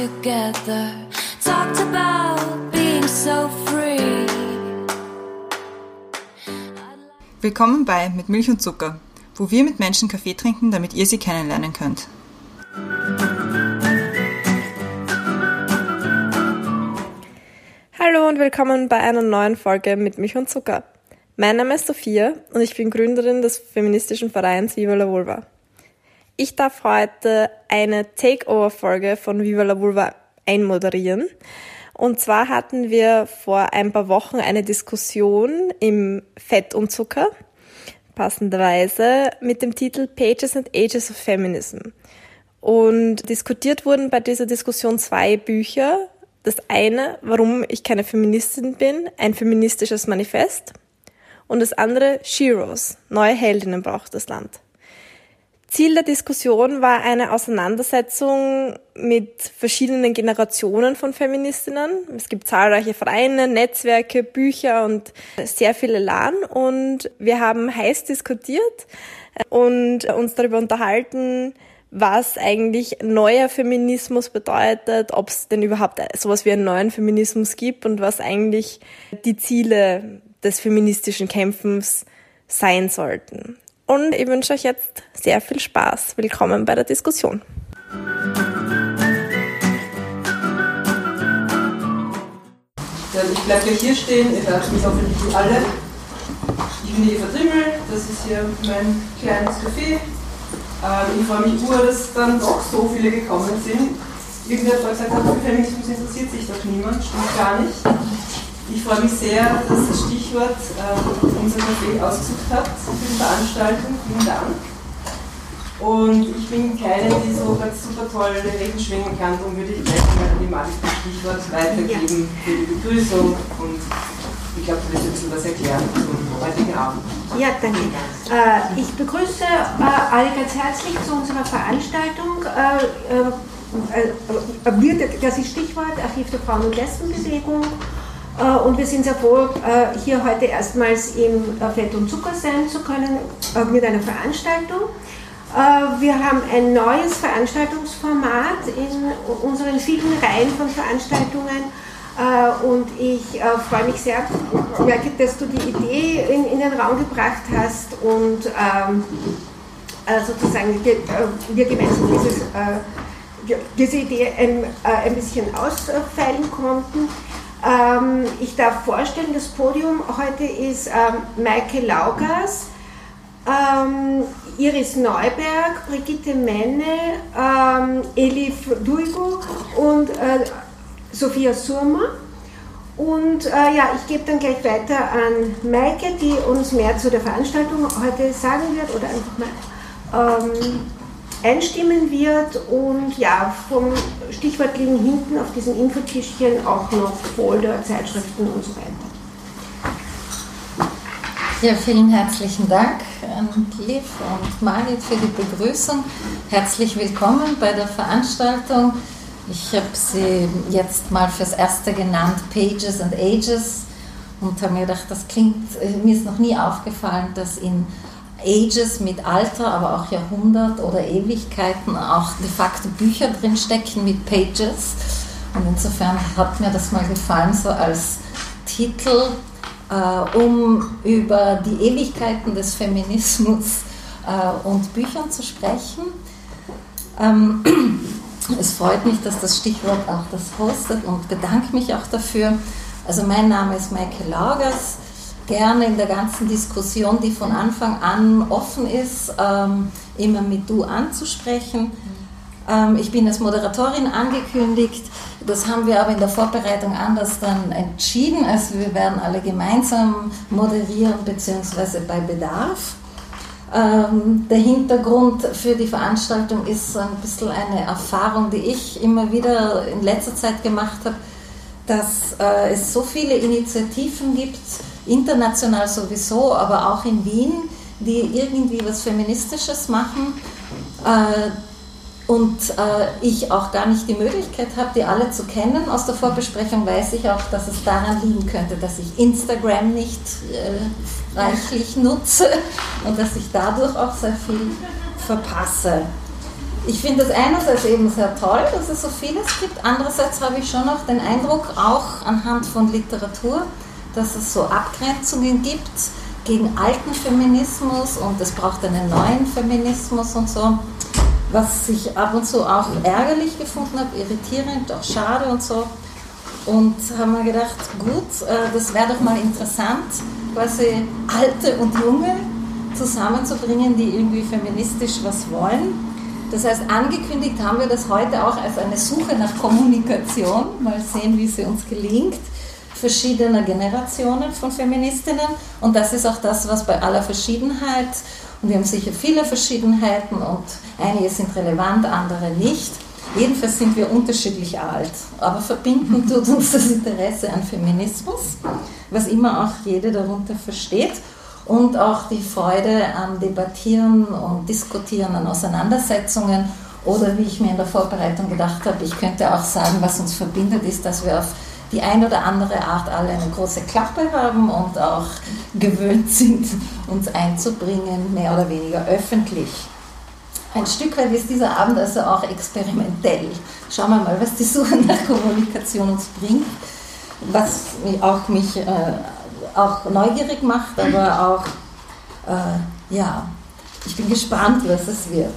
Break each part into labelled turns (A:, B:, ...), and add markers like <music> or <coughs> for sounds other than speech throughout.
A: together. Talked about being so free.
B: Willkommen bei Mit Milch und Zucker, wo wir mit Menschen Kaffee trinken, damit ihr sie kennenlernen könnt.
C: Hallo und willkommen bei einer neuen Folge mit Milch und Zucker. Mein Name ist Sophia und ich bin Gründerin des feministischen Vereins Viva la Vulva. Ich darf heute eine Takeover-Folge von Viva la Vulva einmoderieren. Und zwar hatten wir vor ein paar Wochen eine Diskussion im Fett und Zucker, passenderweise mit dem Titel Pages and Ages of Feminism. Und diskutiert wurden bei dieser Diskussion zwei Bücher. Das eine, warum ich keine Feministin bin, ein feministisches Manifest. Und das andere, Sheroes, neue Heldinnen braucht das Land. Ziel der Diskussion war eine Auseinandersetzung mit verschiedenen Generationen von Feministinnen. Es gibt zahlreiche Vereine, Netzwerke, Bücher und sehr viel Elan. Und wir haben heiß diskutiert und uns darüber unterhalten, was eigentlich neuer Feminismus bedeutet, ob es denn überhaupt sowas wie einen neuen Feminismus gibt und was eigentlich die Ziele des feministischen Kämpfens sein sollten. Und ich wünsche euch jetzt sehr viel Spaß. Willkommen bei der Diskussion.
D: Ich bleibe gleich hier stehen, ihr hört mich hoffentlich alle. Ich bin Eva Trimmel, das ist hier mein kleines Café. Ähm, ich freue mich nur, dass dann doch so viele gekommen sind. Irgendwer hat gesagt, für Feminismus interessiert sich doch niemand, stimmt gar nicht. Ich freue mich sehr, dass das Stichwort äh, unser Café ausgesucht hat für die Veranstaltung. Vielen Dank. Und ich bin keine, die so ganz super toll Reden schwingen kann, darum würde ich gleich mal die Malis das Stichwort weitergeben für die Begrüßung und ich glaube, du wirst jetzt was erklären zum heutigen Abend.
E: Ja, danke. Äh, ich begrüße äh, alle ganz herzlich zu unserer Veranstaltung. Äh, äh das ist Stichwort Archiv der Frauen- und Lesbenbewegung. Äh, und wir sind sehr froh, äh, hier heute erstmals im äh, Fett und Zucker sein zu können mit einer Veranstaltung. Wir haben ein neues Veranstaltungsformat in unseren vielen Reihen von Veranstaltungen. Und ich freue mich sehr, merke, dass du die Idee in, in den Raum gebracht hast und ähm, sozusagen wir, gemeinsam dieses, diese Idee ein, ein bisschen ausfeilen konnten. Ähm, ich darf vorstellen, das Podium heute ist ähm, Maike Laugas, ähm, Iris Neuberg, Brigitte Menne, ähm, Elif Duigo und äh, Sophia Surma. Und äh, ja, ich gebe dann gleich weiter an Maike, die uns mehr zu der Veranstaltung heute sagen wird oder einfach mal ähm, einstimmen wird und ja, vom Stichwort liegen hinten auf diesem Infotischchen auch noch Folder, Zeitschriften und so weiter.
F: Ja, vielen herzlichen Dank an Liv und Margit für die Begrüßung. Herzlich willkommen bei der Veranstaltung. Ich habe sie jetzt mal fürs Erste genannt, Pages and Ages, und habe mir gedacht, das klingt, äh, mir ist noch nie aufgefallen, dass in Ages mit Alter, aber auch Jahrhundert oder Ewigkeiten auch de facto Bücher drinstecken mit Pages. Und insofern hat mir das mal gefallen, so als Titel, äh, um über die Ewigkeiten des Feminismus äh, und Büchern zu sprechen. Ähm, es freut mich, dass das Stichwort auch das hostet und bedanke mich auch dafür. Also mein Name ist Maike Laugers gerne in der ganzen Diskussion, die von Anfang an offen ist, ähm, immer mit Du anzusprechen. Ähm, ich bin als Moderatorin angekündigt. Das haben wir aber in der Vorbereitung anders dann entschieden. Also wir werden alle gemeinsam moderieren bzw. bei Bedarf. Ähm, der Hintergrund für die Veranstaltung ist ein bisschen eine Erfahrung, die ich immer wieder in letzter Zeit gemacht habe, dass äh, es so viele Initiativen gibt, international sowieso, aber auch in Wien, die irgendwie was Feministisches machen. Äh, und äh, ich auch gar nicht die Möglichkeit habe, die alle zu kennen. Aus der Vorbesprechung weiß ich auch, dass es daran liegen könnte, dass ich Instagram nicht äh, reichlich nutze und dass ich dadurch auch sehr viel verpasse. ich finde es einerseits eben sehr toll, dass es so vieles gibt. Andererseits habe ich schon auch den Eindruck, auch anhand von Literatur, dass es so Abgrenzungen gibt gegen alten Feminismus und es braucht einen neuen Feminismus und so, was ich ab und zu auch ärgerlich gefunden habe, irritierend, auch schade und so. Und haben wir gedacht, gut, äh, das wäre doch mal interessant, quasi alte und junge zusammenzubringen, die irgendwie feministisch was wollen. Das heißt, angekündigt haben wir das heute auch als eine Suche nach Kommunikation. Mal sehen, wie sie uns gelingt verschiedener Generationen von Feministinnen. Und das ist auch das, was bei aller Verschiedenheit, und wir haben sicher viele Verschiedenheiten und einige sind relevant, andere nicht. Jedenfalls sind wir unterschiedlich alt, aber verbinden tut uns das Interesse an Feminismus, was immer auch jede darunter versteht und auch die Freude am Debattieren und Diskutieren, an Auseinandersetzungen oder wie ich mir in der Vorbereitung gedacht habe, ich könnte auch sagen, was uns verbindet, ist, dass wir auf die ein oder andere Art alle eine große Klappe haben und auch gewöhnt sind, uns einzubringen, mehr oder weniger öffentlich. Ein Stück weit ist dieser Abend also auch experimentell. Schauen wir mal, was die Suche nach Kommunikation uns bringt, was auch mich äh, auch neugierig macht, aber auch, äh, ja, ich bin gespannt, was es wird.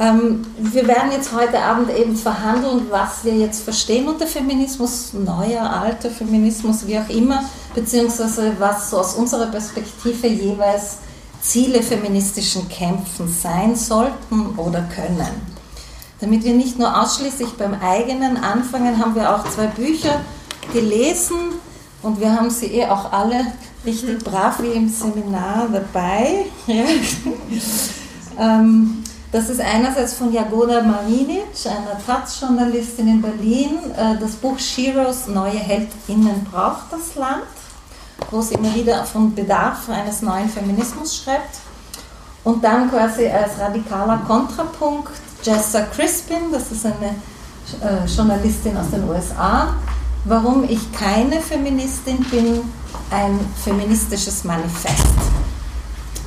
F: Ähm, wir werden jetzt heute Abend eben verhandeln, was wir jetzt verstehen unter Feminismus, neuer, alter Feminismus, wie auch immer, beziehungsweise was so aus unserer Perspektive jeweils Ziele feministischen Kämpfen sein sollten oder können. Damit wir nicht nur ausschließlich beim eigenen anfangen, haben wir auch zwei Bücher gelesen und wir haben sie eh auch alle richtig brav wie im Seminar dabei. <laughs> Ähm, das ist einerseits von Jagoda Marinic, einer Taz-Journalistin in Berlin, äh, das Buch Shiros Neue Heldinnen braucht das Land, wo sie immer wieder von Bedarf eines neuen Feminismus schreibt. Und dann quasi als radikaler Kontrapunkt Jessa Crispin, das ist eine äh, Journalistin aus den USA, warum ich keine Feministin bin, ein feministisches Manifest.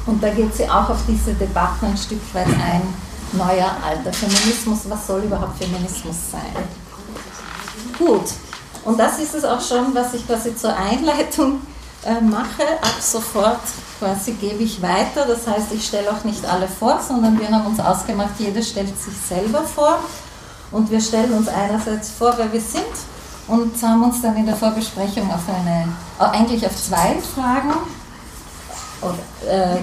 F: Und da geht sie auch auf diese Debatten ein Stück weit ein. Neuer, alter Feminismus, was soll überhaupt Feminismus sein? Gut, und das ist es auch schon, was ich quasi zur Einleitung äh, mache. Ab sofort quasi gebe ich weiter. Das heißt, ich stelle auch nicht alle vor, sondern wir haben uns ausgemacht, jeder stellt sich selber vor. Und wir stellen uns einerseits vor, wer wir sind und haben uns dann in der Vorbesprechung auf eine, eigentlich auf zwei Fragen äh,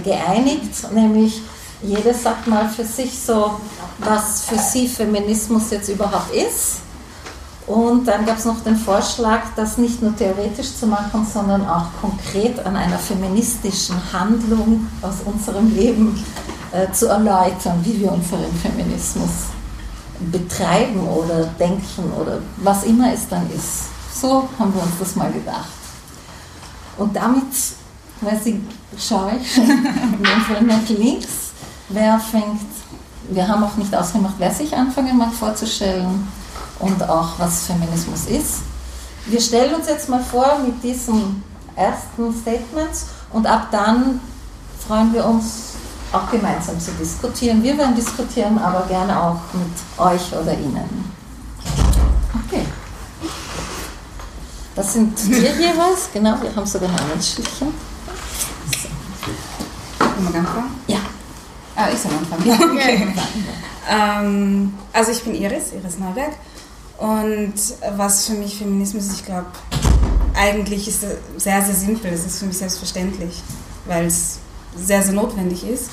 F: geeinigt, nämlich jeder sagt mal für sich so, was für sie Feminismus jetzt überhaupt ist. Und dann gab es noch den Vorschlag, das nicht nur theoretisch zu machen, sondern auch konkret an einer feministischen Handlung aus unserem Leben äh, zu erläutern, wie wir unseren Feminismus betreiben oder denken oder was immer es dann ist. So haben wir uns das mal gedacht. Und damit weiß ich, schaue ich schon nach links. Wer fängt, wir haben auch nicht ausgemacht, wer sich anfangen mag vorzustellen und auch was Feminismus ist. Wir stellen uns jetzt mal vor mit diesen ersten Statements und ab dann freuen wir uns auch gemeinsam zu diskutieren. Wir werden diskutieren, aber gerne auch mit euch oder Ihnen. Okay. Das sind wir jeweils, genau, wir haben sogar ein Schildchen.
B: Kann man anfangen?
F: Ja.
B: Ah, ich soll anfangen. Ja, okay. ähm, also ich bin Iris, Iris Neuberg. Und was für mich Feminismus ist, ich glaube, eigentlich ist es sehr, sehr simpel. Es ist für mich selbstverständlich, weil es sehr, sehr notwendig ist.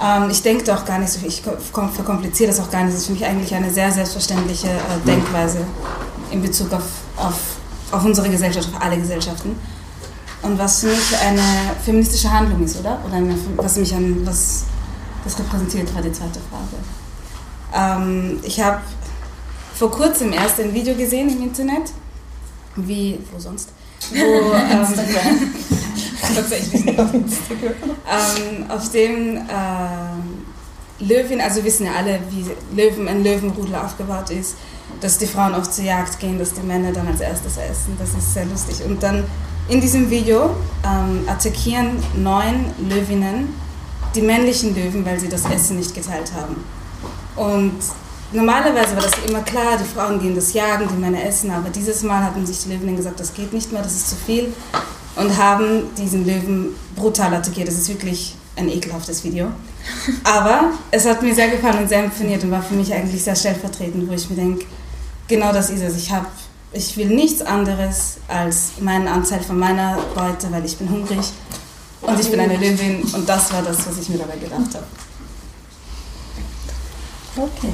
B: Ähm, ich denke auch gar nicht so viel, ich verkompliziere das auch gar nicht. Es ist für mich eigentlich eine sehr selbstverständliche äh, Denkweise in Bezug auf, auf, auf unsere Gesellschaft, auf alle Gesellschaften. Und was für mich eine feministische Handlung ist, oder? Oder eine, was mich an, was das repräsentiert, war die zweite Frage. Ähm, ich habe vor kurzem erst ein Video gesehen im Internet, wie, wo sonst? Wo, <laughs> ähm, <laughs> tatsächlich nicht auf Instagram. Ähm, auf dem äh, Löwen, also wissen ja alle, wie Löwen, ein Löwenrudel aufgebaut ist, dass die Frauen oft zur Jagd gehen, dass die Männer dann als erstes essen. Das ist sehr lustig. Und dann in diesem Video ähm, attackieren neun Löwinnen die männlichen Löwen, weil sie das Essen nicht geteilt haben. Und normalerweise war das immer klar, die Frauen gehen das jagen, die Männer essen, aber dieses Mal hatten sich die Löwinnen gesagt, das geht nicht mehr, das ist zu viel und haben diesen Löwen brutal attackiert. Das ist wirklich ein ekelhaftes Video. Aber es hat mir sehr gefallen und sehr imponiert und war für mich eigentlich sehr stellvertretend, wo ich mir denke, genau das ist es. Ich, hab, ich will nichts anderes als meinen Anteil von meiner Beute, weil ich bin hungrig und ich bin eine Löwin und das war das, was ich mir dabei gedacht habe.
G: Okay.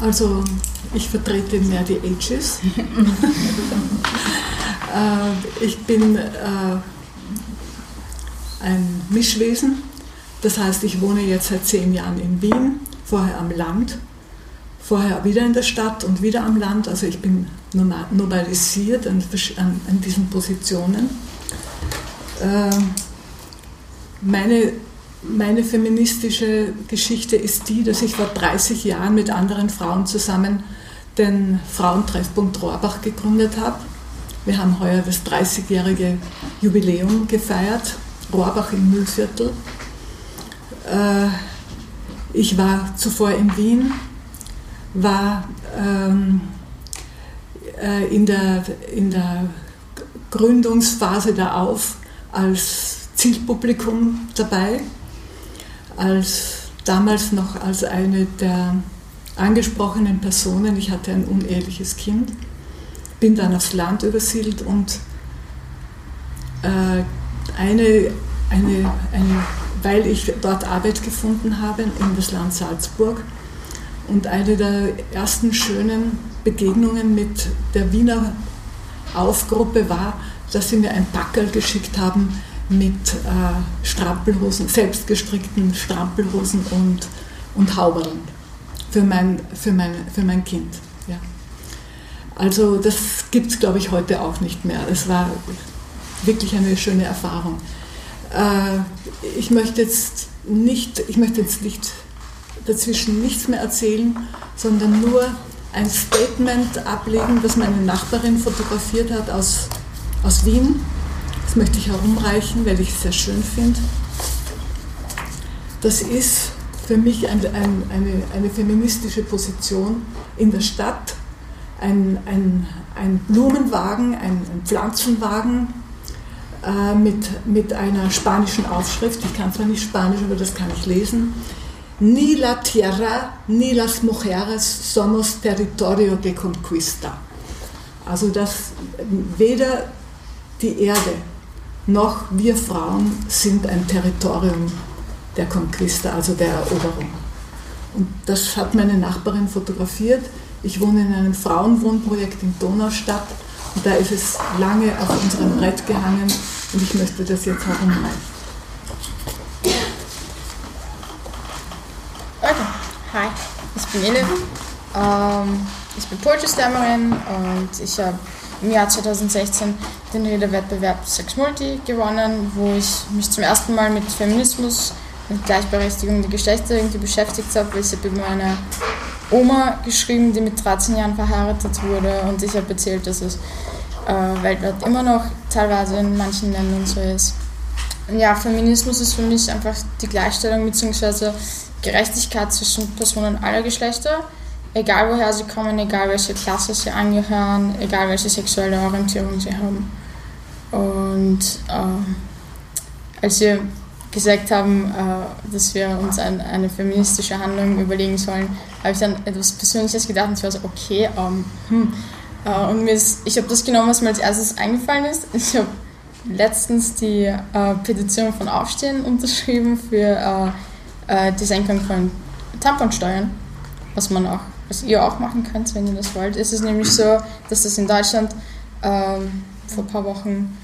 G: Also ich vertrete mehr die Ages. <laughs> Äh, ich bin äh, ein Mischwesen. Das heißt, ich wohne jetzt seit zehn Jahren in Wien, vorher am Land, vorher wieder in der Stadt und wieder am Land. Also ich bin nomalisiert an, an, an diesen Positionen. Äh, meine, meine feministische Geschichte ist die, dass ich vor 30 Jahren mit anderen Frauen zusammen den Frauentreffpunkt Rohrbach gegründet habe. Wir haben heuer das 30-jährige Jubiläum gefeiert, Rohrbach im Mühlviertel. Äh, ich war zuvor in Wien, war ähm, äh, in, der, in der Gründungsphase der Auf als Zielpublikum dabei, als damals noch als eine der angesprochenen Personen. Ich hatte ein uneheliches Kind bin dann aufs Land übersiedelt und äh, eine, eine, eine, weil ich dort Arbeit gefunden habe in das Land Salzburg und eine der ersten schönen Begegnungen mit der Wiener Aufgruppe war, dass sie mir ein Packerl geschickt haben mit äh, Strampelhosen, selbstgestrickten Strampelhosen und, und Hauberln für mein, für, mein, für mein Kind. Ja. Also das gibt es, glaube ich, heute auch nicht mehr. Es war wirklich eine schöne Erfahrung. Äh, ich möchte jetzt nicht, ich möchte jetzt nicht dazwischen nichts mehr erzählen, sondern nur ein Statement ablegen, das meine Nachbarin fotografiert hat aus, aus Wien. Das möchte ich herumreichen, weil ich es sehr schön finde. Das ist für mich ein, ein, eine, eine feministische Position in der Stadt, ein, ein, ein Blumenwagen, ein, ein Pflanzenwagen äh, mit, mit einer spanischen Aufschrift. Ich kann zwar nicht Spanisch, aber das kann ich lesen. Ni la tierra ni las mujeres somos territorio de conquista. Also dass weder die Erde noch wir Frauen sind ein Territorium der Conquista, also der Eroberung. Und das hat meine Nachbarin fotografiert. Ich wohne in einem Frauenwohnprojekt in Donaustadt und da ist es lange auf unserem Brett gehangen und ich möchte das jetzt herumreichen.
H: Okay, hi, ich bin Ele. Ähm, ich bin Poetry Slammerin und ich habe im Jahr 2016 den Redewettbewerb Sex Multi gewonnen, wo ich mich zum ersten Mal mit Feminismus und Gleichberechtigung der Geschlechter irgendwie beschäftigt habe, ich habe bei meiner Oma geschrieben, die mit 13 Jahren verheiratet wurde und ich habe erzählt, dass es äh, weltweit immer noch teilweise in manchen Ländern so ist. Und ja, Feminismus ist für mich einfach die Gleichstellung bzw. Gerechtigkeit zwischen Personen aller Geschlechter, egal woher sie kommen, egal welche Klasse sie angehören, egal welche sexuelle Orientierung sie haben. Und äh, als wir gesagt haben, äh, dass wir uns ein, eine feministische Handlung überlegen sollen, habe ich dann etwas Persönliches gedacht und ich war so, okay, ähm, hm. Äh, und mir ist, ich habe das genommen, was mir als erstes eingefallen ist. Ich habe letztens die äh, Petition von Aufstehen unterschrieben für äh, die Senkung von Tamponsteuern, was man auch, was ihr auch machen könnt, wenn ihr das wollt. Es ist nämlich so, dass das in Deutschland ähm, vor ein paar Wochen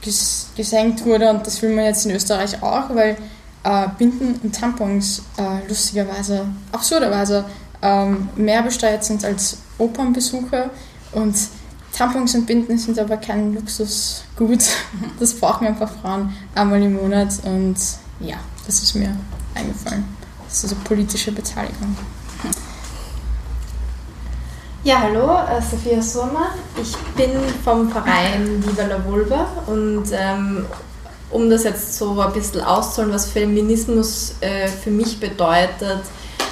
H: ges gesenkt wurde und das will man jetzt in Österreich auch, weil äh, Binden und Tampons äh, lustigerweise, absurderweise ähm, mehr besteuert sind als Opernbesuche und Tampons und Binden sind aber kein Luxusgut. <laughs> Das brauchen einfach Frauen einmal im Monat und ja, das ist mir eingefallen. Das ist eine politische Beteiligung.
C: Ja, hallo, äh, Sophia Surmann. Ich bin vom Verein Viva la Vulva und ähm, um das jetzt so ein bisschen auszuholen, was Feminismus äh, für mich bedeutet,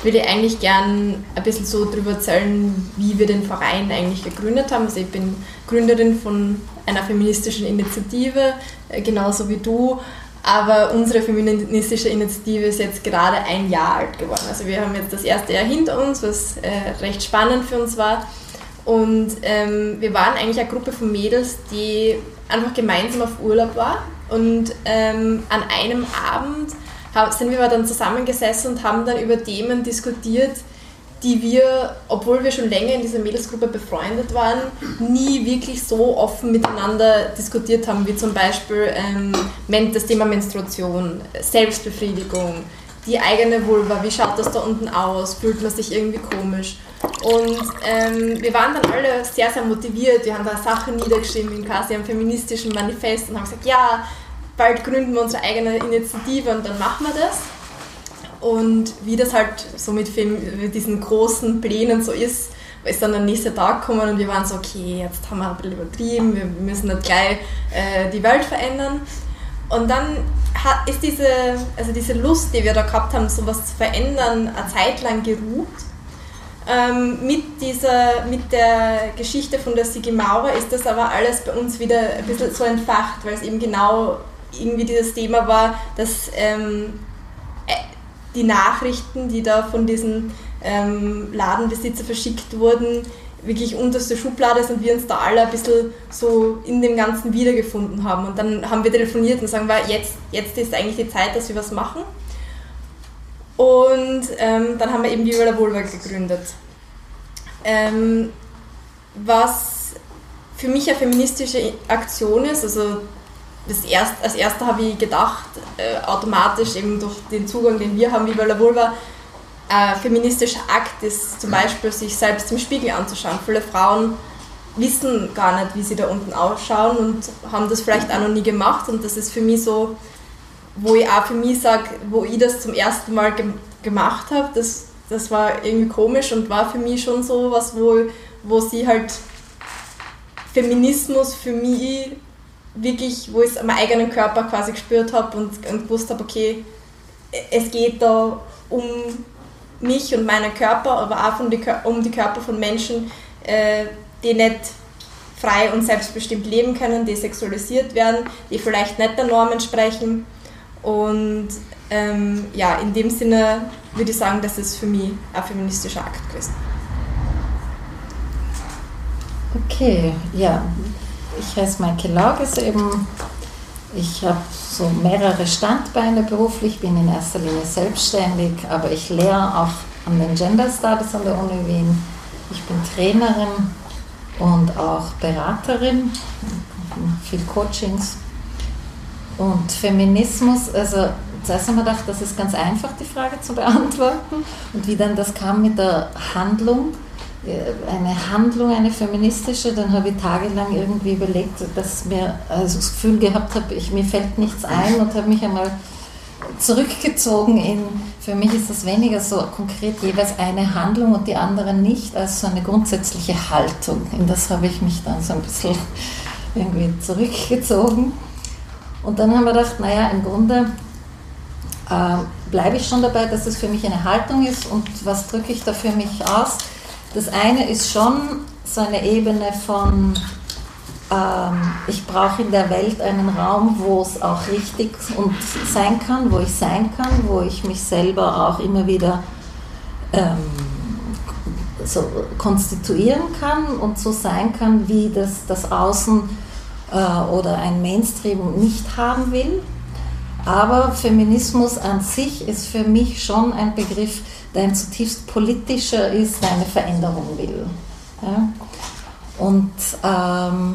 C: würde ich eigentlich gern ein bisschen so darüber erzählen, wie wir den Verein eigentlich gegründet haben. Also ich bin Gründerin von einer feministischen Initiative, äh, genauso wie du. Aber unsere feministische Initiative ist jetzt gerade ein Jahr alt geworden. Also wir haben jetzt das erste Jahr hinter uns, was äh, recht spannend für uns war. Und ähm, wir waren eigentlich eine Gruppe von Mädels, die einfach gemeinsam auf Urlaub war. Und ähm, an einem Abend sind wir dann zusammengesessen und haben dann über Themen diskutiert, die wir, obwohl wir schon länger in dieser Mädelsgruppe befreundet waren, nie wirklich so offen miteinander diskutiert haben, wie zum Beispiel ähm, das Thema Menstruation, Selbstbefriedigung, die eigene Vulva, wie schaut das da unten aus, fühlt man sich irgendwie komisch. Und ähm, wir waren dann alle sehr, sehr motiviert, wir haben da Sachen niedergeschrieben in quasi einem feministischen Manifest und haben gesagt, ja, bald gründen wir unsere eigene Initiative und dann machen wir das. Und wie das halt so mit, diesen großen Plänen so ist, ist dann der nächste Tag gekommen und wir waren so, okay, jetzt haben wir ein bisschen übertrieben, wir müssen nicht gleich äh, die Welt verändern. Und dann hat, ist diese, also diese Lust, die wir da gehabt haben, sowas zu verändern, eine Zeit lang geruht. Ähm, mit, dieser, mit der Geschichte von der Sigi Maurer ist das aber alles bei uns wieder ein bisschen so entfacht, weil es eben genau irgendwie dieses Thema war, dass ähm, äh, die Nachrichten, die da von diesen ähm, Ladenbesitzer verschickt wurden, wirklich unterste Schublade sind wir uns da alle ein bisschen so in dem Ganzen wiedergefunden haben. Und dann haben wir telefoniert und sagen, wir, jetzt, jetzt ist eigentlich die Zeit, dass wir was machen. Und ähm, dann haben wir eben Viva la Vulva gegründet. Ähm, was für mich eine feministische Aktion ist, also das erst, als erster habe ich gedacht, äh, automatisch eben durch den Zugang, den wir haben, Viva la Vulva, ein feministischer Akt ist zum Beispiel, sich selbst im Spiegel anzuschauen. Viele Frauen wissen gar nicht, wie sie da unten ausschauen und haben das vielleicht auch noch nie gemacht und das ist für mich so, wo ich auch für mich sage, wo ich das zum ersten Mal ge gemacht habe, das, das war irgendwie komisch und war für mich schon so was, wo, wo sie halt Feminismus für mich wirklich, wo ich es am eigenen Körper quasi gespürt habe und, und gewusst habe, okay, es geht da um mich und meinen Körper, aber auch um die, um die Körper von Menschen, äh, die nicht frei und selbstbestimmt leben können, die sexualisiert werden, die vielleicht nicht der Norm entsprechen. Und ähm, ja, in dem Sinne würde ich sagen, das ist für mich ein feministischer Akt gewesen.
F: Okay, ja, ich heiße Maike Lauges eben. Ich habe so mehrere Standbeine beruflich, bin in erster Linie selbstständig, aber ich lehre auch an den Gender Studies an der Uni Wien. Ich bin Trainerin und auch Beraterin, viel Coachings. Und Feminismus, also zuerst haben wir gedacht, das ist ganz einfach, die Frage zu beantworten. Und wie dann das kam mit der Handlung, eine Handlung, eine feministische, dann habe ich tagelang irgendwie überlegt, dass mir also das Gefühl gehabt habe, ich, mir fällt nichts ein und habe mich einmal zurückgezogen in, für mich ist das weniger so konkret jeweils eine Handlung und die andere nicht, als so eine grundsätzliche Haltung. In das habe ich mich dann so ein bisschen irgendwie zurückgezogen. Und dann haben wir gedacht, naja, im Grunde äh, bleibe ich schon dabei, dass es für mich eine Haltung ist und was drücke ich da für mich aus? Das eine ist schon so eine Ebene von, ähm, ich brauche in der Welt einen Raum, wo es auch richtig und sein kann, wo ich sein kann, wo ich mich selber auch immer wieder ähm, so konstituieren kann und so sein kann, wie das das Außen äh, oder ein Mainstream nicht haben will. Aber Feminismus an sich ist für mich schon ein Begriff, der ein zutiefst politischer ist, der eine Veränderung will. Ja? Und, ähm,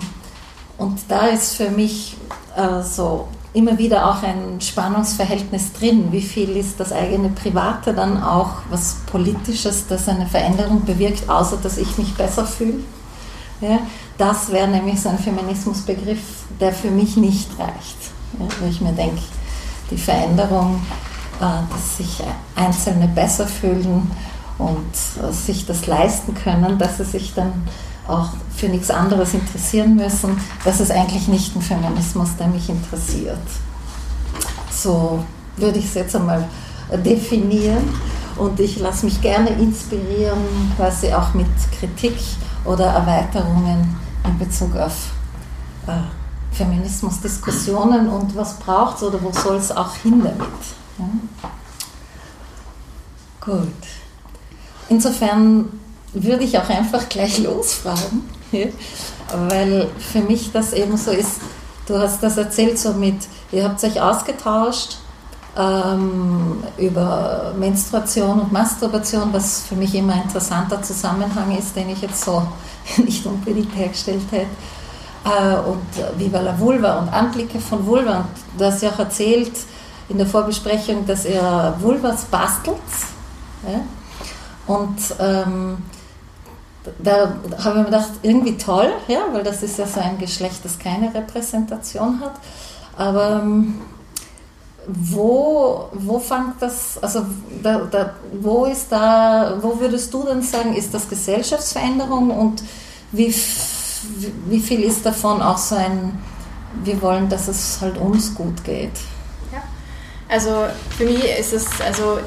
F: und da ist für mich äh, so immer wieder auch ein Spannungsverhältnis drin. Wie viel ist das eigene Private dann auch was Politisches, das eine Veränderung bewirkt, außer dass ich mich besser fühle? Ja? Das wäre nämlich so ein Feminismusbegriff, der für mich nicht reicht. Ja? Wo ich mir denke, die Veränderung dass sich Einzelne besser fühlen und äh, sich das leisten können, dass sie sich dann auch für nichts anderes interessieren müssen. Das ist eigentlich nicht ein Feminismus, der mich interessiert. So würde ich es jetzt einmal definieren. und ich lasse mich gerne inspirieren, quasi auch mit Kritik oder Erweiterungen in Bezug auf äh, Feminismusdiskussionen und was braucht es oder wo soll es auch hin damit. Ja? Gut. Insofern würde ich auch einfach gleich <laughs> losfragen, weil für mich das eben so ist, du hast das erzählt so mit, ihr habt euch ausgetauscht ähm, über Menstruation und Masturbation, was für mich immer ein interessanter Zusammenhang ist, den ich jetzt so <laughs> nicht unbedingt hergestellt hätte. Äh, und Viva la Vulva und Anblicke von Vulva. Und du hast ja auch erzählt in der Vorbesprechung, dass ihr Vulvas bastelt. Ja? Und ähm, da habe ich mir gedacht, irgendwie toll, ja, weil das ist ja so ein Geschlecht, das keine Repräsentation hat. Aber ähm, wo, wo fängt das, also da, da, wo ist da, wo würdest du denn sagen, ist das Gesellschaftsveränderung und wie, wie viel ist davon auch so ein, wir wollen, dass es halt uns gut geht?
C: Also für mich ist es, also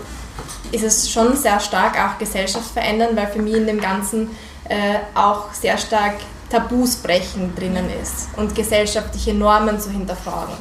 C: ist es schon sehr stark auch gesellschaftsverändernd, weil für mich in dem Ganzen äh, auch sehr stark Tabus brechen drinnen ist und gesellschaftliche Normen zu hinterfragen.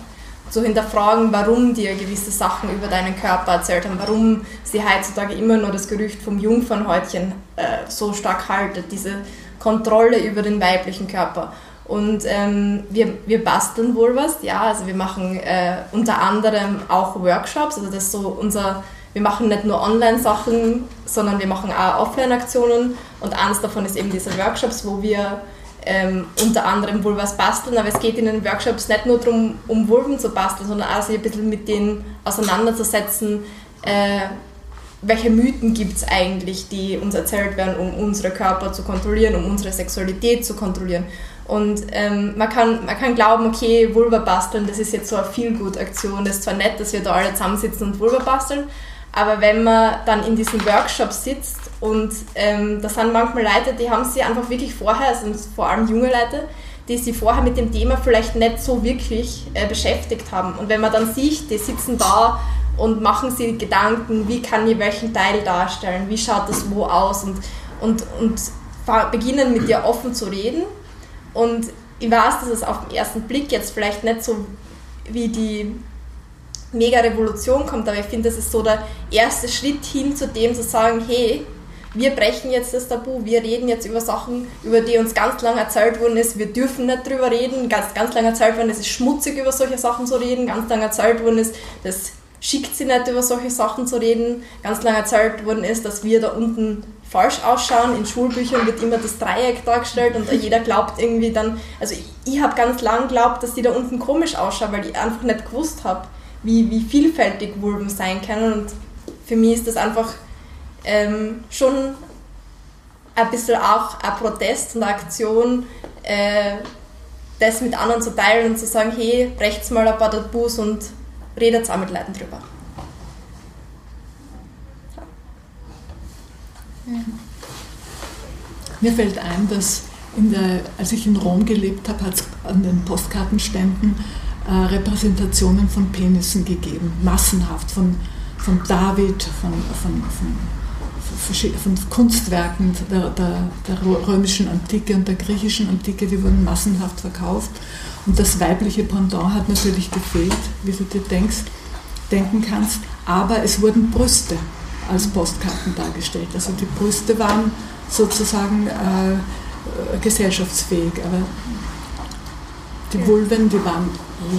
C: Zu hinterfragen, warum dir gewisse Sachen über deinen Körper erzählt haben, warum sie heutzutage immer nur das Gerücht vom Jungfernhäutchen äh, so stark haltet, diese Kontrolle über den weiblichen Körper. Und ähm, wir, wir basteln wohl was, ja, also wir machen äh, unter anderem auch Workshops, also das ist so unser wir machen nicht nur Online-Sachen, sondern wir machen auch Offline-Aktionen. Und eines davon ist eben diese Workshops, wo wir ähm, unter anderem Vulvas basteln, aber es geht in den Workshops nicht nur darum, um Vulven zu basteln, sondern auch sich ein bisschen mit denen auseinanderzusetzen, äh, welche Mythen gibt es eigentlich, die uns erzählt werden, um unsere Körper zu kontrollieren, um unsere Sexualität zu kontrollieren. Und ähm, man, kann, man kann glauben, okay, Vulva basteln, das ist jetzt so eine Feel-Good-Aktion, das ist zwar nett, dass wir da alle zusammensitzen und Vulva basteln, aber wenn man dann in diesen Workshops sitzt und ähm, da sind manchmal Leute, die haben sich einfach wirklich vorher, also vor allem junge Leute, die sich vorher mit dem Thema vielleicht nicht so wirklich äh, beschäftigt haben. Und wenn man dann sieht, die sitzen da und machen sich Gedanken, wie kann ich welchen Teil darstellen, wie schaut das wo aus und, und, und beginnen mit dir offen zu reden. Und ich weiß, dass es auf den ersten Blick jetzt vielleicht nicht so wie die mega Revolution kommt, aber ich finde, das ist so der erste Schritt hin zu dem zu sagen, hey, wir brechen jetzt das Tabu, wir reden jetzt über Sachen, über die uns ganz lange erzählt worden ist, wir dürfen nicht drüber reden, ganz, ganz lange erzählt worden ist, es ist schmutzig über solche Sachen zu reden, ganz lange erzählt worden ist, das schickt sie nicht über solche Sachen zu reden, ganz lange erzählt worden ist, dass wir da unten falsch ausschauen. In Schulbüchern wird immer das Dreieck dargestellt und jeder glaubt irgendwie dann, also ich, ich habe ganz lang geglaubt, dass die da unten komisch ausschauen, weil ich einfach nicht gewusst habe, wie, wie vielfältig Vulven sein können. Und für mich ist das einfach ähm, schon ein bisschen auch ein Protest und eine Aktion, äh, das mit anderen zu teilen und zu sagen, hey, brecht's mal ein paar Tabus und redet auch mit Leuten drüber.
G: Ja. Mir fällt ein, dass der, als ich in Rom gelebt habe, hat es an den Postkartenständen äh, Repräsentationen von Penissen gegeben, massenhaft, von, von David, von, von, von, von Kunstwerken der, der, der, römischen Antike und der griechischen Antike, die wurden massenhaft verkauft. Und das weibliche Pendant hat natürlich gefehlt, wie du dir denkst, denken kannst, aber es wurden Brüste als Postkarten dargestellt. Also die Brüste waren sozusagen äh, gesellschaftsfähig, aber die Vulven, die waren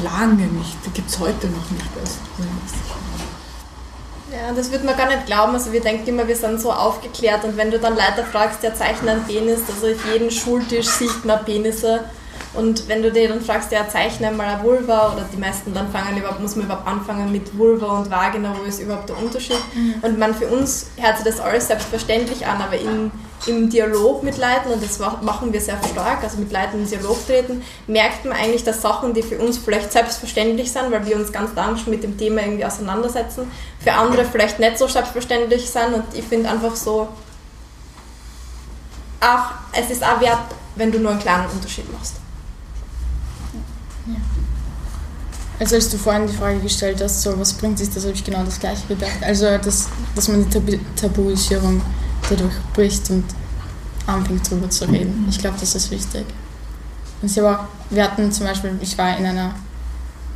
G: lange nicht, die gibt es heute noch nicht.
C: ja, das würde man gar nicht glauben. Also wir denken immer, wir sind so aufgeklärt und wenn du dann Leute fragst, der zeichnet einen Penis, also auf jedem Schultisch sieht man Penisse und wenn du dir dann fragst, ja, zeichne mal eine Vulva oder die meisten dann fangen überhaupt, muss man überhaupt anfangen mit Vulva und Vagina, wo ist überhaupt der Unterschied? Mhm. Und man für uns hört sich das alles selbstverständlich an, aber in, im Dialog mit Leuten, und das machen wir sehr stark, also mit Leuten in Dialog treten, merkt man eigentlich, dass Sachen, die für uns vielleicht selbstverständlich sind, weil wir uns ganz lang schon mit dem Thema irgendwie auseinandersetzen, für andere vielleicht nicht so selbstverständlich sind und ich finde einfach so, auch, es ist auch wert, wenn du nur einen kleinen Unterschied machst.
H: Also als du vorhin die Frage gestellt hast, so was bringt sich das, habe ich genau das gleiche gedacht. Also dass, dass man die Tabu Tabuisierung dadurch bricht und anfängt drüber zu reden. Ich glaube, das ist wichtig. Und ich auch, wir hatten zum Beispiel, ich war in einer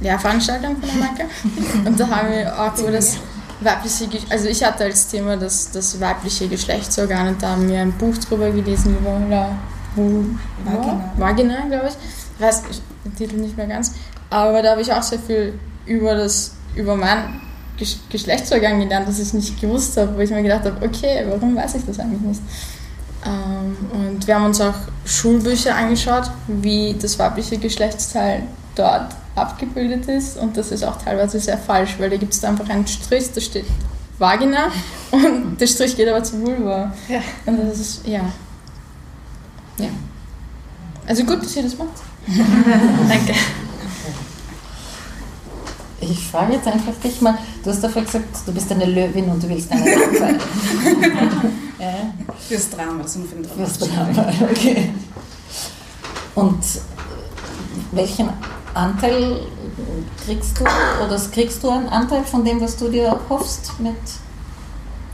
H: Lehrveranstaltung von der Marke <laughs> und da haben wir auch über das weibliche, also ich hatte als Thema das, das weibliche Geschlechtsorgan und da haben wir ein Buch drüber gelesen über Vagina, Vagina glaube ich. Ich weiß den Titel nicht mehr ganz. Aber da habe ich auch sehr viel über das, über mein Geschlechtsorgan gelernt, das ich nicht gewusst habe, wo ich mir gedacht habe, okay, warum weiß ich das eigentlich nicht? Ähm, und wir haben uns auch Schulbücher angeschaut, wie das weibliche Geschlechtsteil dort abgebildet ist und das ist auch teilweise sehr falsch, weil da gibt es einfach einen Strich, da steht Vagina <laughs> und der Strich geht aber zu Vulva. Ja. Und das ist, ja. Ja. Also gut, dass ihr das macht. <laughs> Danke.
F: Ich frage jetzt einfach dich mal, du hast davor gesagt, du bist eine Löwin und du willst eine Mann sein. <laughs>
B: ja. Fürs Drama, so für
F: Fürs Drama, okay. Und welchen Anteil kriegst du, oder kriegst du einen Anteil von dem, was du dir hoffst mit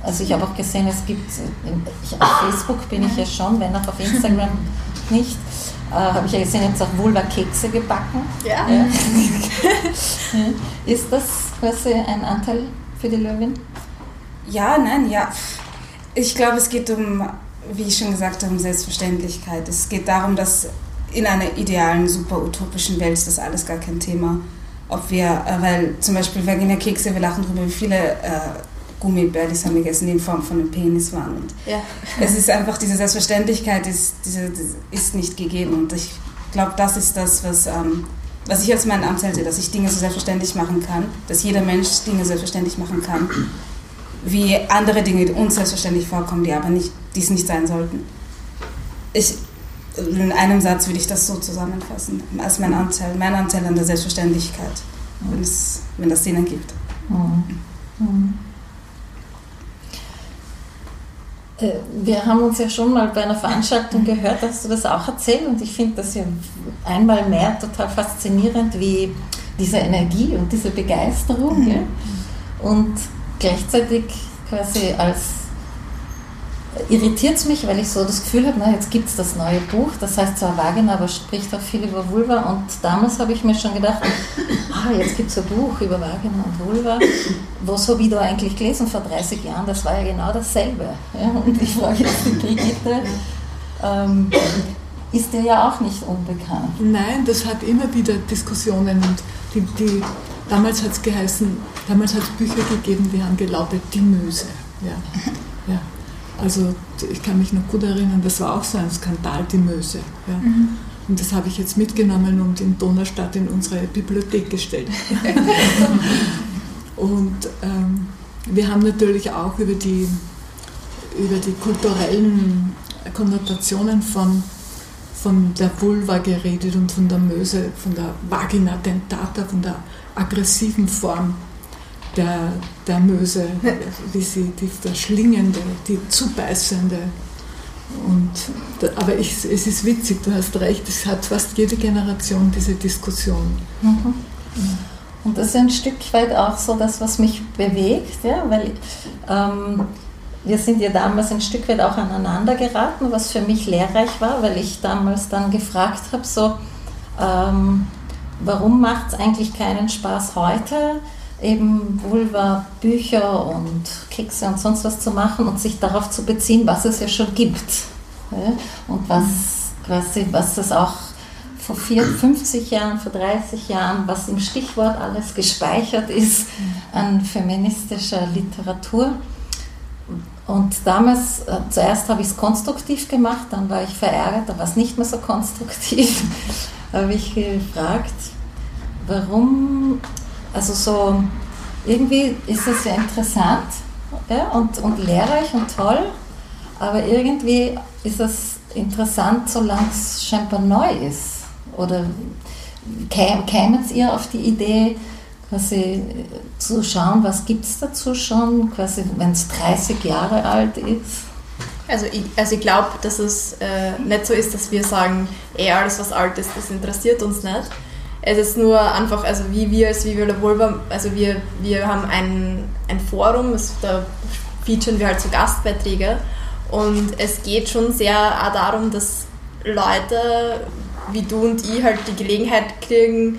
F: also ich habe auch gesehen, es gibt, ich, auf Facebook bin ich ja schon, wenn auch auf Instagram nicht, äh, habe ich ja gesehen, jetzt auch Vulva-Kekse gebacken.
H: Ja. ja. <laughs>
F: Ist das quasi ein Anteil für die Löwin?
B: Ja, nein, ja. Ich glaube, es geht um, wie ich schon gesagt habe, um Selbstverständlichkeit. Es geht darum, dass in einer idealen, super utopischen Welt ist das alles gar kein Thema. Ob wir, äh, weil zum Beispiel Vagina Kekse, wir lachen darüber, wie viele äh, Gummibärlis haben gegessen, die in Form von einem Penis waren. Und ja. Es ist einfach, diese Selbstverständlichkeit ist, diese, ist nicht gegeben. Und ich glaube, das ist das, was, ähm, was ich als mein Anteil sehe, dass ich Dinge so selbstverständlich machen kann, dass jeder Mensch Dinge selbstverständlich machen kann, wie andere Dinge, die uns selbstverständlich vorkommen, die aber nicht, dies nicht sein sollten. Ich, in einem Satz würde ich das so zusammenfassen, als mein Anteil, mein Anteil an der Selbstverständlichkeit, wenn, es, wenn das Sinn ergibt. Mhm. Mhm.
F: Äh, wir haben uns ja schon mal bei einer Veranstaltung gehört, dass du das auch erzählt und ich finde das ja einmal mehr total faszinierend, wie diese Energie und diese Begeisterung mhm. ja? und gleichzeitig quasi als irritiert es mich, weil ich so das Gefühl habe, na, jetzt gibt es das neue Buch, das heißt zwar Vagina, aber spricht auch viel über Vulva. Und damals habe ich mir schon gedacht, ah, jetzt gibt es ein Buch über Vagina und Vulva. Was habe ich da eigentlich gelesen vor 30 Jahren? Das war ja genau dasselbe. Ja? Und ich frage jetzt die Brigitte, ähm, ist dir ja auch nicht unbekannt.
G: Nein, das hat immer wieder Diskussionen und die, die damals hat es geheißen, damals hat es Bücher gegeben, die haben gelautet Die Möse. Ja. Ja. Also ich kann mich noch gut erinnern, das war auch so ein Skandal, die Möse. Ja. Mhm. Und das habe ich jetzt mitgenommen und in Donaustadt in unsere Bibliothek gestellt. <laughs> und ähm, wir haben natürlich auch über die, über die kulturellen Konnotationen von, von der Vulva geredet und von der Möse, von der Vagina dentata, von der aggressiven Form der, der Möse, wie sie, die verschlingende, die zubeißende. Und, aber ich, es ist witzig, du hast recht, es hat fast jede Generation diese Diskussion. Mhm.
F: Und das ist ein Stück weit auch so das, was mich bewegt, ja, weil ähm, wir sind ja damals ein Stück weit auch aneinander geraten, was für mich lehrreich war, weil ich damals dann gefragt habe, so, ähm, warum macht es eigentlich keinen Spaß heute, eben Vulva-Bücher und Kekse und sonst was zu machen und sich darauf zu beziehen, was es ja schon gibt. Und was quasi, was es auch vor 50 Jahren, vor 30 Jahren, was im Stichwort alles gespeichert ist an feministischer Literatur. Und damals, äh, zuerst habe ich es konstruktiv gemacht, dann war ich verärgert, dann war es nicht mehr so konstruktiv. <laughs> habe ich gefragt, warum also so, irgendwie ist es ja interessant ja, und, und lehrreich und toll, aber irgendwie ist es interessant, solange es scheinbar neu ist. Oder kämen ihr auf die Idee, quasi zu schauen, was gibt es dazu schon, quasi wenn es 30 Jahre alt ist?
C: Also ich, also ich glaube, dass es äh, nicht so ist, dass wir sagen, eh alles was alt ist, das interessiert uns nicht, Es ist nur einfach, also wie wir als Viva la Vulva, also wir, wir haben ein, ein Forum, da featuren wir halt so Gastbeiträge und es geht schon sehr auch darum, dass Leute wie du und ich halt die Gelegenheit kriegen,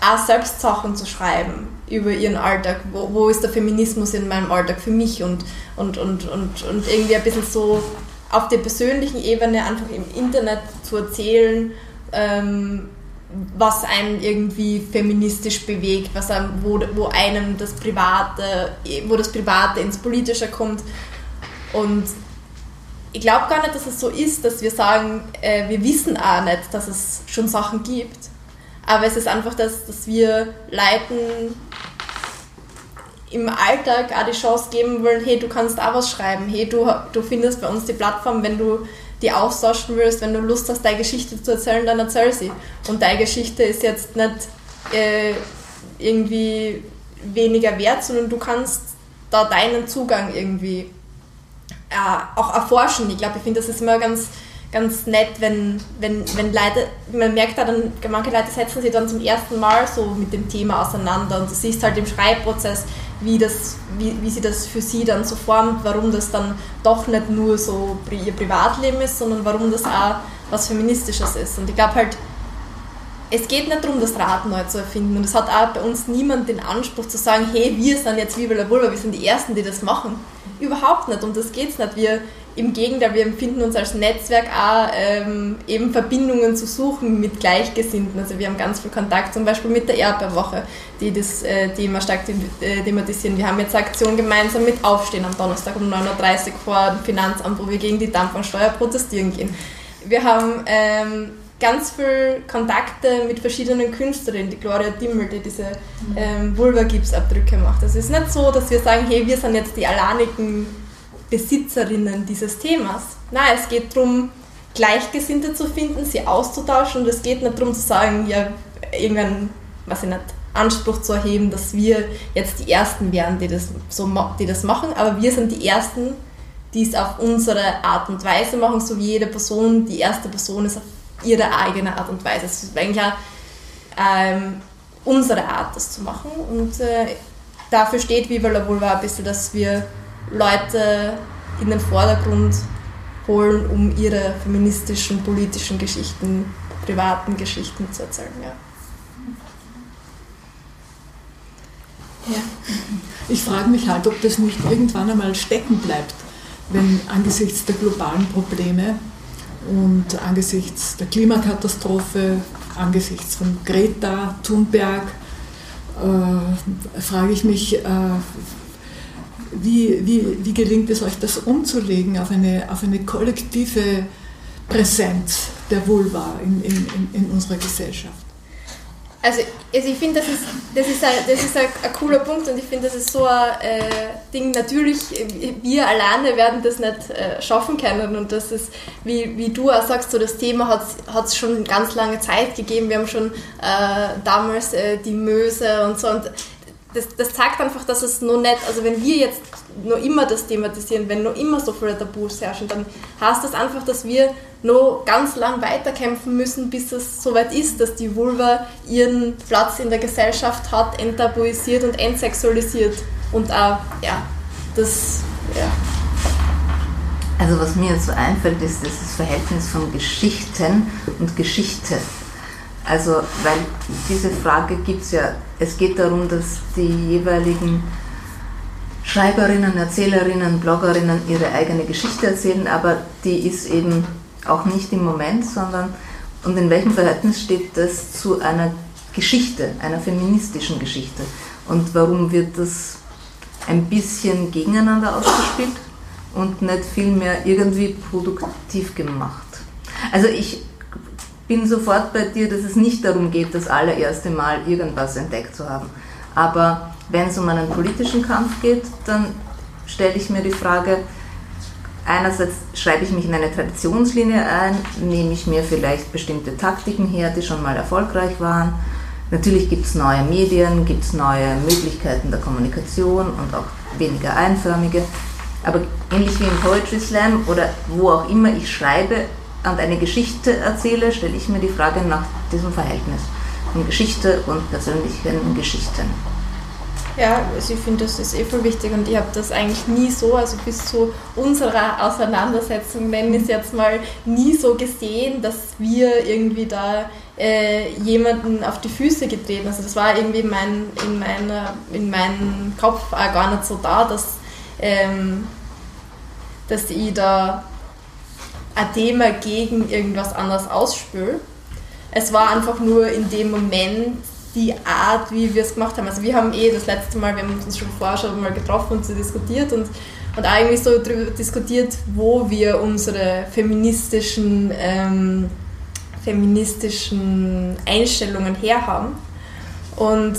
C: auch selbst Sachen zu schreiben über ihren Alltag. Wo, wo ist der Feminismus in meinem Alltag für mich und, und, und, und, und irgendwie ein bisschen so auf der persönlichen Ebene einfach im Internet zu erzählen, ähm, was einen irgendwie feministisch bewegt, was einem, wo, wo einem das Private, wo das Private ins Politische kommt. Und ich glaube gar nicht, dass es so ist, dass wir sagen, äh, wir wissen auch nicht, dass es schon Sachen gibt. Aber es ist einfach das, dass wir Leuten im Alltag auch die Chance geben wollen, hey, du kannst auch was schreiben, hey, du, du findest bei uns die Plattform, wenn du die austauschen willst, wenn du Lust hast, deine Geschichte zu erzählen, dann erzähl sie. Und deine Geschichte ist jetzt nicht äh, irgendwie weniger wert, sondern du kannst da deinen Zugang irgendwie äh, auch erforschen. Ich glaube, ich finde, das ist immer ganz, ganz nett, wenn, wenn, wenn Leute, man merkt da dann, manche Leute setzen sich dann zum ersten Mal so mit dem Thema auseinander und du siehst halt im Schreibprozess, wie, das, wie, wie sie das für sie dann so formt, warum das dann doch nicht nur so ihr Privatleben ist, sondern warum das auch was Feministisches ist. Und ich glaube halt, es geht nicht darum, das Rad neu zu erfinden. Und es hat auch bei uns niemand den Anspruch zu sagen, hey, wir sind jetzt Viva la Vulva, wir sind die Ersten, die das machen. Überhaupt nicht, um das geht es nicht. Wir, Im Gegenteil, wir empfinden uns als Netzwerk auch, ähm, eben Verbindungen zu suchen mit Gleichgesinnten. Also wir haben ganz viel Kontakt, zum Beispiel mit der Erdbeerwoche, die das äh, Thema stark äh, thematisieren. Wir haben jetzt eine Aktion gemeinsam mit Aufstehen am Donnerstag um 9.30 Uhr vor dem Finanzamt, wo wir gegen die Dampfensteuer protestieren gehen. Wir haben ähm, ganz viel Kontakte mit verschiedenen Künstlerinnen, die Gloria Dimmel, die diese ähm, Vulva-Gipsabdrücke macht. Also es ist nicht so, dass wir sagen, hey, wir sind jetzt die alleinigen Besitzerinnen dieses Themas. Nein, es geht darum, Gleichgesinnte zu finden, sie auszutauschen und es geht nicht darum zu sagen, ja, irgendeinen, was ich nicht, Anspruch zu erheben, dass wir jetzt die Ersten wären, die das, so, die das machen, aber wir sind die Ersten, die es auf unsere Art und Weise machen, so wie jede Person die erste Person ist auf ihre eigene Art und Weise. Es ist eigentlich auch, ähm, unsere Art, das zu machen. Und äh, dafür steht Viva la Vulva ein bisschen, dass wir Leute in den Vordergrund holen, um ihre feministischen, politischen Geschichten, privaten Geschichten zu erzählen. Ja.
G: Ja. Ich frage mich halt, ob das nicht irgendwann einmal stecken bleibt, wenn angesichts der globalen Probleme und angesichts der Klimakatastrophe, angesichts von Greta Thunberg, äh, frage ich mich, äh, wie, wie, wie gelingt es euch, das umzulegen auf eine, auf eine kollektive Präsenz der Vulva in, in, in unserer Gesellschaft?
C: Also, also ich finde, das ist, das ist, ein, das ist ein, ein, cooler Punkt und ich finde, das ist so ein äh, Ding, natürlich, wir alleine werden das nicht äh, schaffen können und das ist, wie, wie du auch sagst, so das Thema hat es schon ganz lange Zeit gegeben, wir haben schon äh, damals äh, die Möse und so und das, das zeigt einfach, dass es noch nicht, also wenn wir jetzt noch immer das thematisieren, wenn noch immer so viele Tabus herrschen, dann heißt das einfach, dass wir noch ganz lang weiterkämpfen müssen, bis es soweit ist, dass die Vulva ihren Platz in der Gesellschaft hat, enttabuisiert und entsexualisiert und auch, ja, das, ja.
I: Also was mir jetzt so einfällt, ist das Verhältnis von Geschichten und Geschichte. Also, weil diese Frage gibt es ja, es geht darum, dass die jeweiligen Schreiberinnen, Erzählerinnen, Bloggerinnen ihre eigene Geschichte erzählen, aber die ist eben auch nicht im Moment, sondern und in welchem Verhältnis steht das zu einer Geschichte, einer feministischen Geschichte? Und warum wird das ein bisschen gegeneinander ausgespielt und nicht vielmehr irgendwie produktiv gemacht? Also ich bin sofort bei dir, dass es nicht darum geht, das allererste Mal irgendwas entdeckt zu haben. Aber wenn es um einen politischen Kampf geht, dann stelle ich mir die Frage, einerseits schreibe ich mich in eine Traditionslinie ein, nehme ich mir vielleicht bestimmte Taktiken her, die schon mal erfolgreich waren. Natürlich gibt es neue Medien, gibt es neue Möglichkeiten der Kommunikation und auch weniger einförmige. Aber ähnlich wie im Poetry Slam oder wo auch immer ich schreibe, und eine Geschichte erzähle, stelle ich mir die Frage nach diesem Verhältnis.
F: von Geschichte und persönlichen Geschichten.
C: Ja, also ich finde, das ist eh voll wichtig und ich habe das eigentlich nie so, also bis zu unserer Auseinandersetzung, nennen wir es jetzt mal, nie so gesehen, dass wir irgendwie da äh, jemanden auf die Füße getreten. Also das war irgendwie mein, in, meiner, in meinem Kopf auch gar nicht so da, dass, ähm, dass ich da Thema gegen irgendwas anderes ausspüle. Es war einfach nur in dem Moment die Art, wie wir es gemacht haben. Also wir haben eh das letzte Mal, wir haben uns schon vorher schon mal getroffen und so diskutiert und, und eigentlich so darüber diskutiert, wo wir unsere feministischen, ähm, feministischen Einstellungen herhaben. Und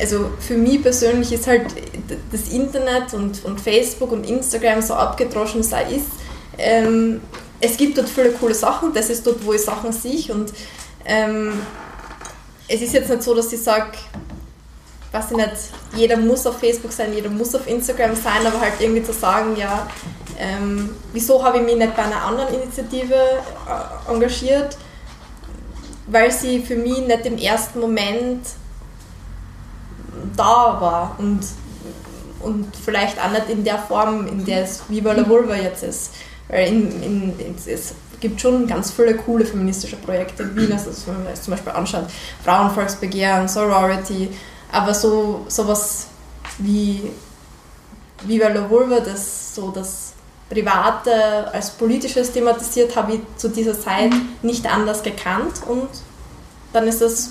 C: also für mich persönlich ist halt das Internet und, und Facebook und Instagram so abgedroschen sei ist. Ähm, es gibt dort viele coole Sachen, das ist dort, wo ich Sachen sehe und ähm, es ist jetzt nicht so, dass ich sage, weiß ich nicht, jeder muss auf Facebook sein, jeder muss auf Instagram sein, aber halt irgendwie zu sagen, ja, ähm, wieso habe ich mich nicht bei einer anderen Initiative äh, engagiert? Weil sie für mich nicht im ersten Moment da war und, und vielleicht auch nicht in der Form, in der es Viva la Vulva jetzt ist. Weil in, in, es gibt schon ganz viele coole feministische Projekte in Wien, also wenn man zum Beispiel anschaut, Frauenvolksbegehren, Sorority, aber so sowas wie Viva la Vulva, das so das Private als politisches thematisiert, habe ich zu dieser Zeit nicht anders gekannt. Und dann ist das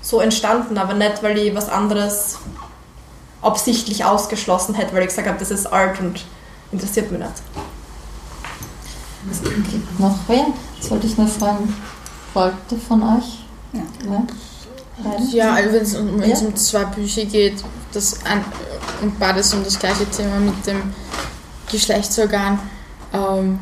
C: so entstanden, aber nicht, weil ich was anderes absichtlich ausgeschlossen hätte, weil ich gesagt habe, das ist Art und interessiert mich nicht.
F: Es gibt noch wen? Sollte ich nur fragen, folgte von euch?
B: Ja.
H: Ja, also wenn es um, ja? um zwei Bücher geht, das ein, und beides um das gleiche Thema mit dem Geschlechtsorgan. Ähm,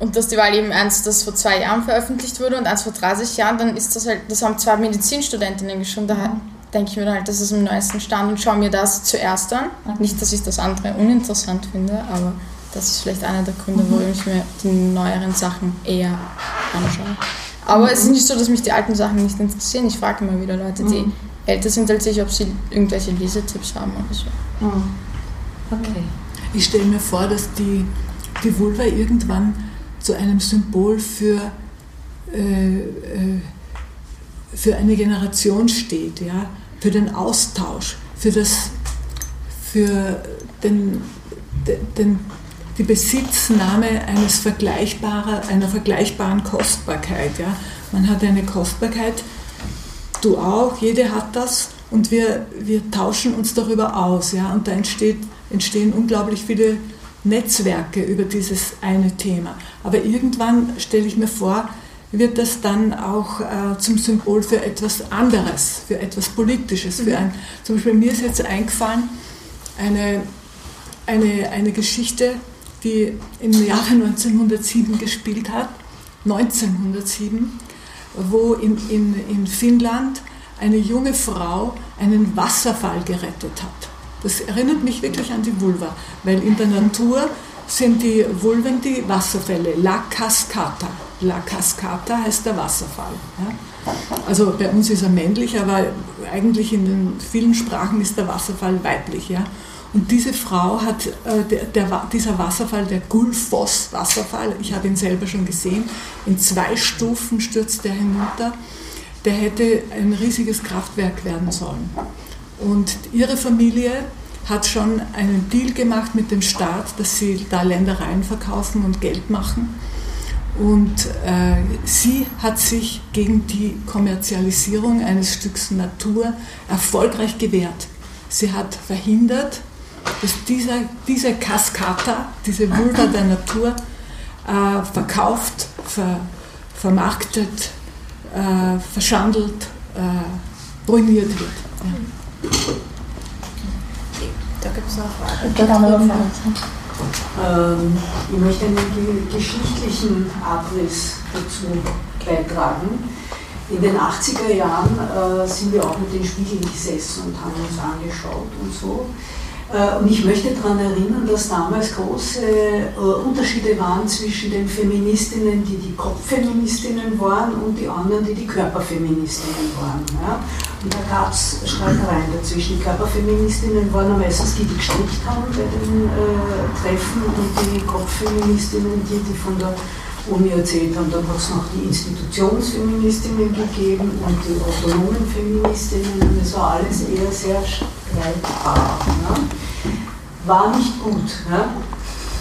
H: und dass die Wahl eben eins, das vor zwei Jahren veröffentlicht wurde und eins vor 30 Jahren, dann ist das halt, das haben zwei Medizinstudentinnen geschrieben. Da. Denke ich mir dann halt, das ist im neuesten Stand und schaue mir das zuerst an. Mhm. Nicht, dass ich das andere uninteressant finde, aber das ist vielleicht einer der Gründe, warum ich mir die neueren Sachen eher anschaue. Aber mhm. es ist nicht so, dass mich die alten Sachen nicht interessieren. Ich frage immer wieder Leute, die mhm. älter sind als ich, ob sie irgendwelche Lesetipps haben oder so.
F: Mhm. Okay.
G: Ich stelle mir vor, dass die, die Vulva irgendwann zu einem Symbol für, äh, äh, für eine Generation steht, ja? Für den Austausch, für, das, für den, den, die Besitznahme eines vergleichbarer, einer vergleichbaren Kostbarkeit. Ja? Man hat eine Kostbarkeit, du auch, jede hat das und wir, wir tauschen uns darüber aus. Ja? Und da entsteht, entstehen unglaublich viele Netzwerke über dieses eine Thema. Aber irgendwann stelle ich mir vor, wird das dann auch äh, zum Symbol für etwas anderes, für etwas Politisches. Für ein, zum Beispiel mir ist jetzt eingefallen eine, eine, eine Geschichte, die im Jahre 1907 gespielt hat, 1907, wo in, in, in Finnland eine junge Frau einen Wasserfall gerettet hat. Das erinnert mich wirklich an die Vulva, weil in der Natur sind die Vulven die Wasserfälle, La Cascata. La Cascata heißt der Wasserfall. Also bei uns ist er männlich, aber eigentlich in den vielen Sprachen ist der Wasserfall weiblich. Ja? Und diese Frau hat, äh, der, der, dieser Wasserfall, der Gulfoss-Wasserfall, ich habe ihn selber schon gesehen, in zwei Stufen stürzt er hinunter. Der hätte ein riesiges Kraftwerk werden sollen. Und ihre Familie hat schon einen Deal gemacht mit dem Staat, dass sie da Ländereien verkaufen und Geld machen. Und äh, sie hat sich gegen die Kommerzialisierung eines Stücks Natur erfolgreich gewehrt. Sie hat verhindert, dass dieser, diese Cascata, diese Vulva der Natur, äh, verkauft, ver, vermarktet, äh, verschandelt, äh, ruiniert wird. Ja.
C: Da gibt es noch Fragen.
J: Ähm, ich möchte einen geschichtlichen Abriss dazu beitragen. In den 80er Jahren äh, sind wir auch mit den Spiegeln gesessen und haben uns angeschaut und so. Äh, und ich möchte daran erinnern, dass damals große äh, Unterschiede waren zwischen den Feministinnen, die die Kopffeministinnen waren, und die anderen, die die Körperfeministinnen waren. Und da gab es Streitereien dazwischen. Die Körperfeministinnen waren meistens die, die gestrickt haben bei den äh, Treffen, und die Kopffeministinnen, die, die von der Uni erzählt haben. Dann hat es noch die Institutionsfeministinnen gegeben und die autonomen Feministinnen. Und es war alles eher sehr streitbar. Ne? War nicht gut. Ne?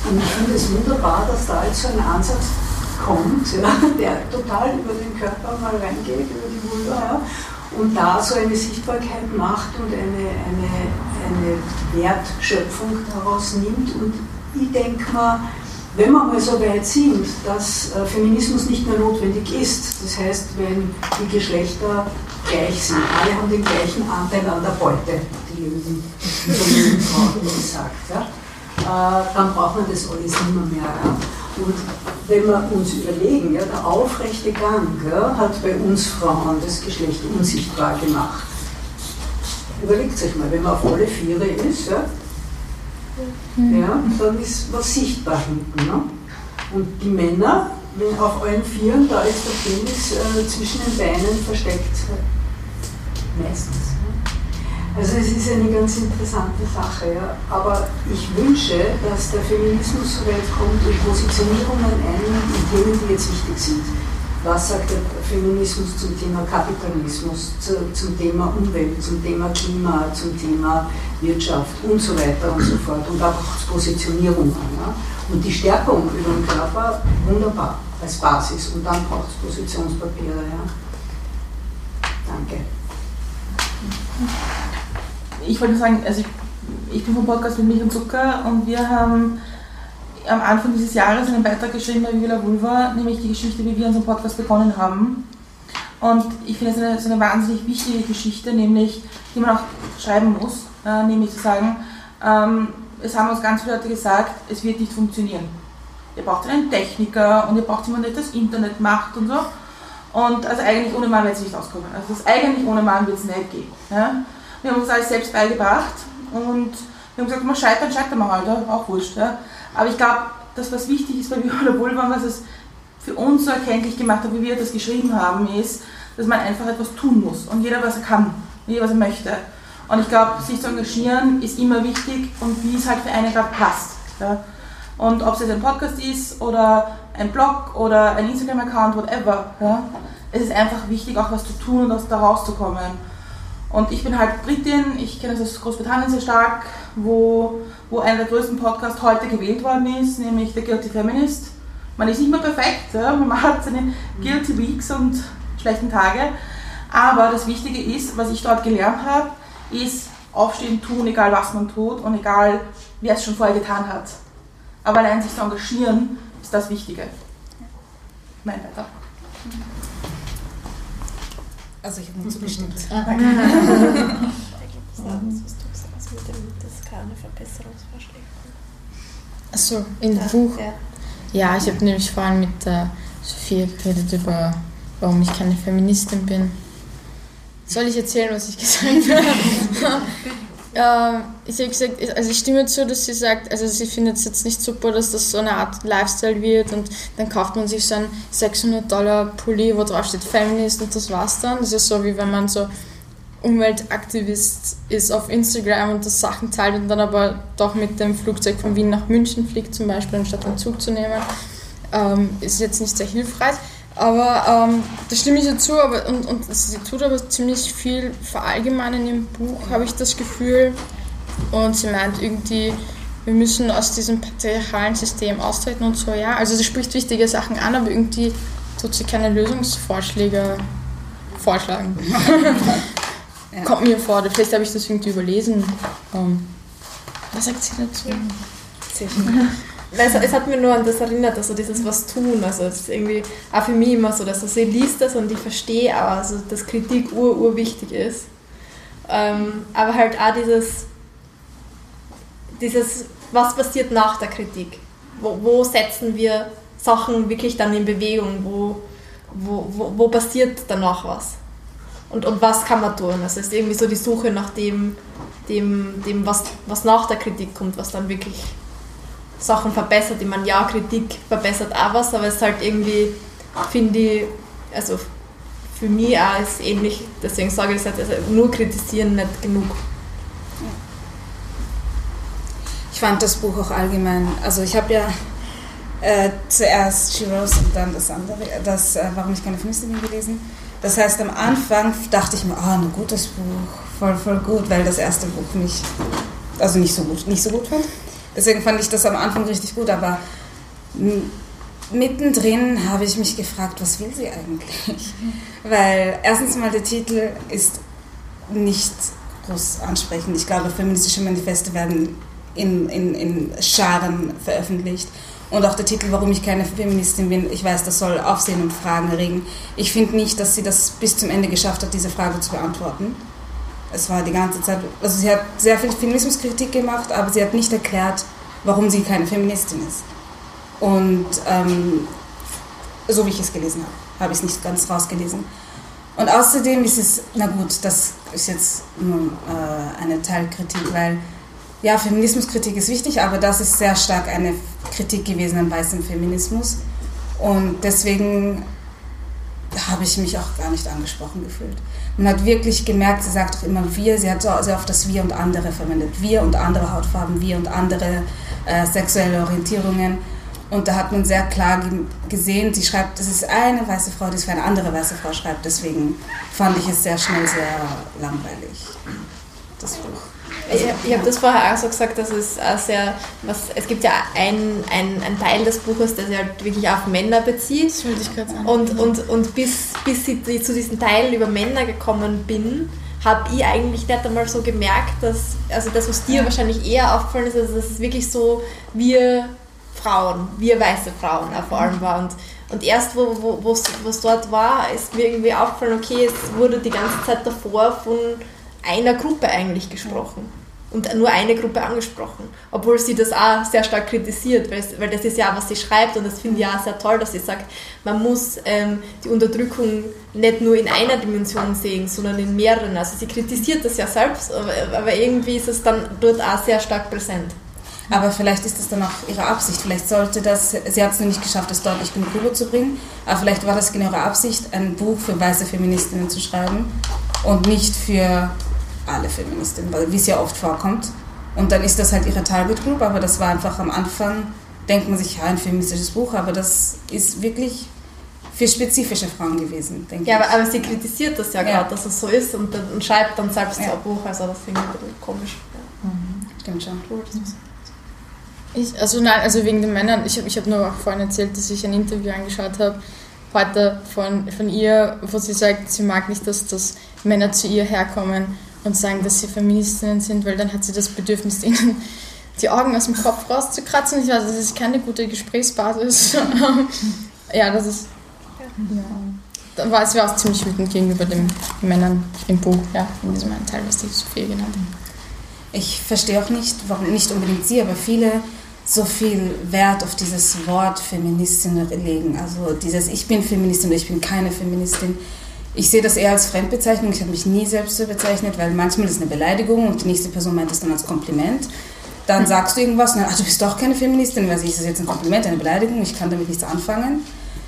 J: Und ich finde es wunderbar, dass da jetzt so ein Ansatz kommt, <laughs> ja, der total über den Körper mal reingeht, über die Vulva, ja, und da so eine Sichtbarkeit macht und eine, eine, eine Wertschöpfung daraus nimmt. Und ich denke mal, wenn wir mal so weit sind, dass äh, Feminismus nicht mehr notwendig ist, das heißt, wenn die Geschlechter gleich sind, alle haben den gleichen Anteil an der Beute, die Löwen, die Frau <laughs> gesagt, ja, äh, dann braucht man das alles nicht mehr. Ja. Und wenn wir uns überlegen, ja, der aufrechte Gang ja, hat bei uns Frauen das Geschlecht unsichtbar gemacht. Überlegt euch mal, wenn man auf alle Viere ist, ja. Ja, dann ist was sichtbar hinten. Ne? Und die Männer, wenn auf allen Vieren, da ist der Penis äh, zwischen den Beinen versteckt. Meistens. Also es ist eine ganz interessante Sache, ja. aber ich wünsche, dass der Feminismus so weit kommt und Positionierungen einnimmt in Themen, die jetzt wichtig sind. Was sagt der Feminismus zum Thema Kapitalismus, zu, zum Thema Umwelt, zum Thema Klima, zum Thema Wirtschaft und so weiter und so fort. Und es Positionierungen. Ja. Und die Stärkung über den Körper, wunderbar, als Basis. Und dann braucht es Positionspapiere. Ja. Danke
K: ich wollte sagen, also ich, ich bin vom Podcast mit Milch und Zucker und wir haben am Anfang dieses Jahres einen Beitrag geschrieben bei Viola Vulva, nämlich die Geschichte, wie wir unseren Podcast begonnen haben. Und ich finde es eine, so eine wahnsinnig wichtige Geschichte, nämlich, die man auch schreiben muss, äh, nämlich zu sagen, ähm, es haben uns ganz viele Leute gesagt, es wird nicht funktionieren. Ihr braucht einen Techniker und ihr braucht jemanden, der das Internet macht und so. Und also eigentlich ohne Mann wird es nicht auskommen. Also das eigentlich ohne Mann wird es nicht gehen. Ja? Wir haben uns alles selbst beigebracht und wir haben gesagt, man scheitern, scheitern wir halt, auch wurscht. Ja. Aber ich glaube, das, was wichtig ist bei Viola Wohlbaum, was es für uns so erkenntlich gemacht hat, wie wir das geschrieben haben, ist, dass man einfach etwas tun muss und jeder, was er kann, jeder, was er möchte. Und ich glaube, sich zu engagieren ist immer wichtig und wie es halt für einen gerade passt. Ja. Und ob es jetzt ein Podcast ist oder ein Blog oder ein Instagram-Account, whatever, ja, es ist einfach wichtig, auch was zu tun und aus da rauszukommen. Und ich bin halt Britin, ich kenne das aus Großbritannien sehr stark, wo, wo einer der größten Podcasts heute gewählt worden ist, nämlich The Guilty Feminist. Man ist nicht mehr perfekt, ja? man <laughs> hat seine Guilty Weeks und schlechten Tage, aber das Wichtige ist, was ich dort gelernt habe, ist aufstehen, tun, egal was man tut und egal wer es schon vorher getan hat. Aber allein sich zu engagieren, ist das Wichtige. Nein, weiter.
B: Also ich habe nur zugestimmt.
C: Ah, da gibt es was mit dem, dass keine Verbesserungsvorschläge kommen.
H: Achso, in dem Buch? Ja, ja ich habe nämlich vor allem mit der Sophia geredet über, warum ich keine Feministin bin. Soll ich erzählen, was ich gesagt <laughs> habe? Ähm, ich habe gesagt, also ich stimme zu, dass sie sagt, also sie findet es jetzt nicht super, dass das so eine Art Lifestyle wird und dann kauft man sich so einen 600 Dollar Pulli, wo drauf steht Feminist und das war's dann. Das ist so wie wenn man so Umweltaktivist ist auf Instagram und das Sachen teilt und dann aber doch mit dem Flugzeug von Wien nach München fliegt zum Beispiel, anstatt einen Zug zu nehmen. Ähm, ist jetzt nicht sehr hilfreich. Aber ähm, da stimme ich dazu, aber, und, und sie tut aber ziemlich viel verallgemeinern im Buch, habe ich das Gefühl. Und sie meint irgendwie, wir müssen aus diesem patriarchalen System austreten und so, ja. Also sie spricht wichtige Sachen an, aber irgendwie tut sie keine Lösungsvorschläge vorschlagen. <laughs> ja. Kommt mir vor, vielleicht habe ich das irgendwie überlesen. Ähm, was sagt sie dazu?
C: Sehr schön. Es, es, hat mir nur an das erinnert, also dieses was tun, also es ist irgendwie auch für mich immer so, dass also sie liest das und ich verstehe auch, also dass Kritik ur, ur wichtig ist. Ähm, aber halt auch dieses, dieses, was passiert nach der Kritik? Wo, wo setzen wir Sachen wirklich dann in Bewegung? Wo, wo, wo, wo passiert danach was? Und, und was kann man tun? Also es ist irgendwie so die Suche nach dem, dem, dem was, was nach der Kritik kommt, was dann wirklich Sachen verbessert. Ich meine, ja, Kritik verbessert auch was, aber es ist halt irgendwie, finde ich, also für mich auch ist ähnlich, deswegen sage ich es halt, also nur kritisieren nicht genug.
B: Ich fand das Buch auch allgemein, also ich habe ja äh, zuerst Shiros und dann das andere, das äh, Warum ich keine Feministin bin gelesen. Das heißt, am Anfang dachte ich mir, ah, oh, ein gutes Buch, voll, voll gut, weil das erste Buch mich, also nicht so gut, nicht so gut fand. Deswegen fand ich das am Anfang richtig gut, aber mittendrin habe ich mich gefragt, was will sie eigentlich? Weil erstens mal der Titel ist nicht groß ansprechend. Ich glaube, feministische Manifeste werden in, in, in Scharen veröffentlicht. Und auch der Titel, warum ich keine Feministin bin, ich weiß, das soll Aufsehen und Fragen erregen. Ich finde nicht, dass sie das bis zum Ende geschafft hat, diese Frage zu beantworten. Es war die ganze Zeit, also sie hat sehr viel Feminismuskritik gemacht, aber sie hat nicht erklärt, warum sie keine Feministin ist. Und ähm, so wie ich es gelesen habe, habe ich es nicht ganz rausgelesen. Und außerdem ist es, na gut, das ist jetzt nur äh, eine Teilkritik, weil ja, Feminismuskritik ist wichtig, aber das ist sehr stark eine Kritik gewesen an weißem Feminismus. Und deswegen habe ich mich auch gar nicht angesprochen gefühlt. Man hat wirklich gemerkt, sie sagt auch immer wir, sie hat sehr oft das wir und andere verwendet. Wir und andere Hautfarben, wir und andere äh, sexuelle Orientierungen. Und da hat man sehr klar gesehen, sie schreibt, das ist eine weiße Frau, die es für eine andere weiße Frau schreibt. Deswegen fand ich es sehr schnell sehr langweilig, das Buch.
C: Ich, ich habe das vorher auch so gesagt, dass es auch sehr, was, es gibt ja einen ein Teil des Buches, der sich halt wirklich auf Männer bezieht. Das ich gerade sagen. Und, und, und bis, bis ich zu diesem Teil über Männer gekommen bin, habe ich eigentlich nicht einmal so gemerkt, dass, also das, was dir ja. wahrscheinlich eher aufgefallen ist, also dass es wirklich so wir Frauen, wir weiße Frauen auch vor allem war. Und, und erst, wo es wo, dort war, ist mir irgendwie aufgefallen, okay, es wurde die ganze Zeit davor von einer Gruppe eigentlich gesprochen und nur eine Gruppe angesprochen, obwohl sie das auch sehr stark kritisiert, weil, weil das ist ja was sie schreibt und das finde ich auch sehr toll, dass sie sagt, man muss ähm, die Unterdrückung nicht nur in einer Dimension sehen, sondern in mehreren. Also sie kritisiert das ja selbst, aber, aber irgendwie ist es dann dort auch sehr stark präsent.
B: Aber vielleicht ist das dann auch ihre Absicht. Vielleicht sollte das, sie hat es noch nicht geschafft, das deutlich genug rüberzubringen, aber vielleicht war das genau ihre Absicht, ein Buch für weiße Feministinnen zu schreiben und nicht für alle Feministinnen, weil wie es ja oft vorkommt. Und dann ist das halt ihre Target Group, aber das war einfach am Anfang, denkt man sich, ja, ein feministisches Buch, aber das ist wirklich für spezifische Frauen gewesen, denke
C: ja,
B: ich.
C: Aber, aber sie kritisiert das ja, ja. gerade, dass es so ist und, und schreibt dann selbst ja. ein Buch, also das finde ich ein bisschen komisch. Ja. Mhm.
B: Stimmt schon.
H: Ich, also nein, also wegen den Männern, ich habe ich hab nur auch vorhin erzählt, dass ich ein Interview angeschaut habe, heute von, von ihr, wo sie sagt, sie mag nicht, dass, dass Männer zu ihr herkommen und sagen, dass sie Feministinnen sind, weil dann hat sie das Bedürfnis, <laughs> ihnen die Augen aus dem Kopf rauszukratzen. Ich weiß, das ist keine gute Gesprächsbasis. <laughs> ja, das ist. Ja. Da war es auch ziemlich wütend gegenüber den Männern im Buch, ja, in diesem einen Teil, was die Sophie genannt hat.
B: Ich verstehe auch nicht, warum nicht unbedingt sie, aber viele so viel Wert auf dieses Wort Feministin legen. Also dieses Ich bin Feministin oder ich bin keine Feministin. Ich sehe das eher als Fremdbezeichnung. Ich habe mich nie selbst so bezeichnet, weil manchmal ist es eine Beleidigung und die nächste Person meint es dann als Kompliment. Dann sagst du irgendwas und dann, ach, du bist doch keine Feministin, weil ist das jetzt ein Kompliment, eine Beleidigung, ich kann damit nichts anfangen.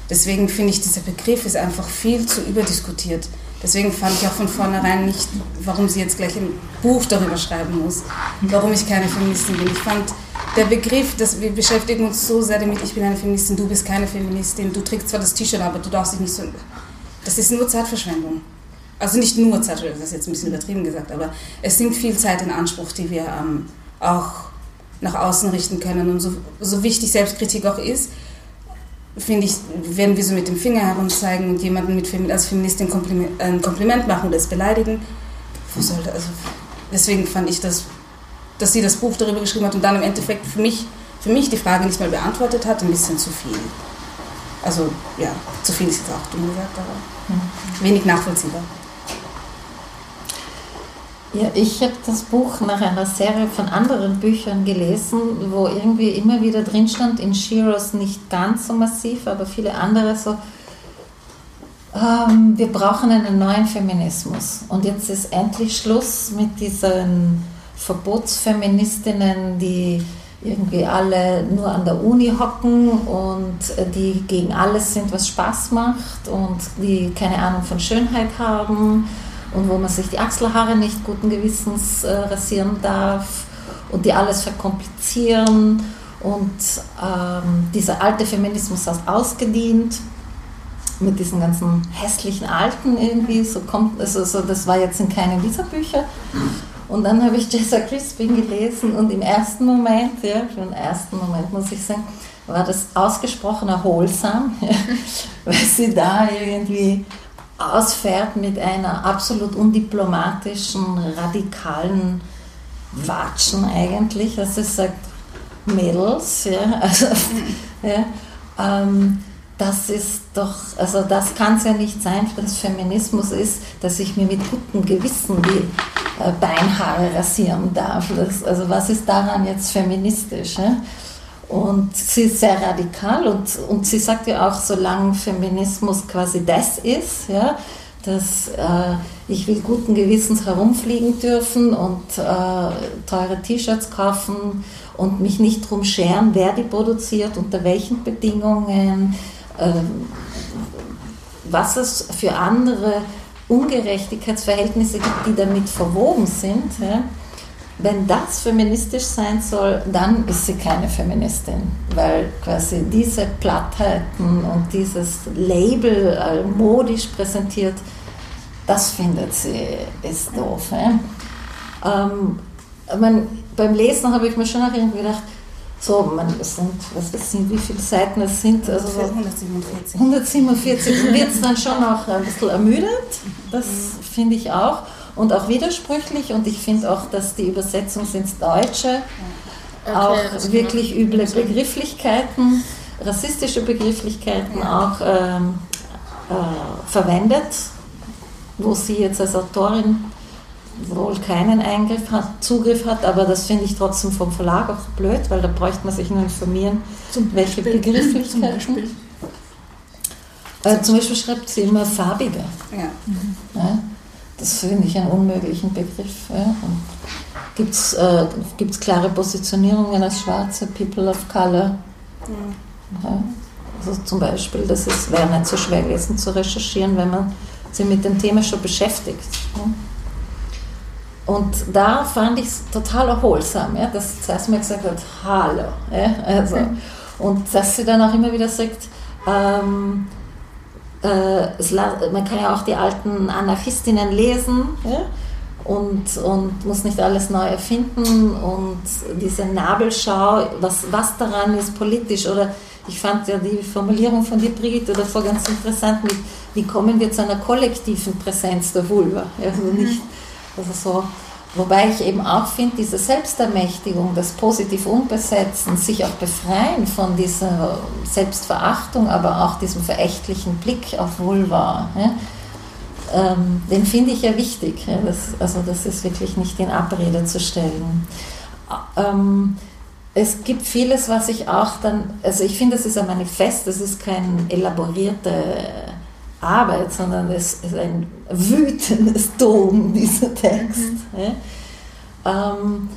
B: Deswegen finde ich, dieser Begriff ist einfach viel zu überdiskutiert. Deswegen fand ich auch von vornherein nicht, warum sie jetzt gleich ein Buch darüber schreiben muss, warum ich keine Feministin bin. Ich fand der Begriff, dass wir beschäftigen uns so sehr damit, ich bin eine Feministin, du bist keine Feministin, du trägst zwar das T-Shirt, aber du darfst dich nicht so das ist nur Zeitverschwendung. Also nicht nur Zeitverschwendung, das ist jetzt ein bisschen übertrieben gesagt, aber es nimmt viel Zeit in Anspruch, die wir ähm, auch nach außen richten können. Und so, so wichtig Selbstkritik auch ist, finde ich, wenn wir so mit dem Finger herumzeigen und jemanden mit, als Feministin Kompliment, ein Kompliment machen oder es beleidigen, sollte, also deswegen fand ich das, dass sie das Buch darüber geschrieben hat und dann im Endeffekt für mich, für mich die Frage nicht mal beantwortet hat, ein bisschen zu viel. Also ja, zu viel ist jetzt auch dumm gesagt, aber mhm. wenig nachvollziehbar.
F: Ja, ich habe das Buch nach einer Serie von anderen Büchern gelesen, wo irgendwie immer wieder drin stand, in Shiros nicht ganz so massiv, aber viele andere so, ähm, wir brauchen einen neuen Feminismus. Und jetzt ist endlich Schluss mit diesen Verbotsfeministinnen, die irgendwie alle nur an der Uni hocken und die gegen alles sind, was Spaß macht und die keine Ahnung von Schönheit haben und wo man sich die Achselhaare nicht guten Gewissens äh, rasieren darf und die alles verkomplizieren und ähm, dieser alte Feminismus hat ausgedient mit diesen ganzen hässlichen Alten irgendwie, so kommt, also so, das war jetzt in keinem dieser Bücher. Und dann habe ich Jessa Crispin gelesen und im ersten Moment, ja, für den ersten Moment muss ich sagen, war das ausgesprochen erholsam, <laughs> ja, weil sie da irgendwie ausfährt mit einer absolut undiplomatischen, radikalen Watschen eigentlich, dass sie sagt, Mädels, ja, <laughs> also, ja, ähm, das ist doch, also das kann es ja nicht sein, dass Feminismus ist, dass ich mir mit gutem Gewissen die äh, Beinhaare rasieren darf. Das, also was ist daran jetzt feministisch? Ja? Und sie ist sehr radikal und, und sie sagt ja auch, solange Feminismus quasi das ist, ja, dass äh, ich will guten Gewissens herumfliegen dürfen und äh, teure T-Shirts kaufen und mich nicht drum scheren, wer die produziert, unter welchen Bedingungen, was es für andere Ungerechtigkeitsverhältnisse gibt, die damit verwoben sind. Wenn das feministisch sein soll, dann ist sie keine Feministin, weil quasi diese Plattheiten und dieses Label äh, modisch präsentiert, das findet sie ist doof. Ähm, beim Lesen habe ich mir schon auch gedacht, so, man, es sind, was das sind, wie viele Seiten es sind?
B: Also 147.
F: 147 wird es dann schon auch ein bisschen ermüdet, das finde ich auch. Und auch widersprüchlich und ich finde auch, dass die Übersetzung ins Deutsche okay, auch wirklich üble Begrifflichkeiten, rassistische Begrifflichkeiten ja. auch ähm, äh, verwendet, wo sie jetzt als Autorin wohl keinen Eingriff hat, Zugriff hat, aber das finde ich trotzdem vom Verlag auch blöd, weil da bräuchte man sich nur informieren, zum welche Beispiel, Begrifflichkeiten. Zum Beispiel. Äh, zum Beispiel schreibt sie immer farbiger. Ja. Mhm. Ja, das finde ich einen unmöglichen Begriff. Ja. Gibt es äh, klare Positionierungen als Schwarze, People of Color? Ja. Also zum Beispiel, das wäre nicht so schwer gewesen zu recherchieren, wenn man sich mit dem Thema schon beschäftigt. Ja. Und da fand ich es total erholsam, ja, dass zuerst mal gesagt hat, hallo. Ja, also, und dass sie dann auch immer wieder sagt, ähm, äh, man kann ja auch die alten Anarchistinnen lesen ja, und, und muss nicht alles neu erfinden und diese Nabelschau, was, was daran ist politisch oder ich fand ja die Formulierung von dir, Brigitte, davor ganz interessant mit, wie kommen wir zu einer kollektiven Präsenz der Vulva. Also nicht also so, wobei ich eben auch finde, diese Selbstermächtigung, das positiv Umbesetzen, sich auch befreien von dieser Selbstverachtung, aber auch diesem verächtlichen Blick auf Vulva, ja, ähm, den finde ich ja wichtig. Ja, das, also das ist wirklich nicht in Abrede zu stellen. Ähm, es gibt vieles, was ich auch dann, also ich finde, es ist ein Manifest, es ist kein elaborierter Arbeit, sondern es ist ein wütendes <laughs> Dom, dieser Text, mhm. ja, ähm,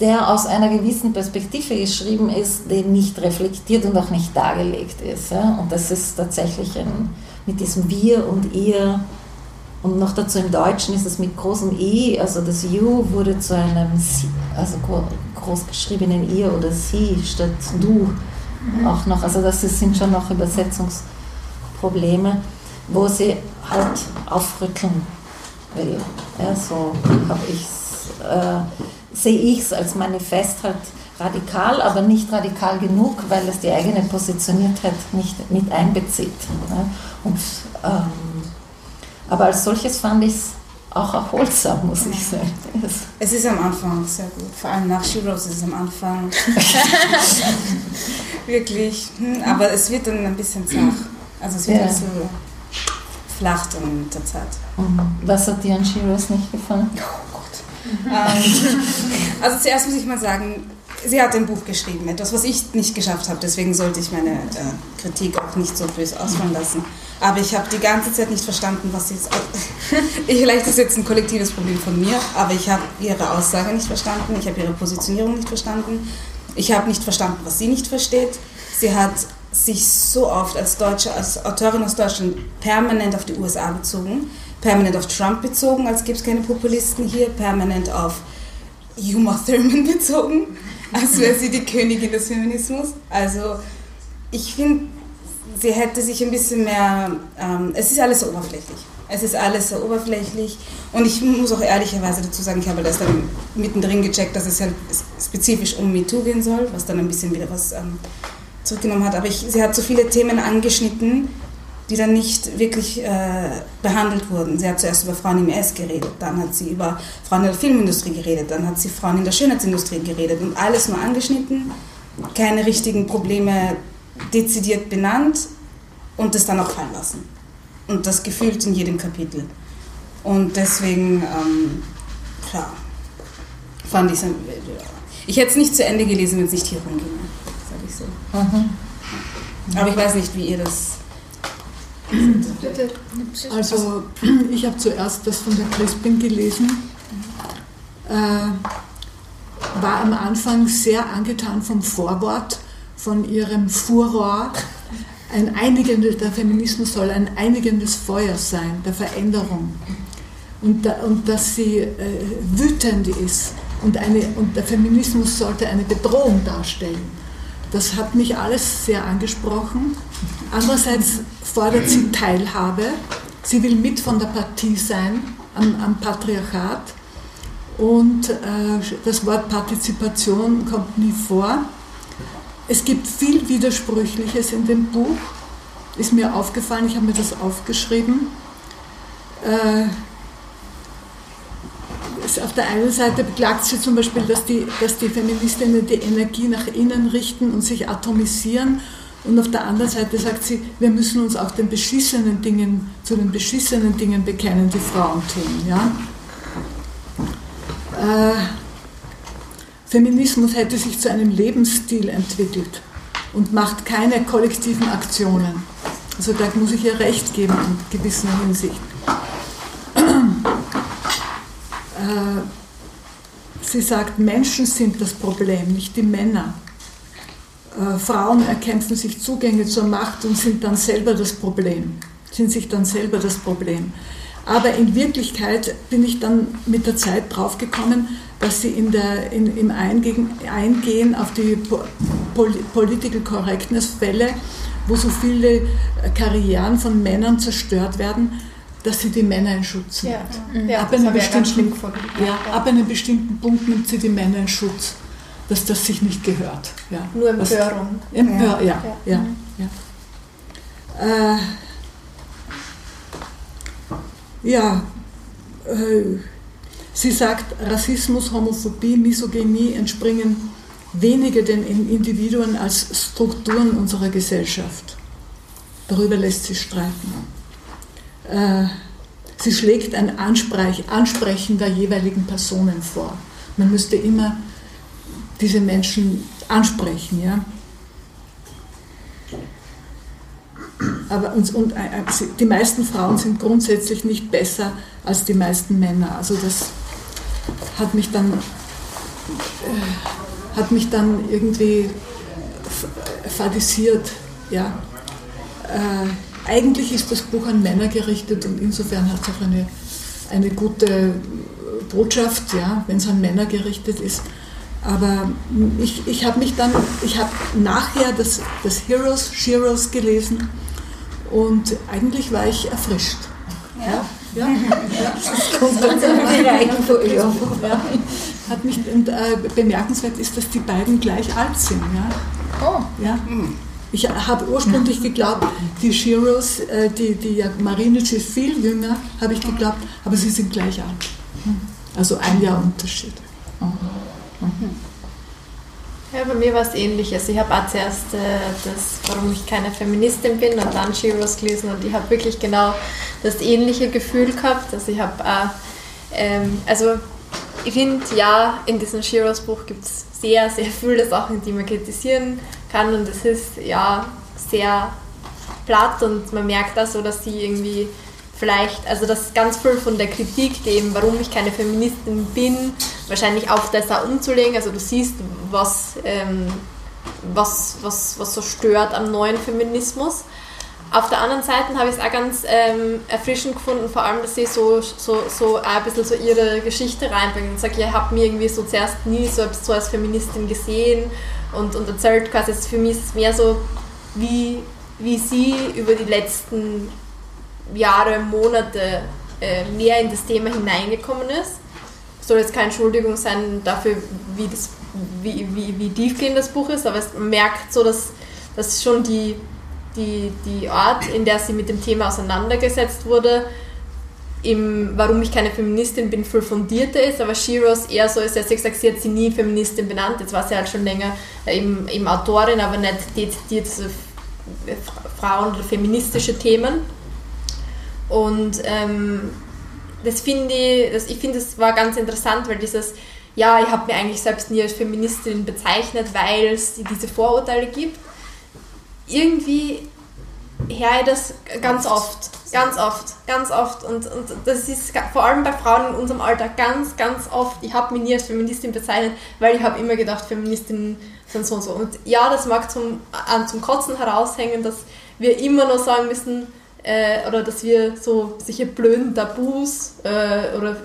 F: der aus einer gewissen Perspektive geschrieben ist, die nicht reflektiert und auch nicht dargelegt ist. Ja. Und das ist tatsächlich ein, mit diesem Wir und Ihr und noch dazu im Deutschen ist es mit großem I, also das You wurde zu einem Sie, also groß geschriebenen Ihr oder Sie statt Du mhm. auch noch. Also das sind schon noch Übersetzungs- Probleme, wo sie halt aufrütteln will. Ja, so habe ich äh, sehe ich es als Manifest halt radikal, aber nicht radikal genug, weil es die eigene Positioniertheit nicht mit einbezieht. Ne? Und, ähm, aber als solches fand ich es auch erholsam, muss ich sagen.
B: Es ist am Anfang sehr gut, vor allem nach Shiros ist es am Anfang <laughs> <laughs> wirklich, hm, aber es wird dann ein bisschen zach. Also es wird ja. so flacht in der Zeit.
F: Was hat dir an Shiros nicht gefallen?
B: Oh Gott. ähm, also zuerst muss ich mal sagen, sie hat ein Buch geschrieben, etwas, was ich nicht geschafft habe. Deswegen sollte ich meine äh, Kritik auch nicht so böse ausfallen lassen. Aber ich habe die ganze Zeit nicht verstanden, was sie jetzt. <laughs> Vielleicht ist jetzt ein kollektives Problem von mir, aber ich habe ihre Aussage nicht verstanden, ich habe ihre Positionierung nicht verstanden, ich habe nicht verstanden, was sie nicht versteht. Sie hat sich so oft als Deutsche, als Autorin aus Deutschland permanent auf die USA bezogen, permanent auf Trump bezogen, als gäbe es keine Populisten hier, permanent auf Uma Thurman <laughs> bezogen, als wäre sie die Königin des Feminismus. Also ich finde, sie hätte sich ein bisschen mehr, ähm, es ist alles so oberflächlich. Es ist alles so oberflächlich und ich muss auch ehrlicherweise dazu sagen, ich habe das dann mittendrin gecheckt, dass es halt spezifisch um MeToo gehen soll, was dann ein bisschen wieder was ähm, zurückgenommen hat. Aber ich, sie hat so viele Themen angeschnitten, die dann nicht wirklich äh, behandelt wurden. Sie hat zuerst über Frauen im ES geredet, dann hat sie über Frauen in der Filmindustrie geredet, dann hat sie Frauen in der Schönheitsindustrie geredet und alles nur angeschnitten, keine richtigen Probleme dezidiert benannt und das dann auch fallen lassen. Und das gefühlt in jedem Kapitel. Und deswegen, ähm, klar, fand ich es. Ich hätte es nicht zu Ende gelesen, wenn es nicht hier rumginge, so. Mhm. Aber ich weiß nicht, wie ihr das.
G: Also, <clears throat> ich habe zuerst das von der Crispin gelesen. Äh, war am Anfang sehr angetan vom Vorwort, von ihrem Furor. Ein einigendes, der Feminismus soll ein einigendes Feuer sein, der Veränderung. Und, da, und dass sie äh, wütend ist und, eine, und der Feminismus sollte eine Bedrohung darstellen. Das hat mich alles sehr angesprochen. Andererseits fordert sie Teilhabe. Sie will mit von der Partie sein am, am Patriarchat. Und äh, das Wort Partizipation kommt nie vor. Es gibt viel Widersprüchliches in dem Buch, ist mir aufgefallen, ich habe mir das aufgeschrieben. Äh, auf der einen Seite beklagt sie zum Beispiel, dass die, dass die Feministinnen die Energie nach innen richten und sich atomisieren. Und auf der anderen Seite sagt sie, wir müssen uns auch den beschissenen Dingen, zu den beschissenen Dingen bekennen, die Frauen tun. Ja? Äh, Feminismus hätte sich zu einem Lebensstil entwickelt und macht keine kollektiven Aktionen. Also da muss ich ihr recht geben in gewisser Hinsicht. Äh, sie sagt, Menschen sind das Problem, nicht die Männer. Äh, Frauen erkämpfen sich Zugänge zur Macht und sind dann selber das Problem, sind sich dann selber das Problem. Aber in Wirklichkeit bin ich dann mit der Zeit draufgekommen, dass sie in der, in, im Eingehen, Eingehen auf die Political Correctness-Fälle, wo so viele Karrieren von Männern zerstört werden, dass sie die Männer in Schutz nimmt. Ja, ja ab, einem bestimmten, ja, ab einem bestimmten Punkt nimmt sie die Männer in Schutz, dass das sich nicht gehört. Ja.
C: Nur Empörung.
G: Empör, ja. ja, ja, ja. Äh, ja äh, sie sagt, Rassismus, Homophobie, Misogynie entspringen weniger den Individuen als Strukturen unserer Gesellschaft. Darüber lässt sich streiten. Äh, sie schlägt ein Ansprechen der jeweiligen Personen vor. Man müsste immer diese Menschen ansprechen. Ja? Aber uns, und, äh, die meisten Frauen sind grundsätzlich nicht besser als die meisten Männer. Also das hat mich dann, äh, hat mich dann irgendwie fadisiert. Ja. Äh, eigentlich ist das Buch an Männer gerichtet und insofern hat es auch eine, eine gute Botschaft, ja, wenn es an Männer gerichtet ist. Aber ich, ich habe mich dann, ich habe nachher das, das Heroes, Sheroes gelesen und eigentlich war ich erfrischt. Ja. Ja, <laughs> ja. Kommt dann ja. Hat mich, und, äh, bemerkenswert ist, dass die beiden gleich alt sind. Ja. Oh. Ja. Ich habe ursprünglich geglaubt, die Shiros, äh, die, die Marinic ist viel jünger, habe ich geglaubt, aber sie sind gleich alt. Also ein Jahr Unterschied.
C: Ja, bei mir war es ähnliches. Ich habe auch zuerst äh, das, warum ich keine Feministin bin und dann Shiros gelesen und ich habe wirklich genau das ähnliche Gefühl gehabt. Also ich habe auch, ähm, also ich finde, ja, in diesem Shiros Buch gibt es sehr, sehr viele Sachen, die man kritisieren kann und es ist ja sehr platt und man merkt da so, dass sie irgendwie vielleicht, also das ganz viel von der Kritik, eben, warum ich keine Feministin bin, wahrscheinlich auf das auch umzulegen. Also du siehst, was, ähm, was, was, was so stört am neuen Feminismus. Auf der anderen Seite habe ich es auch ganz ähm, erfrischend gefunden, vor allem, dass sie so, so, so ein bisschen so ihre Geschichte reinbringen und sagt, ich habe mich irgendwie so zuerst nie so, so als Feministin gesehen und, und erzählt quasi, für mich ist es mehr so, wie, wie sie über die letzten Jahre, Monate äh, mehr in das Thema hineingekommen ist. Soll jetzt keine Entschuldigung sein dafür, wie, das, wie, wie, wie tiefgehend das Buch ist, aber es merkt so, dass, dass schon die, die, die Art, in der sie mit dem Thema auseinandergesetzt wurde, im, warum ich keine Feministin bin, viel fundierter ist, aber Shiros eher so ist, dass sie gesagt sie hat sie nie Feministin benannt, jetzt war sie halt schon länger eben, eben Autorin, aber nicht dezidiert so Frauen- oder feministische Themen. Und ähm, das finde ich, das, ich finde, es war ganz interessant, weil dieses, ja, ich habe mir eigentlich selbst nie als Feministin bezeichnet, weil es diese Vorurteile gibt. Irgendwie höre ich das ganz oft, ganz oft, ganz oft. Und, und das ist vor allem bei Frauen in unserem Alter ganz, ganz oft. Ich habe mich nie als Feministin bezeichnet, weil ich habe immer gedacht, Feministinnen sind so und so. Und ja, das mag zum, zum Kotzen heraushängen, dass wir immer noch sagen müssen, äh, oder dass wir so solche blöden Tabus äh, oder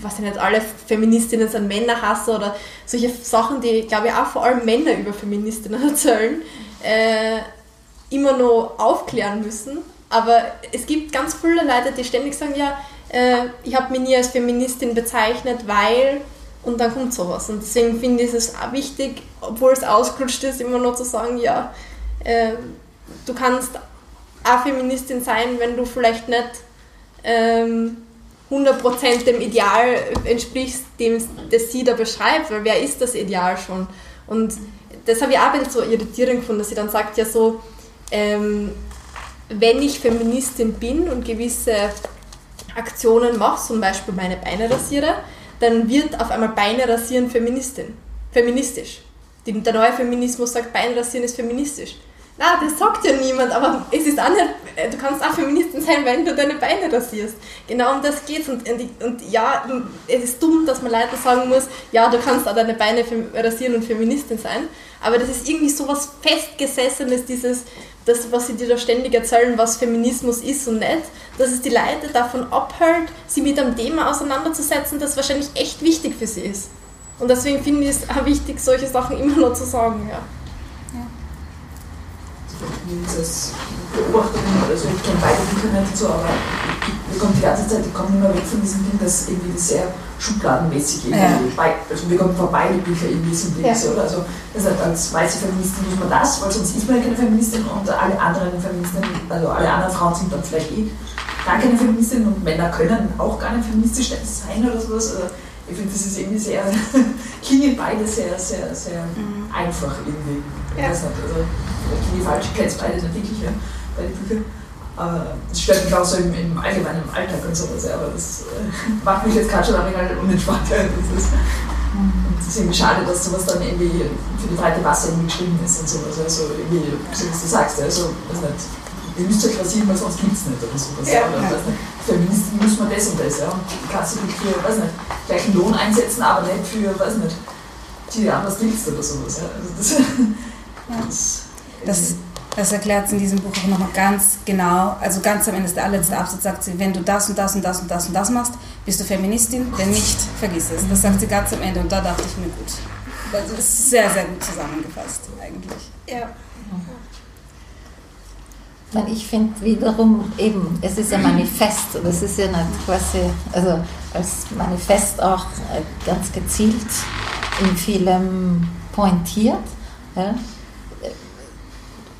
C: was ich nicht, alle Feministinnen sind Männerhasser oder solche Sachen, die, glaube ich, auch vor allem Männer über Feministinnen <laughs> erzählen, äh, immer noch aufklären müssen. Aber es gibt ganz viele Leute, die ständig sagen, ja, äh, ich habe mich nie als Feministin bezeichnet, weil und dann kommt sowas. Und deswegen finde ich es auch wichtig, obwohl es ausgerutscht ist, immer noch zu sagen, ja, äh, du kannst auch Feministin sein, wenn du vielleicht nicht ähm, 100% dem Ideal entsprichst, dem das sie da beschreibt, weil wer ist das Ideal schon? Und das habe ich auch ein bisschen so irritierend gefunden, dass sie dann sagt, ja so, ähm, wenn ich Feministin bin und gewisse Aktionen mache, zum Beispiel meine Beine rasiere, dann wird auf einmal Beine rasieren Feministin, feministisch. Der neue Feminismus sagt, Beine rasieren ist feministisch. Na, das sagt ja niemand, aber es ist auch nicht, äh, du kannst auch Feministin sein, wenn du deine Beine rasierst. Genau um das geht's und, und, und ja, es ist dumm, dass man Leute sagen muss, ja, du kannst auch deine Beine rasieren und Feministin sein, aber das ist irgendwie so was Festgesessenes, dieses, das, was sie dir da ständig erzählen, was Feminismus ist und nicht, dass es die Leute davon abhält, sie mit einem Thema auseinanderzusetzen, das wahrscheinlich echt wichtig für sie ist. Und deswegen finde ich es auch wichtig, solche Sachen immer noch zu sagen, ja
L: als Beobachterin, also ich kenne beide Bücher nicht so, aber wir kommen die ganze Zeit, ich komme immer weg von diesem Ding, dass irgendwie sehr schubladenmäßig irgendwie, ja. also wir kommen vorbei, die Bücher irgendwie sind ja. so, oder? Also das heißt, als weiße Feministin muss man das, weil sonst ist man ja keine Feministin und alle anderen Feministinnen, also alle anderen Frauen sind dann vielleicht eh gar keine Feministin und Männer können auch gar nicht feministisch sein oder sowas. Also ich finde, das ist irgendwie sehr, <laughs> klingen beide sehr, sehr, sehr mhm. einfach irgendwie. Ja. Das hat, also, die falsch, ich kenne es beide nicht wirklich, ja, beide Bücher. Es stört mich auch so im, im allgemeinen im Alltag und sowas, ja, aber das äh, macht mich jetzt gerade schon ein wenig unentspannt. Ja, <laughs> das ist, und es ist irgendwie schade, dass sowas dann irgendwie für die breite Masse irgendwie geschrieben ist und sowas. Also irgendwie, so wie du sagst, also, weiß nicht, ihr müsst euch rasieren, weil sonst gibt es nicht oder sowas. Ja, oder, ja. Feministin muss man das und das, ja. Und kannst du nicht für, weiß nicht, gleichen Lohn einsetzen, aber nicht für, weiß nicht, die anders willst oder sowas. Ja. Also das, <laughs>
B: das, das, das erklärt sie in diesem Buch auch nochmal ganz genau. Also ganz am Ende ist der allerletzte Absatz, sagt sie, wenn du das und das und das und das und das machst, bist du Feministin, wenn nicht, vergiss es. Das sagt sie ganz am Ende und da dachte ich mir, gut. Das ist sehr, sehr gut zusammengefasst eigentlich. Ja.
F: Ich finde wiederum eben, es ist ein Manifest, das ist ja nicht quasi, also als Manifest auch äh, ganz gezielt in vielem pointiert. Ja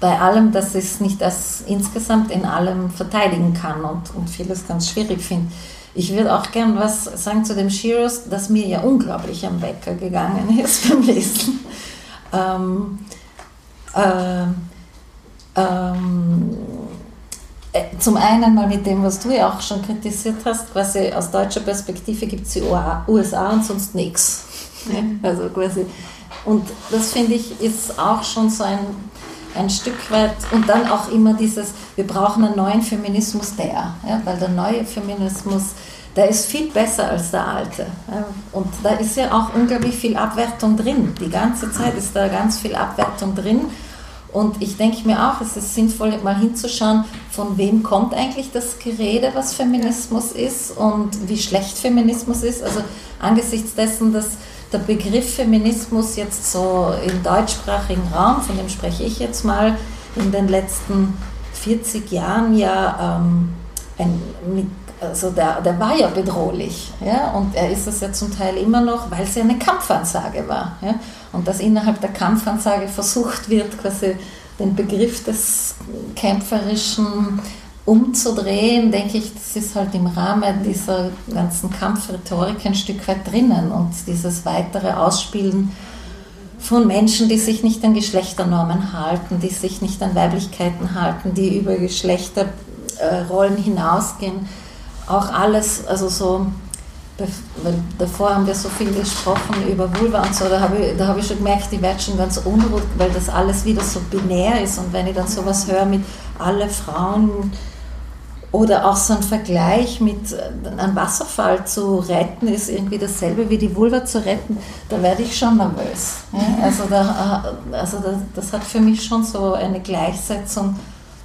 F: bei allem, dass ich es nicht als insgesamt in allem verteidigen kann und, und vieles ganz schwierig finde. Ich würde auch gern was sagen zu dem Shiros, das mir ja unglaublich am Wecker gegangen <laughs> ist beim Lesen. Ähm, äh, ähm, äh, zum einen mal mit dem, was du ja auch schon kritisiert hast, quasi aus deutscher Perspektive gibt es die USA und sonst nichts. <laughs> Also quasi. Und das finde ich ist auch schon so ein ein Stück weit und dann auch immer dieses, wir brauchen einen neuen Feminismus, der, ja, weil der neue Feminismus, der ist viel besser als der alte. Ja, und da ist ja auch unglaublich viel Abwertung drin. Die ganze Zeit ist da ganz viel Abwertung drin. Und ich denke mir auch, es ist sinnvoll, mal hinzuschauen, von wem kommt eigentlich das Gerede, was Feminismus ist und wie schlecht Feminismus ist. Also angesichts dessen, dass der Begriff Feminismus jetzt so im deutschsprachigen Raum, von dem spreche ich jetzt mal, in den letzten 40 Jahren ja ähm, ein, also der, der war ja bedrohlich. Ja? Und er ist es ja zum Teil immer noch, weil es ja eine Kampfansage war. Ja? Und dass innerhalb der Kampfansage versucht wird, quasi den Begriff des Kämpferischen umzudrehen, denke ich, das ist halt im Rahmen dieser ganzen Kampfrhetorik ein Stück weit drinnen und dieses weitere Ausspielen von Menschen, die sich nicht an Geschlechternormen halten, die sich nicht an Weiblichkeiten halten, die über Geschlechterrollen hinausgehen. Auch alles, also so, weil davor haben wir so viel gesprochen über Vulva und so, da habe ich, hab ich schon gemerkt, ich werde schon ganz unruhig, weil das alles wieder so binär ist und wenn ich dann sowas höre mit alle Frauen oder auch so ein Vergleich mit äh, einem Wasserfall zu retten ist irgendwie dasselbe wie die Vulva zu retten, da werde ich schon nervös. Also, da, äh, also das, das hat für mich schon so eine Gleichsetzung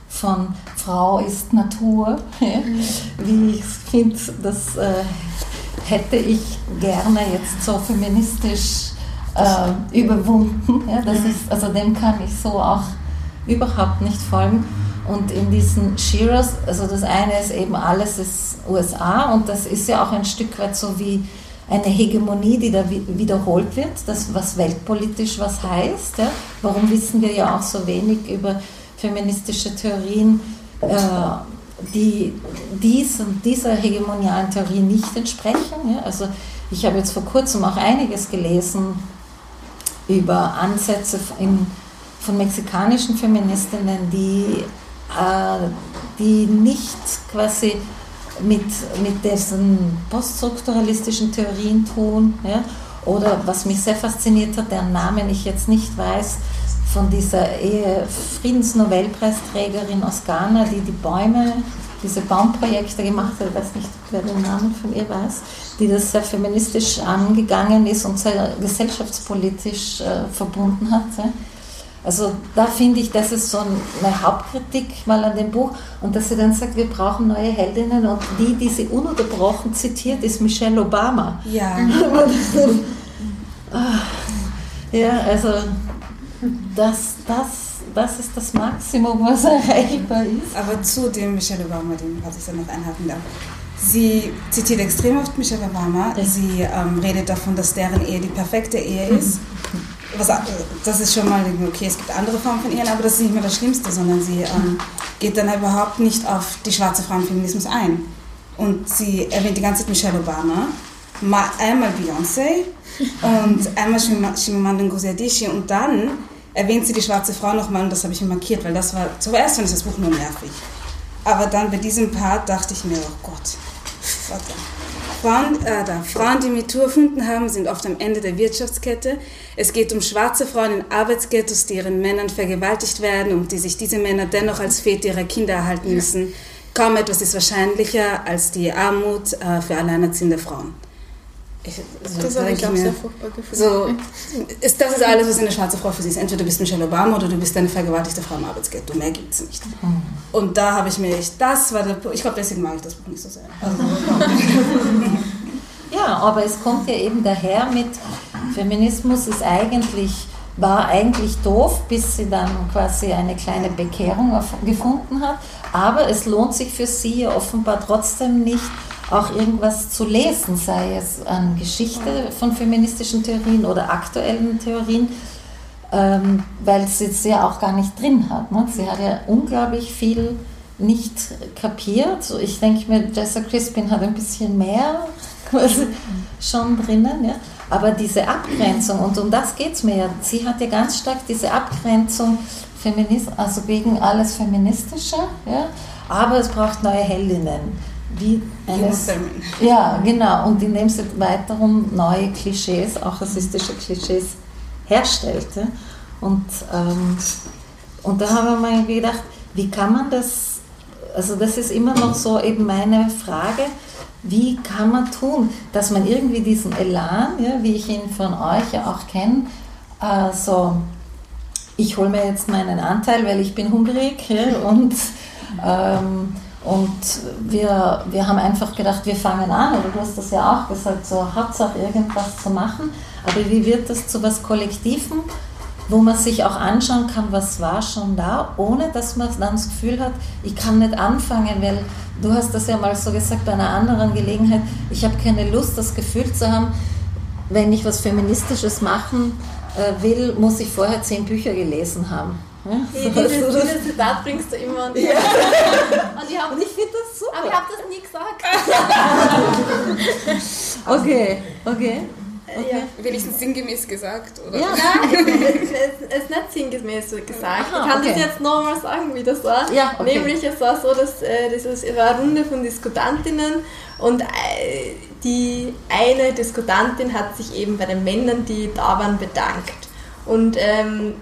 F: von Frau ist Natur, wie ich finde, das äh, hätte ich gerne jetzt so feministisch äh, überwunden. Ja, das ist, also dem kann ich so auch überhaupt nicht folgen. Und in diesen Shearers, also das eine ist eben alles ist USA und das ist ja auch ein Stück weit so wie eine Hegemonie, die da wiederholt wird, das was weltpolitisch was heißt. Ja? Warum wissen wir ja auch so wenig über feministische Theorien, äh, die diesen, dieser hegemonialen Theorie nicht entsprechen? Ja? Also ich habe jetzt vor kurzem auch einiges gelesen über Ansätze in, von mexikanischen Feministinnen, die die nicht quasi mit, mit diesen poststrukturalistischen Theorien tun. Ja? Oder was mich sehr fasziniert hat, deren Namen ich jetzt nicht weiß, von dieser Friedensnobelpreisträgerin aus Ghana, die die Bäume, diese Baumprojekte gemacht hat, ich weiß nicht, wer den Namen von ihr weiß, die das sehr feministisch angegangen ist und sehr gesellschaftspolitisch äh, verbunden hat. Ja? Also da finde ich, das ist so eine Hauptkritik mal an dem Buch und dass sie dann sagt, wir brauchen neue Heldinnen und die, die sie ununterbrochen zitiert, ist Michelle Obama.
B: Ja. <laughs>
F: ja, also das, das, das ist das Maximum, was erreichbar ist.
B: Aber zu dem Michelle Obama, dem was ich dann noch einhaken darf. Sie zitiert extrem oft Michelle Obama. Sie ähm, redet davon, dass deren Ehe die perfekte Ehe ist was, das ist schon mal, okay, es gibt andere Formen von Ehen, aber das ist nicht mehr das Schlimmste, sondern sie ähm, geht dann überhaupt nicht auf die schwarze Frauenfeminismus ein. Und sie erwähnt die ganze Zeit Michelle Obama, mal, einmal Beyoncé und <laughs> einmal Chimamanda Ngozi Adichie und dann erwähnt sie die schwarze Frau nochmal und das habe ich mir markiert, weil das war, zuerst fand ich das Buch nur nervig. Aber dann bei diesem Part dachte ich mir, oh Gott, warte. Frauen, äh, da, Frauen, die MeToo erfunden haben, sind oft am Ende der Wirtschaftskette. Es geht um schwarze Frauen in Arbeitsghettos, die ihren Männern vergewaltigt werden und die sich diese Männer dennoch als Väter ihrer Kinder erhalten müssen. Kaum etwas ist wahrscheinlicher als die Armut äh, für alleinerziehende Frauen. Ich, das habe ich auch sehr furchtbar gefühlt. So, ist, das ist alles, was eine schwarze Frau für sie ist. Entweder du bist Michelle Obama oder du bist eine vergewaltigte Frau im Arbeitsghetto. Mehr gibt es nicht. Mhm. Und da habe ich mir, das war der Ich glaube, deswegen mag ich das Buch nicht so sehr. Also, <laughs>
F: ja, aber es kommt ja eben daher mit, Feminismus ist eigentlich war eigentlich doof, bis sie dann quasi eine kleine Bekehrung gefunden hat. Aber es lohnt sich für sie offenbar trotzdem nicht, auch irgendwas zu lesen, sei es an Geschichte von feministischen Theorien oder aktuellen Theorien, ähm, weil sie es ja auch gar nicht drin hat. Ne? Sie hat ja unglaublich viel nicht kapiert. Ich denke mir, Jessa Crispin hat ein bisschen mehr <laughs> schon drinnen. Ja? Aber diese Abgrenzung, und um das geht es mir ja, sie hat ja ganz stark diese Abgrenzung, Feminist, also gegen alles Feministische, ja? aber es braucht neue Heldinnen wie eines, ja genau. Und indem sie weiterum neue Klischees, auch rassistische Klischees herstellte. Und ähm, Und da haben wir mir gedacht, wie kann man das, also das ist immer noch so eben meine Frage, wie kann man tun, dass man irgendwie diesen Elan, ja, wie ich ihn von euch ja auch kenne, äh, so, ich hole mir jetzt meinen Anteil, weil ich bin hungrig ja, und, ähm, und wir, wir haben einfach gedacht, wir fangen an, oder du hast das ja auch gesagt, so Hauptsache irgendwas zu machen, aber wie wird das zu was Kollektivem? wo man sich auch anschauen kann, was war schon da, ohne dass man dann das Gefühl hat, ich kann nicht anfangen, weil du hast das ja mal so gesagt bei einer anderen Gelegenheit, ich habe keine Lust, das Gefühl zu haben, wenn ich was Feministisches machen äh, will, muss ich vorher zehn Bücher gelesen haben. Ja?
C: Hey, <laughs> dieses, dieses Zitat bringst du immer und,
F: ja. <laughs>
C: und ich,
F: und ich finde das super.
C: Aber ich habe das nie
F: gesagt. <laughs> okay, okay.
B: Okay. Ja. Wenigstens sinngemäß gesagt, oder?
C: Ja, Nein, es, es, ist nicht sinngemäß gesagt. Aha, ich kann okay. das jetzt nochmal sagen, wie das war.
F: Ja, okay.
C: Nämlich, es war so, dass äh, das war eine Runde von Diskutantinnen und äh, die eine Diskutantin hat sich eben bei den Männern, die da waren, bedankt. Und ähm,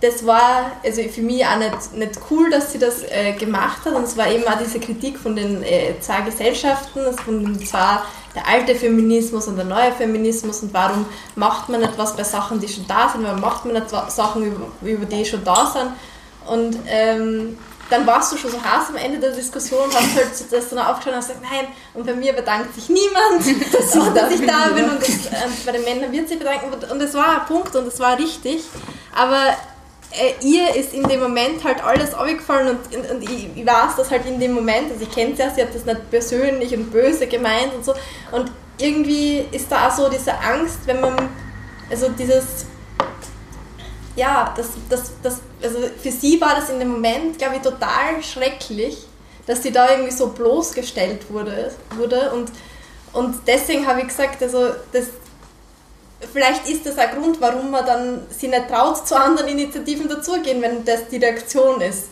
C: das war also für mich auch nicht, nicht cool, dass sie das äh, gemacht hat. Und es war eben auch diese Kritik von den äh, zwei Gesellschaften, also von zwei der alte Feminismus und der neue Feminismus und warum macht man nicht was bei Sachen, die schon da sind, warum macht man nicht Sachen, über, über die schon da sind. Und ähm, dann warst du schon so heiß am Ende der Diskussion, hast halt das dann aufgeschaut und hast gesagt, nein, und bei mir bedankt sich niemand, dass, <laughs> ich, <laughs> dass ich da bin und, das, und bei den Männern wird sich bedanken und es war ein Punkt und es war richtig, aber äh, ihr ist in dem Moment halt alles aufgefallen und, und, und ich, ich, weiß das halt in dem Moment, also ich kenne sie ja, sie hat das nicht persönlich und böse gemeint und so. Und irgendwie ist da auch so diese Angst, wenn man, also dieses, ja, das, das, das, also für sie war das in dem Moment, glaube ich, total schrecklich, dass sie da irgendwie so bloßgestellt wurde, wurde. Und, und deswegen habe ich gesagt, also das, vielleicht ist das ein Grund, warum man dann sich nicht traut, zu anderen Initiativen dazugehen, wenn das die Reaktion ist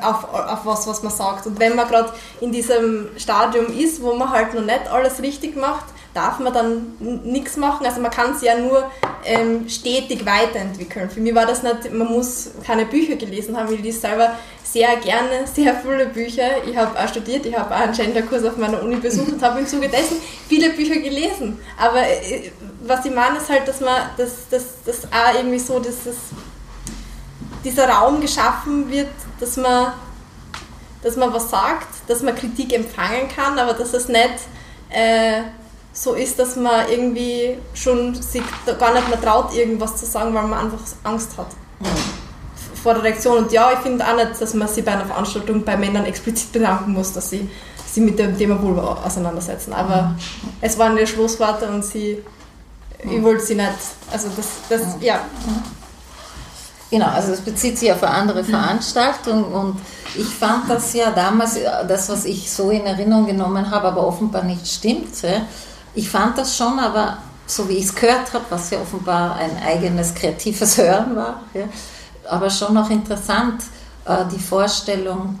C: auf, auf was, was man sagt. Und wenn man gerade in diesem Stadium ist, wo man halt noch nicht alles richtig macht, darf man dann nichts machen. Also man kann sich ja nur ähm, stetig weiterentwickeln. Für mich war das nicht, man muss keine Bücher gelesen haben, ich lese selber sehr gerne sehr viele Bücher. Ich habe auch studiert, ich habe auch einen Genderkurs auf meiner Uni besucht und habe im Zuge dessen viele Bücher gelesen. Aber äh, was ich meine ist halt, dass man dass, dass, dass auch irgendwie so dieses, dieser Raum geschaffen wird, dass man, dass man was sagt, dass man Kritik empfangen kann, aber dass es nicht äh, so ist, dass man irgendwie schon sich gar nicht mehr traut, irgendwas zu sagen, weil man einfach Angst hat vor der Reaktion. Und ja, ich finde auch nicht, dass man sich bei einer Veranstaltung bei Männern explizit bedanken muss, dass sie sich mit dem Thema Vulva auseinandersetzen. Aber mhm. es waren die Schlussworte und sie, mhm. ich wollte sie nicht, also das, das ja.
F: Genau, also das bezieht sich auf eine andere mhm. Veranstaltung und ich fand das ja damals, das was ich so in Erinnerung genommen habe, aber offenbar nicht stimmt. Ich fand das schon, aber so wie ich es gehört habe, was ja offenbar ein eigenes kreatives <laughs> Hören war, aber schon noch interessant, äh, die Vorstellung,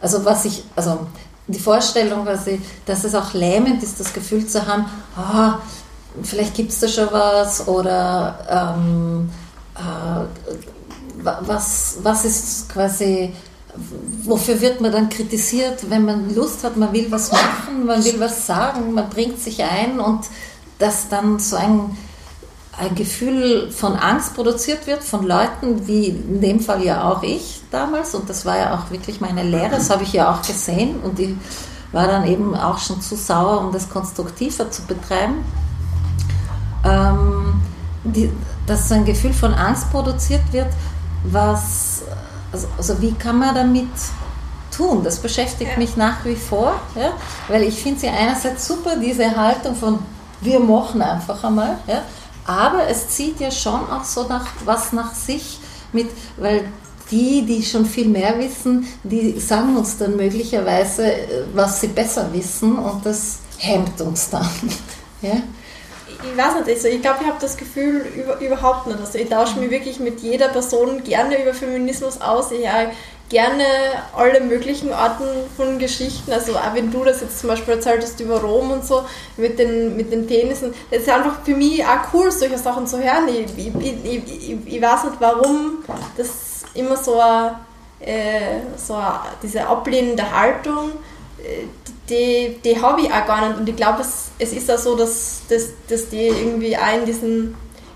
F: also was ich, also die Vorstellung, quasi, dass es auch lähmend ist, das Gefühl zu haben, oh, vielleicht gibt es da schon was oder ähm, äh, was, was ist quasi, wofür wird man dann kritisiert, wenn man Lust hat, man will was machen, man will was sagen, man bringt sich ein und dass dann so ein ein Gefühl von Angst produziert wird von Leuten, wie in dem Fall ja auch ich damals, und das war ja auch wirklich meine Lehre, das habe ich ja auch gesehen, und ich war dann eben auch schon zu sauer, um das konstruktiver zu betreiben, ähm, die, dass so ein Gefühl von Angst produziert wird, was, also, also wie kann man damit tun? Das beschäftigt ja. mich nach wie vor, ja? weil ich finde sie einerseits super, diese Haltung von wir machen einfach einmal, ja? Aber es zieht ja schon auch so nach, was nach sich mit, weil die, die schon viel mehr wissen, die sagen uns dann möglicherweise, was sie besser wissen und das hemmt uns dann. <laughs> ja?
C: Ich weiß nicht, also ich glaube, ich habe das Gefühl über, überhaupt nicht. Also ich tausche mich wirklich mit jeder Person gerne über Feminismus aus. Ich, gerne alle möglichen Arten von Geschichten. Also auch wenn du das jetzt zum Beispiel erzählt hast über Rom und so, mit den, mit den Penissen, das ist einfach für mich auch cool, solche Sachen zu hören. Ich, ich, ich, ich, ich weiß nicht, warum das immer so, eine, äh, so eine, diese ablehnende Haltung, äh, die, die habe ich auch gar nicht. Und ich glaube, es, es ist auch so, dass, dass, dass die irgendwie auch in diesen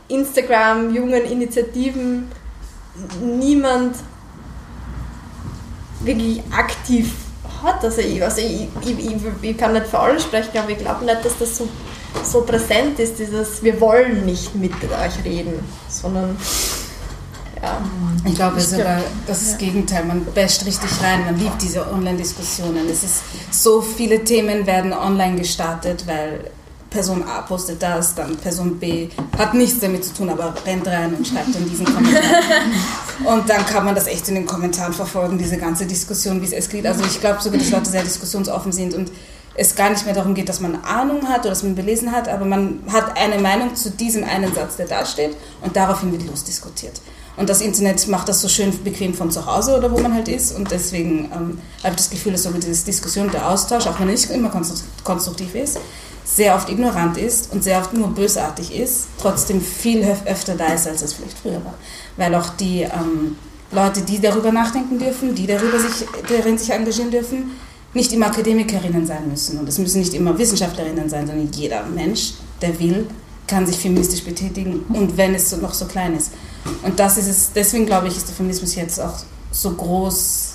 C: Instagram-jungen Initiativen niemand wirklich aktiv hat. Also ich, also ich, ich, ich, kann nicht für alle sprechen, aber ich glaube nicht, dass das so, so präsent ist, dieses wir wollen nicht mit euch reden, sondern ja.
B: Ich glaube sogar, das ist das Gegenteil. Man basht richtig rein, man liebt diese Online-Diskussionen. Es ist so viele Themen werden online gestartet, weil Person A postet das, dann Person B hat nichts damit zu tun, aber rennt rein und schreibt dann diesen Kommentar. <laughs> und dann kann man das echt in den Kommentaren verfolgen, diese ganze Diskussion, wie es eskaliert. Also ich glaube sogar, dass Leute sehr diskussionsoffen sind und es gar nicht mehr darum geht, dass man Ahnung hat oder dass man belesen hat, aber man hat eine Meinung zu diesem einen Satz, der da steht und daraufhin wird losdiskutiert. Und das Internet macht das so schön bequem von zu Hause oder wo man halt ist. Und deswegen ähm, habe ich das Gefühl, dass so diese Diskussion, der Austausch, auch wenn er nicht immer konstruktiv ist, sehr oft ignorant ist und sehr oft nur bösartig ist, trotzdem viel öfter da ist, als es vielleicht früher war. Weil auch die ähm, Leute, die darüber nachdenken dürfen, die darüber sich, darin sich engagieren dürfen, nicht immer Akademikerinnen sein müssen. Und es müssen nicht immer Wissenschaftlerinnen sein, sondern jeder Mensch, der will, kann sich feministisch betätigen und wenn es noch so klein ist. Und das ist es, deswegen glaube ich, ist der Feminismus jetzt auch so groß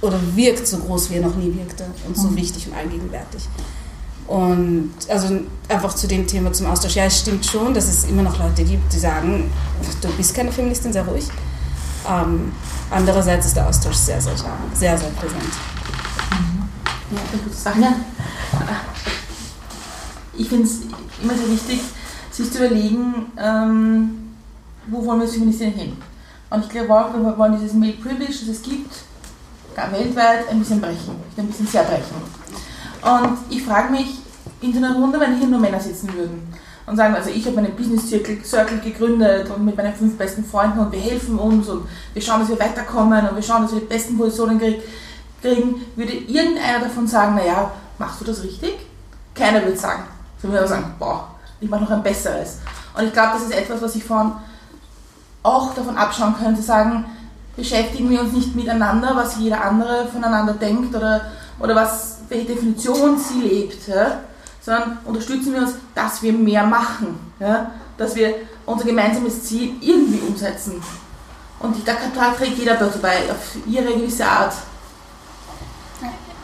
B: oder wirkt so groß, wie er noch nie wirkte und so mhm. wichtig und allgegenwärtig. Und also einfach zu dem Thema zum Austausch. Ja, es stimmt schon, dass es immer noch Leute gibt, die sagen, du bist keine Feministin, sehr ruhig. Ähm, andererseits ist der Austausch sehr, sehr, sehr, sehr präsent.
K: Mhm. Ja, ja. Ich finde es immer sehr wichtig, sich zu überlegen, ähm, wo wollen wir als Feministinnen hin. Und ich glaube auch, wir wollen dieses Male Privilege, das es gibt, gar weltweit ein bisschen brechen, ein bisschen sehr brechen. Und ich frage mich in so einer Runde, wenn hier nur Männer sitzen würden und sagen, also ich habe meinen Business Circle, gegründet und mit meinen fünf besten Freunden und wir helfen uns und wir schauen, dass wir weiterkommen und wir schauen, dass wir die besten Positionen kriegen, würde irgendeiner davon sagen, naja, machst du das richtig? Keiner würde sagen. Sie würden sagen, boah, ich mache noch ein besseres. Und ich glaube, das ist etwas, was ich von auch davon abschauen können, zu sagen, beschäftigen wir uns nicht miteinander, was jeder andere voneinander denkt oder, oder was welche Definition sie lebt, ja, sondern unterstützen wir uns, dass wir mehr machen, ja, dass wir unser gemeinsames Ziel irgendwie umsetzen. Und da trägt jeder dazu bei, auf ihre gewisse Art.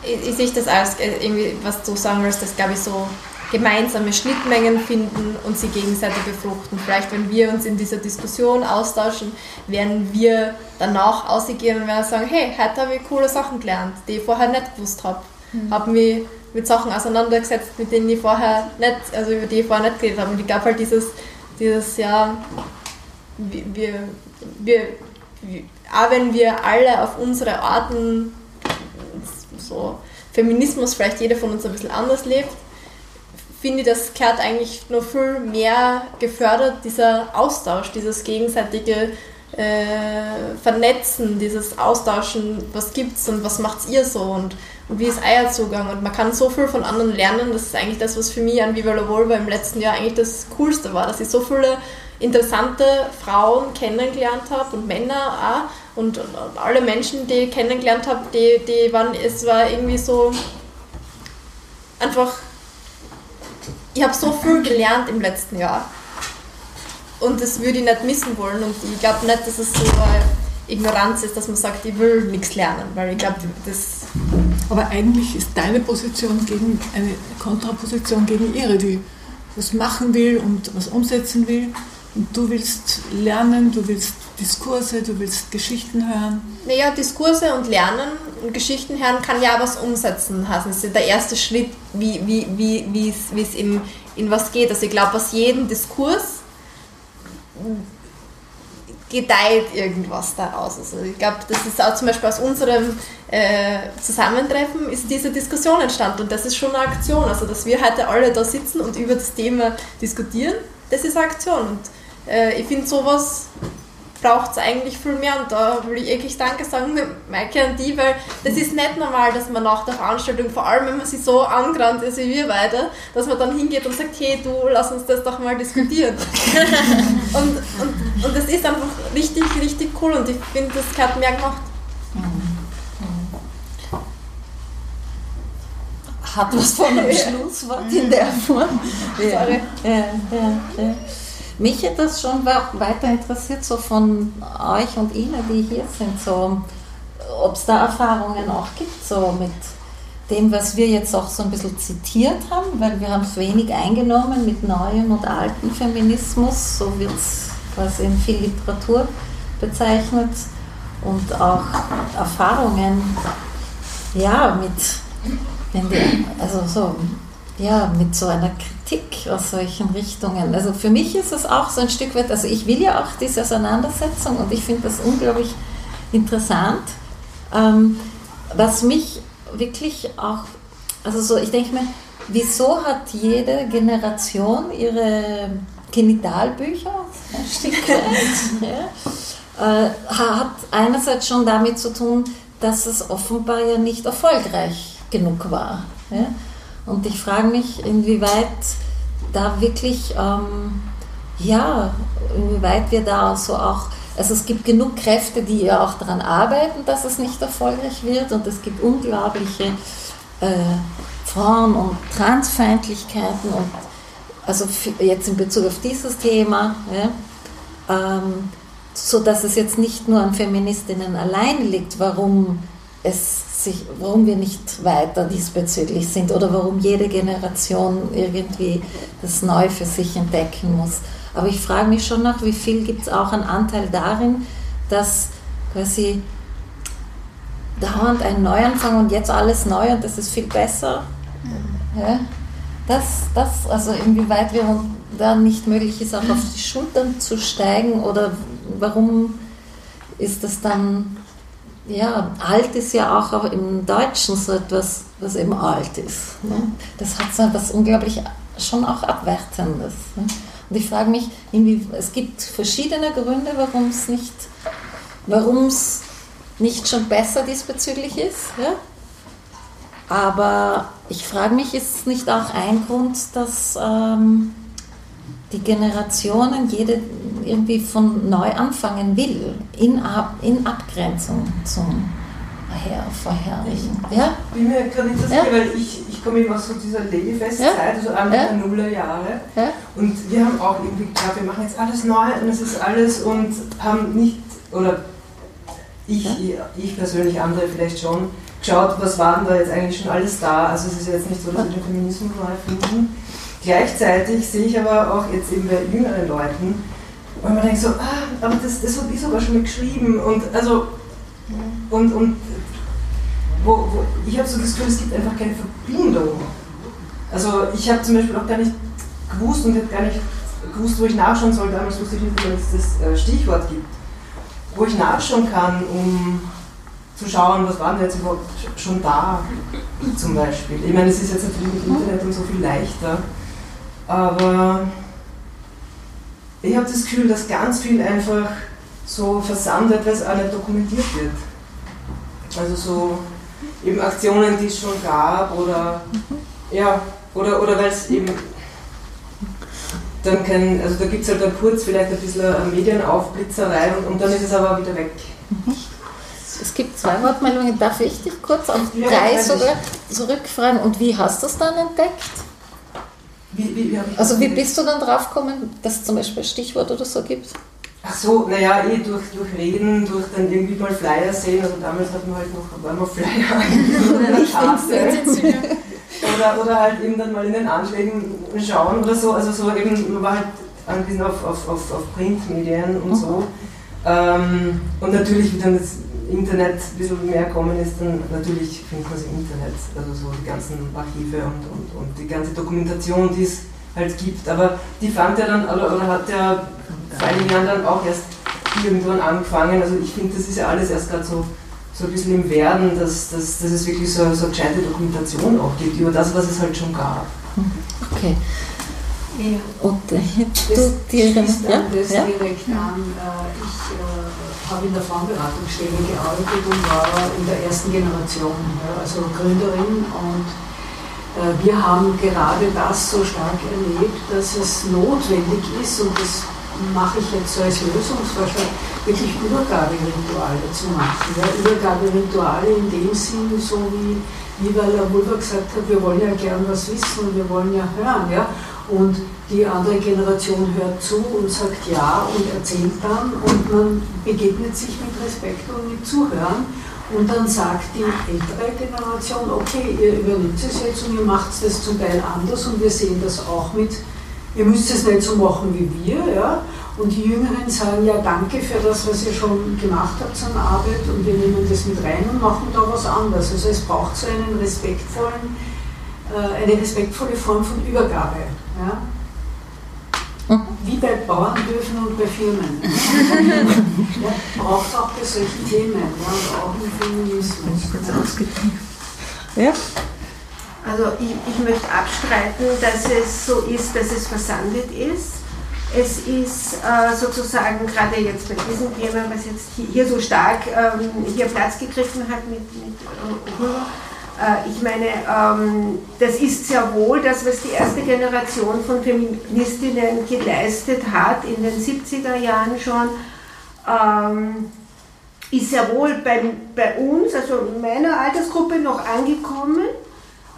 C: Ich, ich sehe das als, äh, irgendwie, was du sagen willst, dass glaube ich so gemeinsame Schnittmengen finden und sie gegenseitig befruchten. Vielleicht, wenn wir uns in dieser Diskussion austauschen, werden wir danach ausgehen und werden sagen, hey, heute habe ich coole Sachen gelernt, die ich vorher nicht gewusst habe mhm. habe mich mit Sachen auseinandergesetzt, mit denen ich vorher nicht, also über die ich vorher nicht geredet habe. Und ich glaube halt dieses, dieses ja, wir, wir, wir, auch wenn wir alle auf unsere Arten so Feminismus vielleicht jeder von uns ein bisschen anders lebt, finde ich, das gehört eigentlich noch viel mehr gefördert, dieser Austausch, dieses gegenseitige äh, Vernetzen, dieses Austauschen, was gibt's und was macht ihr so und wie ist Eierzugang und man kann so viel von anderen lernen. Das ist eigentlich das, was für mich an Viva la Volva im letzten Jahr eigentlich das Coolste war, dass ich so viele interessante Frauen kennengelernt habe und Männer auch und, und, alle Menschen, die ich kennengelernt habe, die, die waren, es war irgendwie so einfach, ich habe so viel gelernt im letzten Jahr und das würde ich nicht missen wollen und ich glaube nicht, dass es so Ignoranz ist, dass man sagt, ich will nichts lernen, weil ich glaube, das
G: aber eigentlich ist deine Position gegen eine Kontraposition gegen ihre, die was machen will und was umsetzen will. Und du willst lernen, du willst Diskurse, du willst Geschichten hören.
C: Naja, Diskurse und Lernen Geschichten hören kann ja was umsetzen. Das ist der erste Schritt, wie, wie, wie, wie es, wie es in, in was geht. Also ich glaube, aus jedem Diskurs gedeiht irgendwas daraus. Also ich glaube, das ist auch zum Beispiel aus unserem äh, Zusammentreffen ist diese Diskussion entstanden und das ist schon eine Aktion. Also dass wir heute alle da sitzen und über das Thema diskutieren, das ist eine Aktion. Und äh, ich finde sowas braucht es eigentlich viel mehr und da will ich wirklich Danke sagen, Maike an die, weil das ist nicht normal, dass man nach der Veranstaltung, vor allem wenn man sich so angerannt ist wie wir beide, dass man dann hingeht und sagt, hey du, lass uns das doch mal diskutieren. <laughs> und, und, und das ist einfach richtig, richtig cool und ich finde, das hat mehr gemacht.
F: Hat was von einem <laughs> Schlusswort in der Form. Ja, ja, ja, ja. Mich hätte das schon weiter interessiert, so von euch und Ihnen, die hier sind, so, ob es da Erfahrungen auch gibt, so mit dem, was wir jetzt auch so ein bisschen zitiert haben, weil wir haben es wenig eingenommen mit neuem und altem Feminismus, so wird es quasi in viel Literatur bezeichnet und auch Erfahrungen, ja, mit, wir, also so, ja, mit so einer Kritik aus solchen Richtungen. Also für mich ist es auch so ein Stück weit, also ich will ja auch diese Auseinandersetzung und ich finde das unglaublich interessant. Ähm, was mich wirklich auch, also so, ich denke mir, wieso hat jede Generation ihre Genitalbücher, ein Stück weit, ja, äh, hat einerseits schon damit zu tun, dass es offenbar ja nicht erfolgreich genug war. Ja? Und ich frage mich, inwieweit da wirklich, ähm, ja, inwieweit wir da so auch, also es gibt genug Kräfte, die ja auch daran arbeiten, dass es nicht erfolgreich wird. Und es gibt unglaubliche äh, Frauen- und Transfeindlichkeiten und also jetzt in Bezug auf dieses Thema, ja, ähm, so dass es jetzt nicht nur an Feministinnen allein liegt, warum es sich, warum wir nicht weiter diesbezüglich sind oder warum jede Generation irgendwie das neu für sich entdecken muss. Aber ich frage mich schon nach, wie viel gibt es auch einen Anteil darin, dass quasi dauernd ein Neuanfang und jetzt alles neu und das ist viel besser. Ja? Das, das, also inwieweit wir da nicht möglich ist, auch auf die Schultern zu steigen oder warum ist das dann ja, alt ist ja auch im Deutschen so etwas, was eben alt ist. Ne? Das hat so etwas unglaublich schon auch Abwertendes. Ne? Und ich frage mich, es gibt verschiedene Gründe, warum es nicht, nicht schon besser diesbezüglich ist. Ja? Aber ich frage mich, ist es nicht auch ein Grund, dass ähm, die Generationen jede irgendwie von neu anfangen will, in, Ab, in Abgrenzung zum Vorherigen.
D: Ja? Ich bin mir gerade nicht ja? weil ich, ich komme immer aus so dieser Ladyfest-Zeit, ja? also Anfang ja? der Nullerjahre. Ja? Und wir haben auch irgendwie gedacht, wir machen jetzt alles neu und es ist alles und haben nicht, oder ich, ich persönlich, andere vielleicht schon, geschaut, was war denn da jetzt eigentlich schon alles da. Also es ist jetzt nicht so, dass wir den Feminismus neu finden. Gleichzeitig sehe ich aber auch jetzt eben bei jüngeren Leuten, und man denkt so, ah, aber das, das habe ich sogar schon mal geschrieben. Und also, und, und wo, wo, ich habe so das Gefühl, es gibt einfach keine Verbindung. Also ich habe zum Beispiel auch gar nicht gewusst und habe gar nicht gewusst, wo ich nachschauen soll. Damals wusste ich nicht, dass es das äh, Stichwort gibt. Wo ich nachschauen kann, um zu schauen, was war denn jetzt überhaupt schon da, zum Beispiel. Ich meine, es ist jetzt natürlich mit Internet und so viel leichter, aber ich habe das Gefühl, dass ganz viel einfach so versandet, weil es auch nicht dokumentiert wird. Also so eben Aktionen, die es schon gab oder ja, oder, oder weil es eben dann kein, also da gibt es halt dann kurz vielleicht ein bisschen Medienaufblitzerei und, und dann ist es aber wieder weg.
F: Es gibt zwei Wortmeldungen, darf ich dich kurz auf ja, drei sogar zurückfragen und wie hast du es dann entdeckt? Wie, wie, wie also wie bist du dann drauf gekommen, dass es zum Beispiel ein Stichwort oder so gibt?
D: Ach so, naja, eh durch, durch Reden, durch dann irgendwie mal Flyer sehen. Also damals hat man halt noch einmal Flyer <laughs> <laughs> oder, oder halt eben dann mal in den Anschlägen schauen oder so. Also so eben, man war halt angewiesen auf, auf, auf, auf Printmedien und so. Ähm, und natürlich, wie dann das Internet ein bisschen mehr kommen ist, dann natürlich findet man es im Internet, also so die ganzen Archive und, und, und die ganze Dokumentation, die es halt gibt. Aber die fand ja dann, oder, oder hat ja vor einigen Jahren dann auch erst irgendwann angefangen. Also ich finde, das ist ja alles erst gerade so, so ein bisschen im Werden, dass, dass, dass es wirklich so, so eine gescheite Dokumentation auch gibt über das, was es halt schon gab.
F: Okay. Und äh,
J: Das
F: du dir
J: schließt
F: ja?
J: das
F: Ja?
J: direkt an. Äh, Ich äh, habe in der Frauenberatungsstelle gearbeitet und war in der ersten Generation, ja, also Gründerin. Und äh, wir haben gerade das so stark erlebt, dass es notwendig ist, und das mache ich jetzt so als Lösungsvorschlag, wirklich Übergaberituale zu machen. Ja, Übergaberituale in dem Sinn, so wie, wie weil der gesagt hat, wir wollen ja gern was wissen und wir wollen ja hören. Ja? Und die andere Generation hört zu und sagt ja und erzählt dann und man begegnet sich mit Respekt und mit Zuhören. Und dann sagt die ältere Generation, okay, ihr übernimmt es jetzt und ihr macht das zum Teil anders und wir sehen das auch mit, ihr müsst es nicht so machen wie wir. Ja? Und die Jüngeren sagen, ja danke für das, was ihr schon gemacht habt an Arbeit und wir nehmen das mit rein und machen da was anderes. Also es braucht so einen respektvollen, äh, eine respektvolle Form von Übergabe. Ja? Wie bei Bauernhöfen und bei Firmen. <laughs> ja, braucht auch bei solchen Themen ja, und auch im Feminismus.
F: Ja?
E: Also ich, ich möchte abstreiten, dass es so ist, dass es versandet ist. Es ist äh, sozusagen gerade jetzt bei diesem Thema, was jetzt hier, hier so stark ähm, hier Platz gegriffen hat mit, mit äh, ich meine, ähm, das ist sehr wohl das, was die erste Generation von Feministinnen geleistet hat in den 70er Jahren schon. Ähm, ist sehr wohl bei, bei uns, also in meiner Altersgruppe, noch angekommen.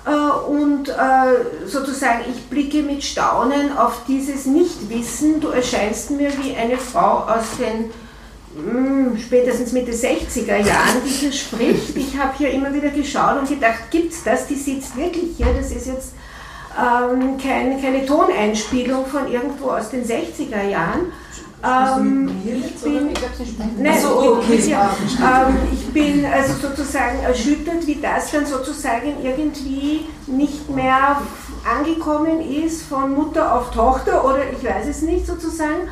E: Äh, Und äh, sozusagen, ich blicke mit Staunen auf dieses Nichtwissen. Du erscheinst mir wie eine Frau aus den mh, spätestens Mitte 60er Jahren, die hier spricht. Ich habe hier immer wieder geschaut und gedacht, gibt es das? Die sitzt wirklich hier. Das ist jetzt ähm, kein, keine Toneinspielung von irgendwo aus den 60er Jahren. Ähm, ich bin, nein,
L: so, okay.
E: ähm, ich bin also sozusagen erschüttert, wie das dann sozusagen irgendwie nicht mehr angekommen ist von Mutter auf Tochter oder ich weiß es nicht sozusagen,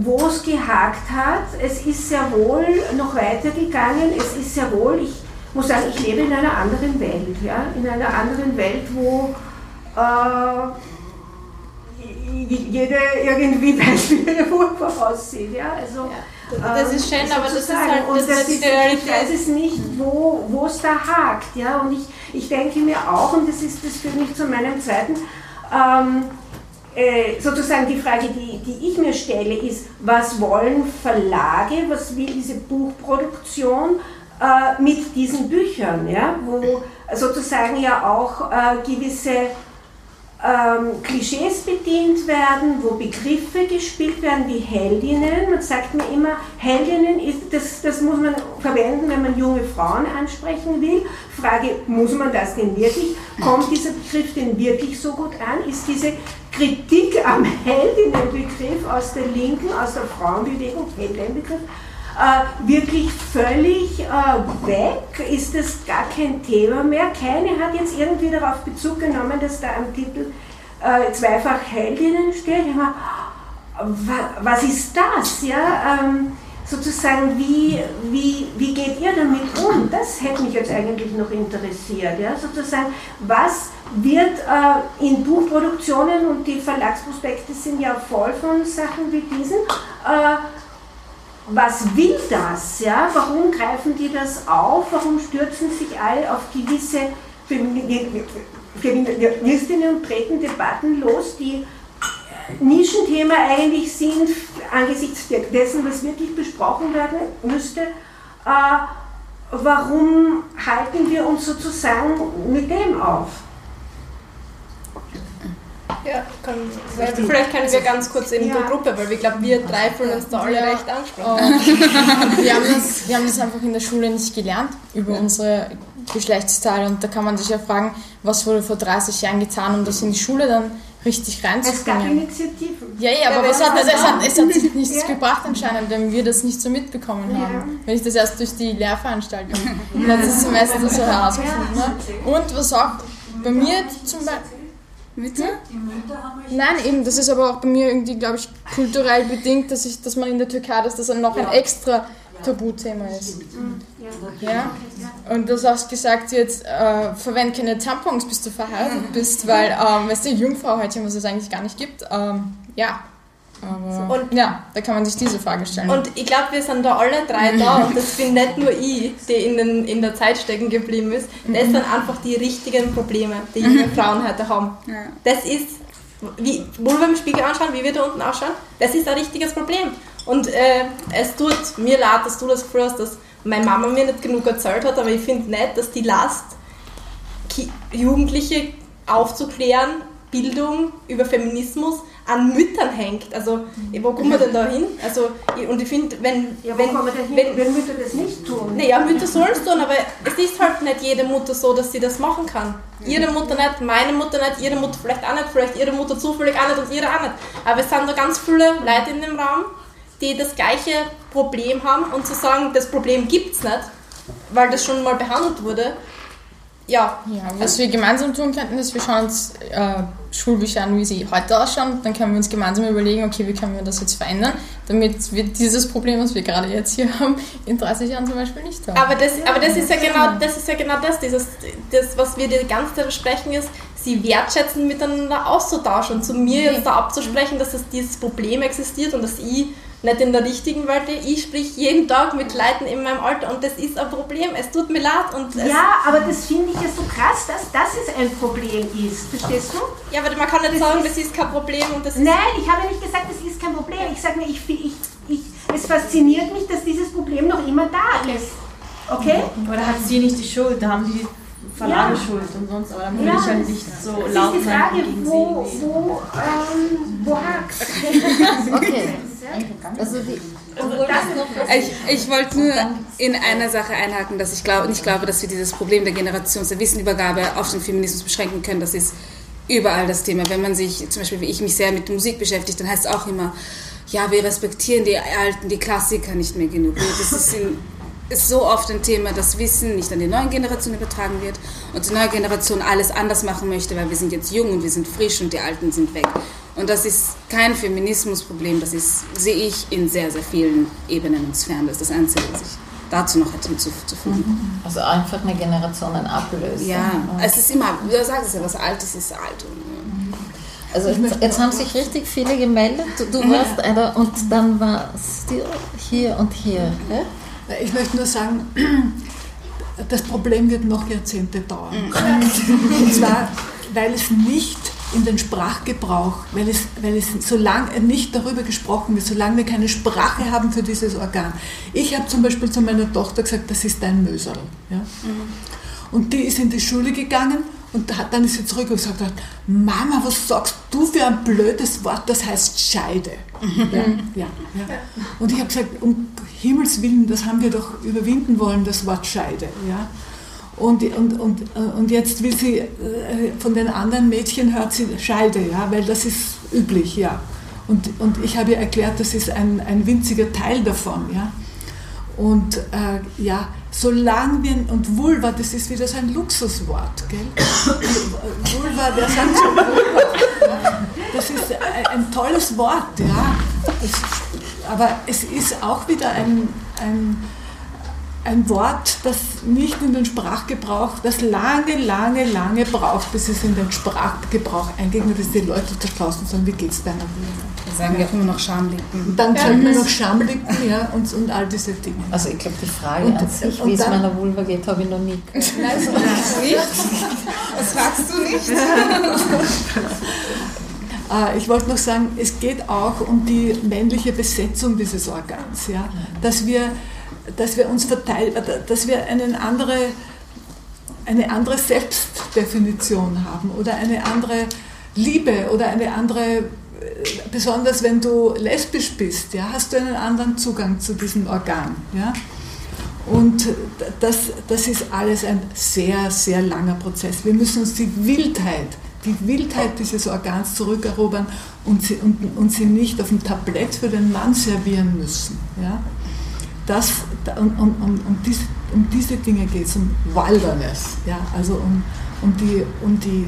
E: wo es gehakt hat. Es ist sehr wohl noch weitergegangen. Es ist sehr wohl, ich muss sagen, ich lebe in einer anderen Welt, ja, in einer anderen Welt, wo äh, jede irgendwie <laughs> weiß, wie ihre Vulva aussieht. Ja? Also,
C: das ist schön, aber das ist
E: sozusagen.
C: halt- das
E: das
C: ist
E: ich weiß es nicht, wo wo es da hakt. Ja? Und ich, ich denke mir auch, und das, ist, das führt mich zu meinem zweiten, ähm, äh, sozusagen die Frage, die, die ich mir stelle, ist, was wollen Verlage, was will diese Buchproduktion äh, mit diesen Büchern, ja? wo sozusagen ja auch äh, gewisse ähm, Klischees bedient werden, wo Begriffe gespielt werden wie Heldinnen. Man sagt mir immer, Heldinnen ist, das, das muss man verwenden, wenn man junge Frauen ansprechen will. Frage, muss man das denn wirklich? Kommt dieser Begriff denn wirklich so gut an? Ist diese Kritik am Heldinnenbegriff aus der Linken, aus der Frauenbewegung, Heldinnenbegriff, äh, wirklich völlig äh, weg? Ist das gar kein Thema mehr? Keine hat jetzt irgendwie darauf Bezug genommen, dass da am Titel äh, zweifach Heldinnen steht. Meine, wa- was ist das? Ja? Ähm, sozusagen, wie, wie, wie geht ihr damit um? Das hätte mich jetzt eigentlich noch interessiert. Ja? Sozusagen, was wird äh, in Buchproduktionen und die Verlagsprospekte sind ja voll von Sachen wie diesen. Äh, was will das? Ja? Warum greifen die das auf? Warum stürzen sich alle auf gewisse Femini- Feministinnen und treten Debatten los, die Nischenthema eigentlich sind, angesichts dessen, was wirklich besprochen werden müsste? Äh, warum halten wir uns sozusagen mit dem auf?
C: Ja, kann, vielleicht können wir ganz kurz in der
E: Ja.
C: Gruppe, weil wir glauben, wir drei fühlen uns da alle
H: Ja.
C: recht angesprochen.
H: Und <laughs> wir, haben das, <laughs> wir haben das einfach in der Schule nicht gelernt über unsere Geschlechtsteile und da kann man sich ja fragen, was wurde vor 30 Jahren getan, um das in die Schule dann richtig
E: Es gab
H: reinzubringen.
E: Initiativen.
H: Ja, ja, aber
E: Ja,
H: hat das?
E: es
H: Es hat, es hat sich nichts
E: Ja.
H: gebracht anscheinend, wenn wir das nicht so mitbekommen
E: Ja.
H: haben. Wenn ich das erst durch die Lehrveranstaltung <laughs> letztes Semester so herausgefunden habe. Und was auch bei mir zum Beispiel... Bitte? Nein, eben, das ist aber auch bei mir irgendwie, glaube ich, kulturell bedingt, dass, ich, dass man in der Türkei, dass das dann noch ein extra Tabuthema ist. Ja. Und du hast gesagt, jetzt äh, verwend keine Tampons, bis du verheiratet bist, weil, ähm, weißt du, Jungfrau heute, was es eigentlich gar nicht gibt. Ähm, ja. Aber, und, ja, da kann man sich diese Frage stellen.
C: Und ich glaube, wir sind da alle drei da und das bin nicht nur ich, die in, den, in der Zeit stecken geblieben ist. Das sind einfach die richtigen Probleme, die junge Frauen heute haben. Das ist, wie, wo wir im Spiegel anschauen, wie wir da unten ausschauen, das ist ein richtiges Problem. Und äh, es tut mir leid, dass du das Gefühl hast, dass meine Mama mir nicht genug erzählt hat, aber ich finde nicht, dass die Last, Jugendliche aufzuklären, Bildung über Feminismus an Müttern hängt. Also, wo kommen wir denn da hin? Also, und ich finde, wenn,
E: Ja,
C: wenn, wenn,
E: wenn Mütter das nicht tun?
C: Naja, Mütter sollen es tun, aber es ist halt nicht jede Mutter so, dass sie das machen kann. Ihre Mutter nicht, meine Mutter nicht, ihre Mutter vielleicht auch nicht, vielleicht ihre Mutter zufällig auch nicht und ihre auch nicht. Aber es sind da ganz viele Leute in dem Raum, die das gleiche Problem haben und zu sagen, das Problem gibt es nicht, weil das schon mal behandelt wurde, ja.
H: Ja, was wir gemeinsam tun könnten, ist, wir schauen uns äh, Schulbücher an, wie sie heute ausschauen. Dann können wir uns gemeinsam überlegen, okay, wie können wir das jetzt verändern, damit wir dieses Problem, was wir gerade jetzt hier haben, in 30 Jahren zum Beispiel nicht haben.
C: Aber das, aber das ist ja genau das, ist ja genau das, dieses, das, was wir die ganze Zeit besprechen, ist, sie wertschätzen miteinander auszutauschen und zu mir jetzt da abzusprechen, dass es dieses Problem existiert und dass ich nicht in der richtigen Welt. Ich sprich jeden Tag mit Leuten in meinem Alter und das ist ein Problem. Es tut mir leid. Und
E: Ja, aber das finde ich ja so krass, dass das es ein Problem ist. Verstehst du?
C: Ja, aber man kann nicht
E: Das
C: sagen,
E: ist-
C: das ist kein Problem und das ist.
E: Nein, ich habe nicht gesagt, das ist kein Problem. Ich sage nur, ich, ich, ich, es fasziniert mich, dass dieses Problem noch immer da ist. Okay?
M: Aber da hat sie nicht die Schuld, da haben die Verlage
E: Ja.
M: Schuld und sonst, aber dann will
E: Ja,
M: ich halt
E: das-
M: nicht so
E: Das
M: laut
E: ist die
M: sein
E: Frage,
M: gegen
E: wo,
M: sie.
E: wo, ähm, wo hakt's? <laughs>
F: Okay. Also die,
B: Ich, ich wollte nur in einer Sache einhaken, dass ich glaube, nicht glaube, dass wir dieses Problem der Generations- der Wissenübergabe auf den Feminismus beschränken können. Das ist überall das Thema. Wenn man sich, zum Beispiel wie ich mich sehr mit Musik beschäftigt, dann heißt es auch immer, ja, wir respektieren die Alten, die Klassiker nicht mehr genug. Das ist, in, ist so oft ein Thema, dass Wissen nicht an die neuen Generationen übertragen wird und die neue Generation alles anders machen möchte, weil wir sind jetzt jung und wir sind frisch und die Alten sind weg. Und das ist kein Feminismusproblem, das ist, sehe ich in sehr, sehr vielen Ebenen und Sphären. Das ist das Einzige, was ich dazu noch hätte hinzuzufügen.
F: also einfach eine Generation ablösen.
B: Ja, es ist immer, du sagst es ja, was Altes ist alt.
F: Also jetzt, jetzt haben sich richtig viele gemeldet. Du, du warst einer und dann warst du hier und hier. gell?
G: Ich möchte nur sagen, <clears throat> das Problem wird noch Jahrzehnte dauern. <laughs> Und zwar, weil es nicht in den Sprachgebrauch, weil es, weil es solange nicht darüber gesprochen wird, solange wir keine Sprache haben für dieses Organ. Ich habe zum Beispiel zu meiner Tochter gesagt, das ist dein Möserl. Ja? Und die ist in die Schule gegangen und hat, dann ist sie zurück und gesagt, hat, Mama, was sagst du für ein blödes Wort, das heißt Scheide. Ja, ja, ja. Und ich habe gesagt, um Himmels Willen, das haben wir doch überwinden wollen, das Wort Scheide. Ja. Und, und, und, und jetzt will sie, äh, von den anderen Mädchen hört sie Scheide, ja, weil das ist üblich, ja. Und, und ich habe ihr erklärt, das ist ein, ein winziger Teil davon, ja. Und äh, ja, solange wir, und Vulva, das ist wieder so ein Luxuswort, gell? <coughs> Vulva, wer sagt schon Vulva? Das ist ein, tolles Wort, ja. Es, aber es ist auch wieder ein, ein, ein Wort, das nicht in den Sprachgebrauch, das lange, lange, lange braucht, bis es in den Sprachgebrauch eingeht dass die Leute da draußen sagen, wie geht's deiner Vulva?
B: Sagen ja auch immer noch Schamlippen.
G: Und dann sagt man noch <laughs> Schamlippen ja, und, und all diese Dinge.
F: Also ich glaube, die Frage
G: Und-
F: an sich, wie es meiner Vulva geht, habe ich noch nie gehört.
B: Nein, du nicht. Das <laughs> fragst du nicht.
G: Äh, Ich wollte noch sagen, es geht auch um die männliche Besetzung dieses Organs, ja? dass, wir, dass wir uns verteilen, dass wir eine andere, eine andere Selbstdefinition haben oder eine andere Liebe oder eine andere, besonders wenn du lesbisch bist, ja, hast du einen anderen Zugang zu diesem Organ. Ja? Und das, das ist alles ein sehr, sehr langer Prozess. Wir müssen uns die Wildheit, die Wildheit dieses Organs zurückerobern und sie, und, und sie nicht auf dem Tablett für den Mann servieren müssen. Ja? Das, um, um, um, diese, um diese Dinge geht es, um Wilderness, ja? also um, um, die, um, die,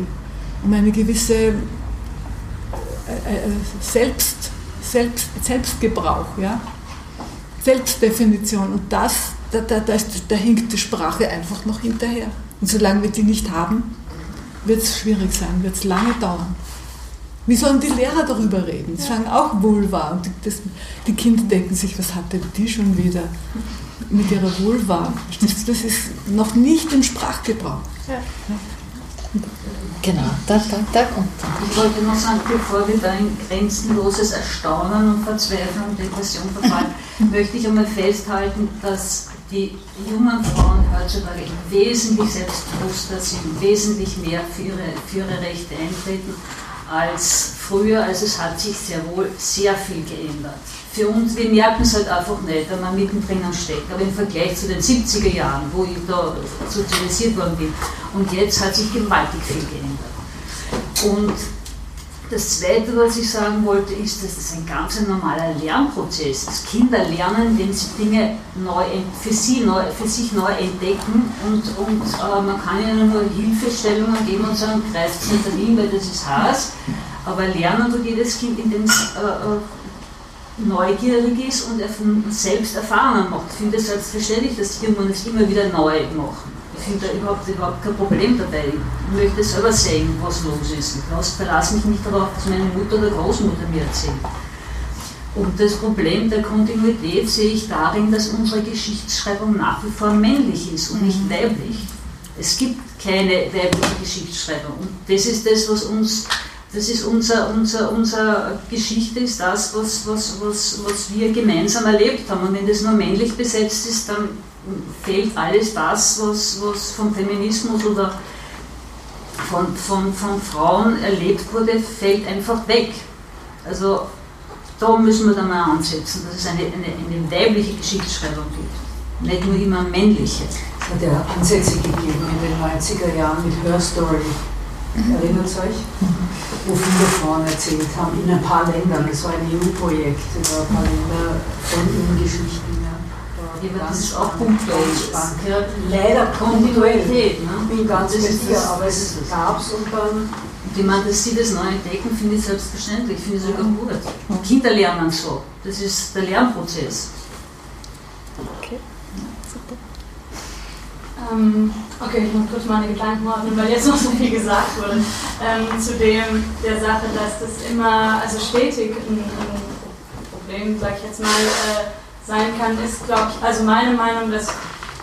G: um eine gewisse Selbst, Selbst, Selbstgebrauch. Ja? Selbstdefinition. Und das, da, da, da, ist, da hinkt die Sprache einfach noch hinterher. Und solange wir die nicht haben, wird es schwierig sein, wird es lange dauern. Wie sollen die Lehrer darüber reden? Sie sagen auch Vulva. Und die, das, die Kinder denken sich, was hat denn die schon wieder mit ihrer Vulva? Das ist noch nicht im Sprachgebrauch. Ja.
F: Genau, da, da, da kommt
N: Ich wollte noch sagen, bevor wir da in grenzenloses Erstaunen und Verzweiflung und Depression verfallen, möchte ich einmal festhalten, dass die jungen Frauen heutzutage wesentlich selbstbewusster sind, wesentlich mehr für ihre, für ihre Rechte eintreten als früher. Also es hat sich sehr wohl sehr viel geändert. Für uns, wir merken es halt einfach nicht, wenn man mittendrin steckt. Aber im Vergleich zu den 70er Jahren, wo ich da sozialisiert worden bin, und jetzt hat sich gewaltig viel geändert. Und das Zweite, was ich sagen wollte, ist, dass das ein ganz normaler Lernprozess ist. Kinder lernen, wenn sie Dinge neu, für, sie neu, für sich neu entdecken und, und äh, man kann ihnen nur Hilfestellungen geben und sagen, greift es nicht dahin, weil das ist Hass. Aber lernen tut jedes Kind, indem es äh, äh, neugierig ist und selbst Erfahrungen macht. Ich finde es selbstverständlich, dass die Jungen es immer wieder neu machen. Ich finde da überhaupt, überhaupt kein Problem dabei. Ich möchte selber sehen, was los ist. Ich verlasse mich nicht darauf, was meine Mutter oder Großmutter mir erzählt. Und das Problem der Kontinuität sehe ich darin, dass unsere Geschichtsschreibung nach wie vor männlich ist und nicht mhm. weiblich. Es gibt keine weibliche Geschichtsschreibung. Und das ist das, was uns, das ist unser, unser, unser Geschichte, ist das, was, was, was, was wir gemeinsam erlebt haben. Und wenn das nur männlich besetzt ist, dann fehlt alles das, was, was vom Feminismus oder von, von, von Frauen erlebt wurde, fällt einfach weg. Also da müssen wir dann mal ansetzen, dass es eine, eine, eine weibliche Geschichtsschreibung gibt, nicht nur immer männliche.
J: Es hat ja Ansätze gegeben in den 90er Jahren mit Her Story. Erinnert es euch? Wo viele Frauen erzählt haben, in ein paar Ländern, das war ein EU-Projekt, über ein paar Länder von ihren Geschichten
N: aber das ist auch punktuell.
J: Ja, leider Kontinuität. Ne? Ich bin ganz sicher, aber es gab es und dann.
N: Und ich meine, dass sie das neu entdecken, finde ich selbstverständlich, finde ich sogar gut. Und Kinder lernen so. Das ist der Lernprozess.
O: Okay, super. Ähm, okay, ich muss kurz meine Gedanken ordnen, weil jetzt noch so viel gesagt wurde. Ähm, zu dem, der Sache, dass das immer, also stetig ein, ein Problem, sag ich jetzt mal, äh, sein kann, ist, glaube ich, also meine Meinung, dass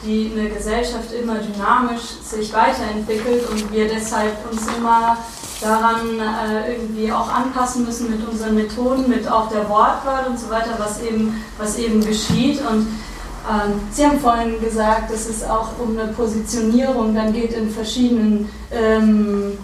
O: die eine Gesellschaft immer dynamisch sich weiterentwickelt und wir deshalb uns immer daran äh, irgendwie auch anpassen müssen mit unseren Methoden, mit auch der Wortwahl und so weiter, was eben, was eben geschieht. Und Sie haben vorhin gesagt, dass es auch um eine Positionierung dann geht in verschiedenen ähm,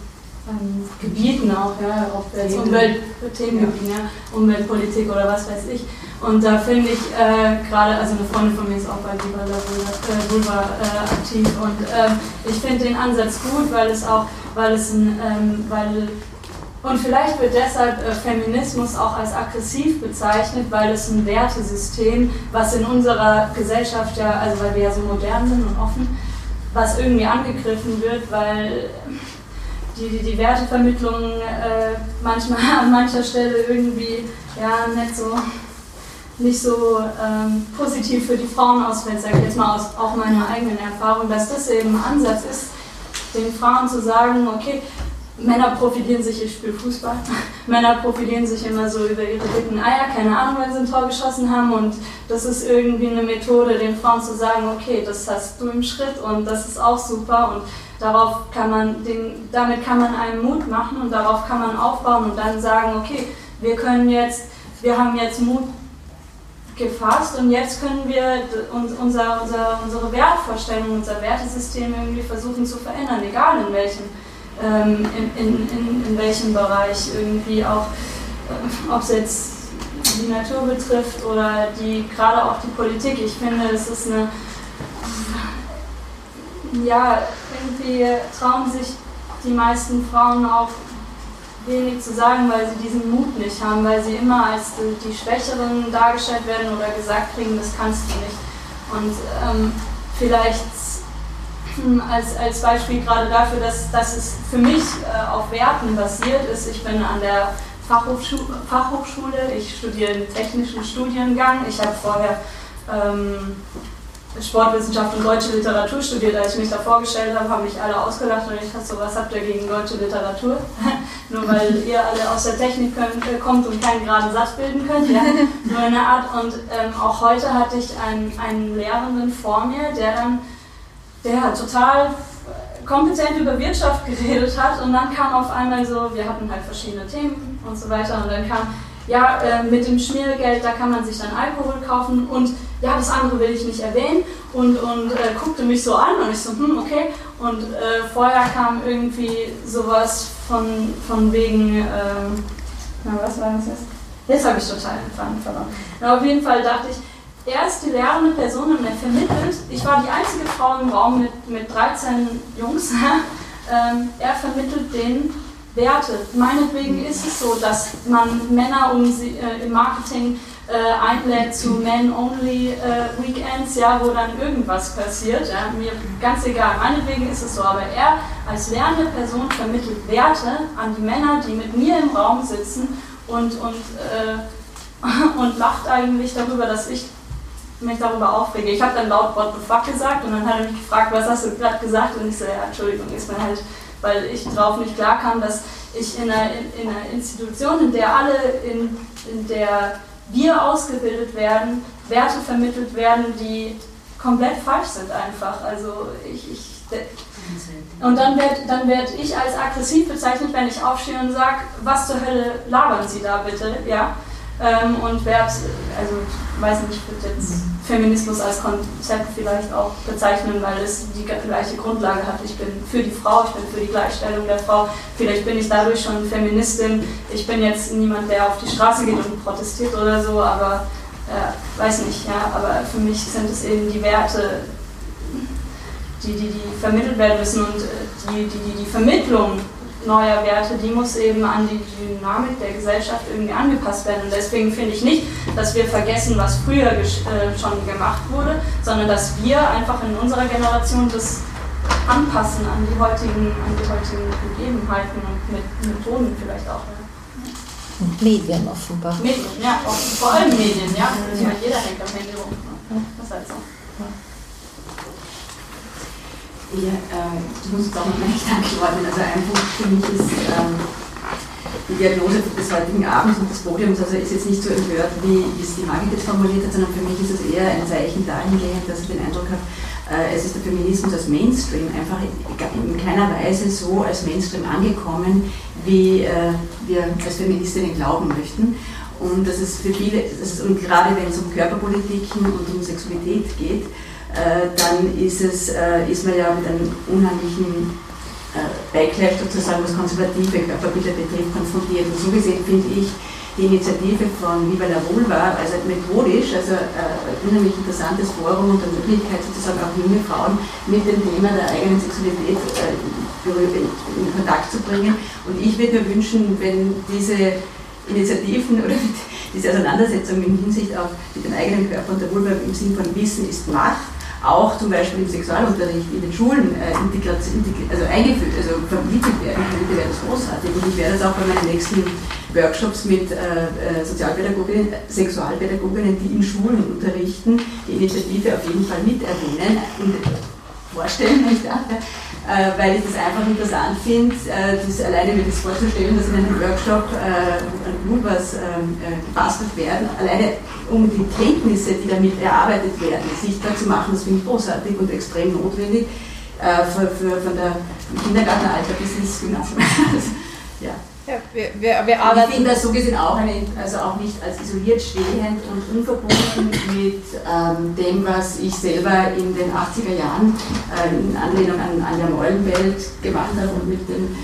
O: ähm, Gebieten auch, ja, ob jetzt Umwelt, Themengebieten, ja, Umweltpolitik oder was weiß ich. Und da finde ich äh, gerade, also eine Freundin von mir ist auch bei Viva la Vulva äh, aktiv. Und äh, ich finde den Ansatz gut, weil es auch, weil es ein, ähm, weil und vielleicht wird deshalb äh, Feminismus auch als aggressiv bezeichnet, weil es ein Wertesystem, was in unserer Gesellschaft ja, also weil wir ja so modern sind und offen, was irgendwie angegriffen wird, weil die, die, die Wertevermittlung äh, manchmal <laughs> an mancher Stelle irgendwie ja nicht so nicht so ähm, positiv für die Frauen ausfällt, sage ich jetzt mal aus auch meiner eigenen Erfahrung, dass das eben ein Ansatz ist, den Frauen zu sagen, okay, Männer profitieren sich, ich spiele Fußball, <laughs> Männer profitieren sich immer so über ihre dicken Eier, keine Ahnung, weil sie ein Tor geschossen haben. Und das ist irgendwie eine Methode, den Frauen zu sagen, okay, das hast du im Schritt und das ist auch super. Und darauf kann man, den, damit kann man einen Mut machen und darauf kann man aufbauen und dann sagen, okay, wir können jetzt, wir haben jetzt Mut gefasst und jetzt können wir unser, unser, unsere Wertvorstellung, unser Wertesystem irgendwie versuchen zu verändern, egal in welchem, ähm, in, in, in, welchem Bereich irgendwie auch, äh, ob es jetzt die Natur betrifft oder die gerade auch die Politik. Ich finde, es ist eine ja, irgendwie trauen sich die meisten Frauen auch wenig zu sagen, weil sie diesen Mut nicht haben, weil sie immer als die Schwächeren dargestellt werden oder gesagt kriegen, das kannst du nicht. Und ähm, vielleicht als, als Beispiel gerade dafür, dass, dass es für mich äh, auf Werten basiert ist. Ich bin an der Fachhochschule, Fachhochschule ich studiere einen technischen Studiengang. Ich habe vorher ähm, Sportwissenschaft und deutsche Literatur studiert. Als ich mich da vorgestellt habe, haben mich alle ausgelacht und ich dachte so, was habt ihr gegen deutsche Literatur? <laughs> Nur weil ihr alle aus der Technik könnt, äh, kommt und keinen geraden Satz bilden könnt. Ja? <laughs> Nur eine Art. Und ähm, auch heute hatte ich einen, einen Lehrenden vor mir, der dann, der total kompetent über Wirtschaft geredet hat und dann kam auf einmal so, wir hatten halt verschiedene Themen und so weiter und dann kam, ja, äh, mit dem Schmiergeld, da kann man sich dann Alkohol kaufen und ja, das andere will ich nicht erwähnen und, und äh, guckte mich so an und ich so, hm, okay. Und äh, vorher kam irgendwie sowas von, von wegen, ähm, na, was war das jetzt? Jetzt habe ich total den Faden verloren. Na, auf jeden Fall dachte ich, er ist die lehrende Person und er vermittelt, ich war die einzige Frau im Raum mit, mit 13 Jungs, <laughs> ähm, er vermittelt den Werte. Meinetwegen ist es so, dass man Männer um sie, äh, im Marketing äh, einlädt zu Men-Only-Weekends, äh, ja, wo dann irgendwas passiert. Ja, mir ganz egal, meinetwegen ist es so, aber er als lernende Person vermittelt Werte an die Männer, die mit mir im Raum sitzen und, und, äh, <laughs> und lacht eigentlich darüber, dass ich mich darüber aufrege. Ich habe dann laut What the fuck gesagt und dann hat er mich gefragt, was hast du gerade gesagt? Und ich so, ja, Entschuldigung, ist mir halt, weil ich drauf nicht klar kam, dass ich in einer, in, in einer Institution, in der alle, in, in der wir ausgebildet werden, Werte vermittelt werden, die komplett falsch sind einfach. Also ich, ich und dann werde dann werd ich als aggressiv bezeichnet, wenn ich aufstehe und sage, was zur Hölle labern Sie da bitte, ja? Ähm, und werde, also weiß nicht, ich würde jetzt Feminismus als Konzept vielleicht auch bezeichnen, weil es die gleiche Grundlage hat. Ich bin für die Frau, ich bin für die Gleichstellung der Frau. Vielleicht bin ich dadurch schon Feministin. Ich bin jetzt niemand, der auf die Straße geht und protestiert oder so, aber äh, weiß nicht, ja. Aber für mich sind es eben die Werte, die, die, die vermittelt werden müssen und äh, die, die, die, die Vermittlung neuer Werte, die muss eben an die Dynamik der Gesellschaft irgendwie angepasst werden. Und deswegen finde ich nicht, dass wir vergessen, was früher äh, schon gemacht wurde, sondern dass wir einfach in unserer Generation das anpassen an die heutigen, an die heutigen Gegebenheiten und mit Methoden vielleicht auch.
F: Und Medien offenbar.
O: Medien, ja, vor allem Medien, ja. Ich meine, jeder hängt am Handy rum. Das ist halt so.
P: Ja, äh, ich muss noch nicht antworten. Also ein Punkt für mich ist ähm, die Diagnose des heutigen Abends und des Podiums. Also ist jetzt nicht so empört, wie es die Margit jetzt formuliert hat, sondern für mich ist es eher ein Zeichen dahingehend, dass ich den Eindruck habe, äh, es ist der Feminismus als Mainstream einfach in keiner Weise so als Mainstream angekommen, wie äh, wir als Feministinnen glauben möchten. Und das ist für viele, ist, und gerade wenn es um Körperpolitiken und um Sexualität geht, dann ist, es, äh, ist man ja mit einem unheimlichen äh, Backlash sozusagen, was konservative Körperbilder betrifft, konfrontiert. Und so gesehen finde ich die Initiative von Viva la Vulva, also methodisch, also ein unheimlich interessantes Forum und eine Möglichkeit sozusagen auch junge Frauen mit dem Thema der eigenen Sexualität in Kontakt zu bringen. Und ich würde mir wünschen, wenn diese Initiativen oder <laughs> diese Auseinandersetzung in Hinsicht auf den eigenen Körper und der Vulva im Sinn von Wissen ist Macht, auch zum Beispiel im Sexualunterricht in den Schulen äh, also eingeführt, also vermittelt werden könnte, wäre das großartig. Und ich werde das auch bei meinen nächsten Workshops mit äh, äh Sozialpädagoginnen, Sexualpädagoginnen, die in Schulen unterrichten, die Initiative auf jeden Fall mit erwähnen und vorstellen, nicht wahr? Äh, weil ich das einfach interessant finde, äh, das alleine mir das vorzustellen, dass in einem Workshop äh, was ähm, äh, gebastelt werden, alleine um die Kenntnisse, die damit erarbeitet werden, sichtbar zu machen, das finde ich großartig und extrem notwendig, äh, für, für, von der Kindergartenalter bis ins Gymnasium. <laughs> ja.
C: Ja, wir, wir, wir arbeiten.
P: Ich finde das so gesehen auch, eine, also auch nicht als isoliert stehend und unverbunden mit ähm, dem, was ich selber in den 80er Jahren äh, in Anlehnung an Anja Meulenwelt gemacht habe und mit den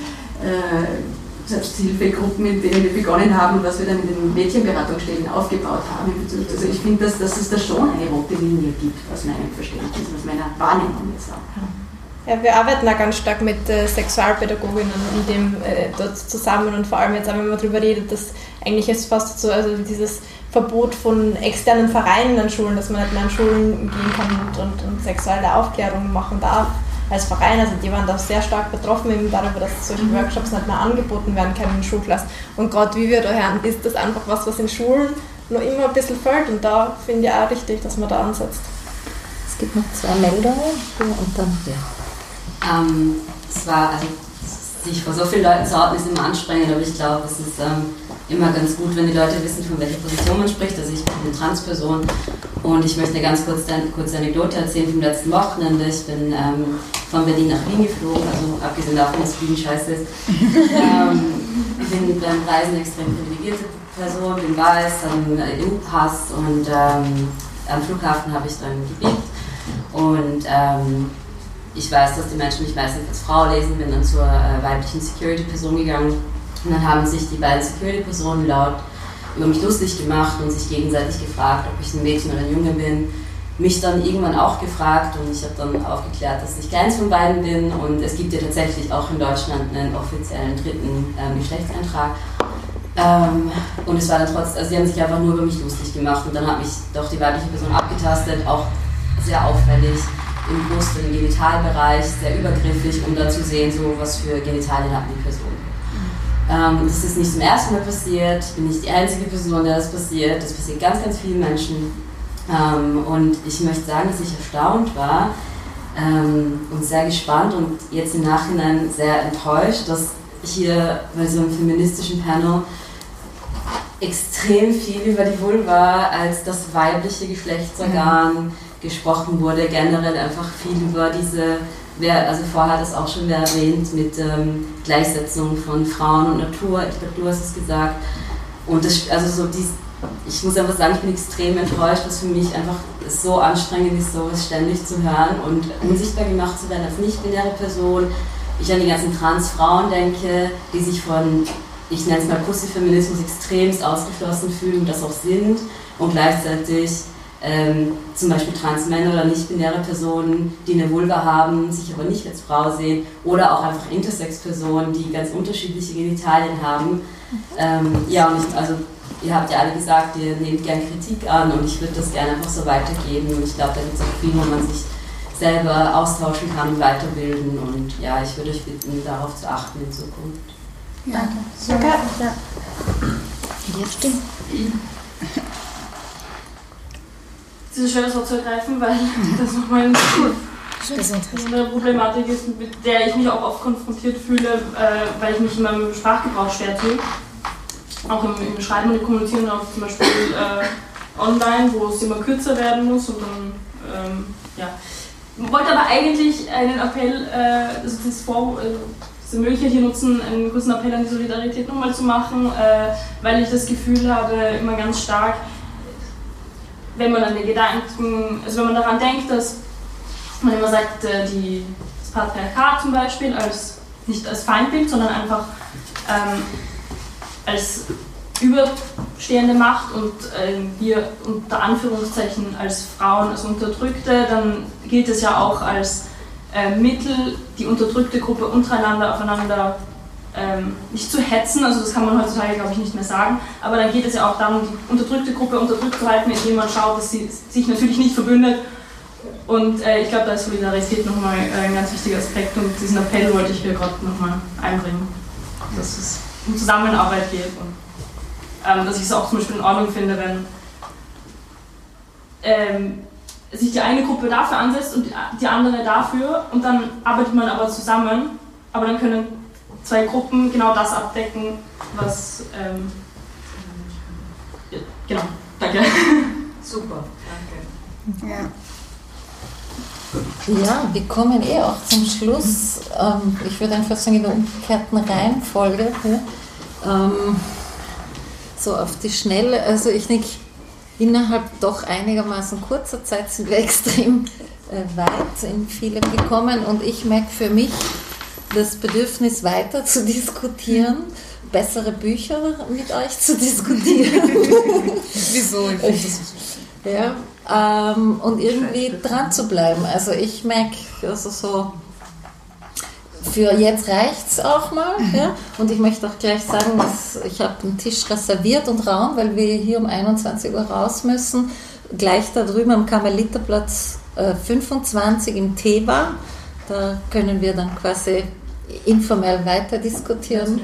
P: äh, Selbsthilfegruppen, mit denen wir begonnen haben und was wir dann in den Mädchenberatungsstellen aufgebaut haben. Also ich finde, dass, dass es da schon eine rote Linie gibt, aus meinem Verständnis, aus meiner Wahrnehmung jetzt auch.
C: Ja, wir arbeiten auch ganz stark mit äh, Sexualpädagoginnen in dem äh, dort zusammen und vor allem jetzt auch, wenn man darüber redet, dass eigentlich ist fast so, also dieses Verbot von externen Vereinen an Schulen, dass man nicht mehr an Schulen gehen kann und, und, und sexuelle Aufklärung machen darf als Verein, also die waren da sehr stark betroffen eben darüber, dass solche mhm. Workshops nicht mehr angeboten werden können in Schulklassen. Und gerade wie wir da hören, ist das einfach was, was in Schulen noch immer ein bisschen fehlt. Und da finde ich auch richtig, dass man da ansetzt.
F: Es gibt noch zwei Meldungen und dann, ja.
Q: Ähm, es war, also sich vor so vielen Leuten zu outen, ist immer anstrengend, aber ich glaube, es ist ähm, immer ganz gut, wenn die Leute wissen, von welcher Position man spricht. Also ich bin eine Transperson und ich möchte eine ganz kurze, kurze Anekdote erzählen vom letzten Wochenende. Ich bin ähm, von Berlin nach Wien geflogen, also abgesehen davon, dass Wien scheiße ist. <laughs> ähm, ich bin beim Reisen eine extrem privilegierte Person, bin weiß, habe einen EU-Pass und ähm, am Flughafen habe ich dann gebiegt. Und ähm, ich weiß, dass die Menschen mich meistens als Frau lesen, bin dann zur äh, weiblichen Security-Person gegangen. Und dann haben sich die beiden Security-Personen laut über mich lustig gemacht und sich gegenseitig gefragt, ob ich ein Mädchen oder ein Junge bin. Mich dann irgendwann auch gefragt und ich habe dann aufgeklärt, dass ich keins von beiden bin. Und es gibt ja tatsächlich auch in Deutschland einen offiziellen dritten ähm, Geschlechtseintrag. Ähm, und es war dann trotzdem, also sie haben sich einfach nur über mich lustig gemacht und dann hat mich doch die weibliche Person abgetastet, auch sehr auffällig im Brust- und im Genitalbereich, sehr übergriffig, um dann zu sehen, so was für Genitalien hat die Person. Ähm, das ist nicht zum ersten Mal passiert, ich bin nicht die einzige Person, der das passiert, das passiert ganz, ganz vielen Menschen. Ähm, und ich möchte sagen, dass ich erstaunt war ähm, und sehr gespannt und jetzt im Nachhinein sehr enttäuscht, dass hier bei so einem feministischen Panel extrem viel über die Vulva als das weibliche Geschlechtsorgan mhm gesprochen wurde, generell einfach viel über diese, also vorher hat es auch schon erwähnt, mit ähm, Gleichsetzung von Frauen und Natur, ich glaube, du hast es gesagt. Und das, also so dies, ich muss einfach sagen, ich bin extrem enttäuscht, was für mich einfach so anstrengend ist, sowas ständig zu hören und unsichtbar gemacht zu werden als nicht-binäre Person. Ich an die ganzen Trans-Frauen denke, die sich von, ich nenne es mal Pussy-Feminismus, extremst ausgeschlossen fühlen und das auch sind und gleichzeitig ähm, zum Beispiel Transmänner oder nicht-binäre Personen, die eine Vulva haben, sich aber nicht als Frau sehen, oder auch einfach Intersex-Personen, die ganz unterschiedliche Genitalien haben. Ähm, ja, und ich, also ihr habt ja alle gesagt, ihr nehmt gerne Kritik an und ich würde das gerne einfach so weitergeben und ich glaube, da gibt es auch viel, wo man sich selber austauschen kann und weiterbilden und ja, ich würde euch bitten, darauf zu achten in Zukunft.
C: Danke. Danke. Ja.
F: Jetzt stimmt
O: dieses schöne Wort zu ergreifen, weil <laughs> das nochmal eine Problematik ist, mit der ich mich auch oft konfrontiert fühle, äh, weil ich mich in meinem Sprachgebrauch schwer tue. Auch im, im Schreiben und im Kommunizieren, auch zum Beispiel äh, online, wo es immer kürzer werden muss und dann, ähm, ja. Ich wollte aber eigentlich einen Appell, äh, also das Vor äh, diese Möglichkeit hier nutzen, einen kurzen Appell an die Solidarität nochmal zu machen, äh, weil ich das Gefühl habe, immer ganz stark, wenn man an den Gedanken, also wenn man daran denkt, dass man immer sagt, äh, die, das Patriarchat zum Beispiel als nicht als Feindbild, sondern einfach ähm, als überstehende Macht und äh, wir unter Anführungszeichen als Frauen als Unterdrückte, dann gilt es ja auch als äh, Mittel, die unterdrückte Gruppe untereinander aufeinander ähm, nicht zu hetzen, also das kann man heutzutage glaube ich nicht mehr sagen, aber dann geht es ja auch darum, die unterdrückte Gruppe unterdrückt zu halten, indem man schaut, dass sie sich natürlich nicht verbündet. Und äh, ich glaube, da ist Solidarität nochmal äh, ein ganz wichtiger Aspekt und diesen Appell wollte ich hier gerade nochmal einbringen, dass es um Zusammenarbeit geht und ähm, dass ich es auch zum Beispiel in Ordnung finde, wenn ähm, sich die eine Gruppe dafür ansetzt und die andere dafür und dann arbeitet man aber zusammen, aber dann können zwei Gruppen genau das abdecken, was. Ähm, ja, genau, danke. <laughs>
L: Super, danke.
F: Ja. Ja, wir kommen eh auch zum Schluss. Ähm, ich würde einfach sagen, in der umgekehrten Reihenfolge. Ähm, so auf die Schnelle. Also ich denke, innerhalb doch einigermaßen kurzer Zeit sind wir <laughs> extrem äh, weit in vielem gekommen und ich merke für mich, das Bedürfnis weiter zu diskutieren, bessere Bücher mit euch zu diskutieren. <laughs>
B: Wieso?
F: ja, ähm, und irgendwie dran zu bleiben. Also ich merke, also so, für jetzt reicht es auch mal. Mhm. <laughs> Ja? Und ich möchte auch gleich sagen, dass ich habe einen Tisch reserviert und Raum, weil wir hier um 21 Uhr raus müssen. Gleich da drüben am Karmeliterplatz äh, 25 im Thema. Da können wir dann quasi informell weiter diskutieren.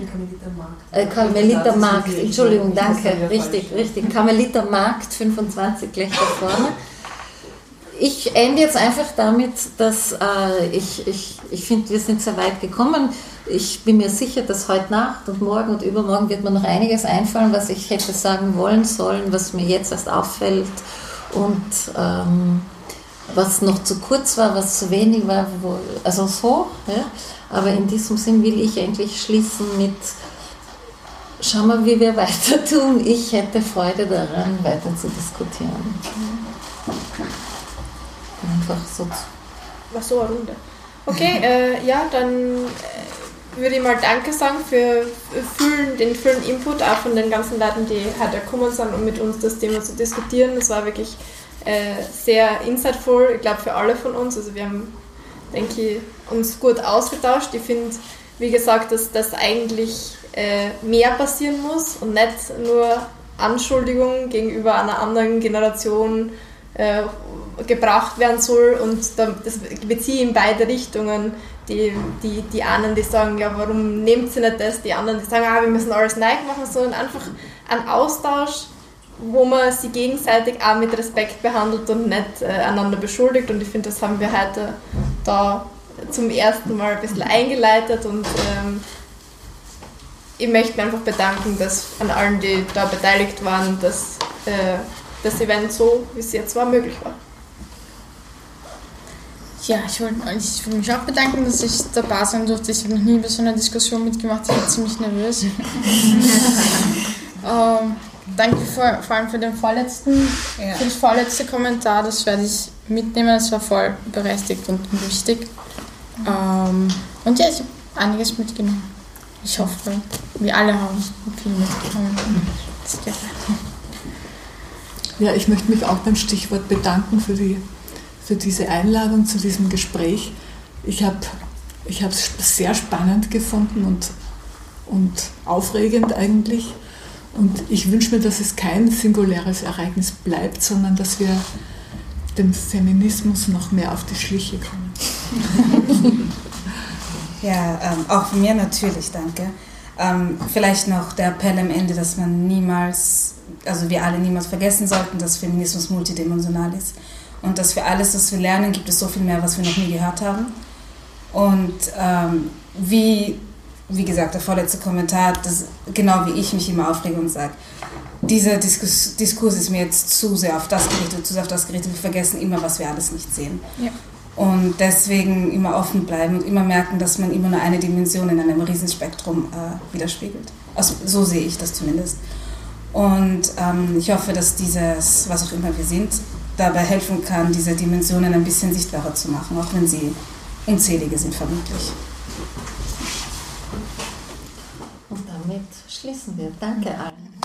F: Äh, Karmeliter Markt, Entschuldigung, danke, richtig, richtig. Karmeliter Markt 25 gleich da vorne. Ich ende jetzt einfach damit, dass äh, ich, ich, ich finde, wir sind sehr weit gekommen. Ich bin mir sicher, dass heute Nacht und morgen und übermorgen wird mir noch einiges einfallen, was ich hätte sagen wollen sollen, was mir jetzt erst auffällt und ähm, was noch zu kurz war, was zu wenig war, wo, also so. Ja? Aber in diesem Sinn will ich eigentlich schließen mit, schauen wir, wie wir <laughs> weiter tun. Ich hätte Freude daran, weiter zu diskutieren. Einfach so.
C: War so eine Runde. Okay, äh, ja, dann äh, würde ich mal Danke sagen für vielen, den vielen Input, auch von den ganzen Leuten, die heute gekommen sind, um mit uns das Thema zu diskutieren. Das war wirklich äh, sehr insightful, ich glaube für alle von uns. Also wir haben, denke ich, uns gut ausgetauscht. Ich finde, wie gesagt, dass das eigentlich äh, mehr passieren muss und nicht nur Anschuldigungen gegenüber einer anderen Generation äh, gebracht werden soll und das beziehe in beide Richtungen. Die, die, die einen, die sagen, ja, warum nehmt ihr nicht das? Die anderen, die sagen, ah, wir müssen alles neu machen, sondern einfach ein Austausch, wo man sie gegenseitig auch mit Respekt behandelt und nicht äh, einander beschuldigt. Und ich finde, das haben wir heute da zum ersten Mal ein bisschen eingeleitet und ähm, ich möchte mich einfach bedanken, dass an allen, die da beteiligt waren, dass äh, das Event so, wie es jetzt war, möglich war.
H: Ja, ich wollte ich will mich auch bedanken, dass ich dabei sein durfte. Ich habe noch nie bei so einer Diskussion mitgemacht, ich bin ziemlich nervös. <laughs> ähm, danke vor, vor, allem für den vorletzten, ja. für das vorletzte Kommentar, das werde ich mitnehmen, das war voll berechtigt und wichtig. Ähm, und ja, ich habe einiges mitgenommen. Ich hoffe, wir alle haben viel mitgenommen.
G: Ja, ich möchte mich auch beim Stichwort bedanken für, die, für diese Einladung zu diesem Gespräch. Ich habe ich es sehr spannend gefunden und, und aufregend eigentlich. Und ich wünsche mir, dass es kein singuläres Ereignis bleibt, sondern dass wir dem Feminismus noch mehr auf die Schliche kommen. <laughs>
B: ja, ähm, auch von mir natürlich, danke. Ähm, vielleicht noch der Appell am Ende, dass man niemals, also wir alle niemals vergessen sollten, dass Feminismus multidimensional ist und dass für alles, was wir lernen, gibt es so viel mehr, was wir noch nie gehört haben. Und ähm, wie, wie gesagt, der vorletzte Kommentar, das, genau wie ich mich immer aufrege und sage, dieser Diskurs, Diskurs, ist mir jetzt zu sehr auf das gerichtet, zu sehr auf das gerichtet. Wir vergessen immer, was wir alles nicht sehen. Ja. Und deswegen immer offen bleiben und immer merken, dass man immer nur eine Dimension in einem Riesenspektrum äh, widerspiegelt. Also, so sehe ich das zumindest. Und ähm, ich hoffe, dass dieses, was auch immer wir sind, dabei helfen kann, diese Dimensionen ein bisschen sichtbarer zu machen, auch wenn sie unzählige sind vermutlich.
F: Und damit schließen wir. Danke allen.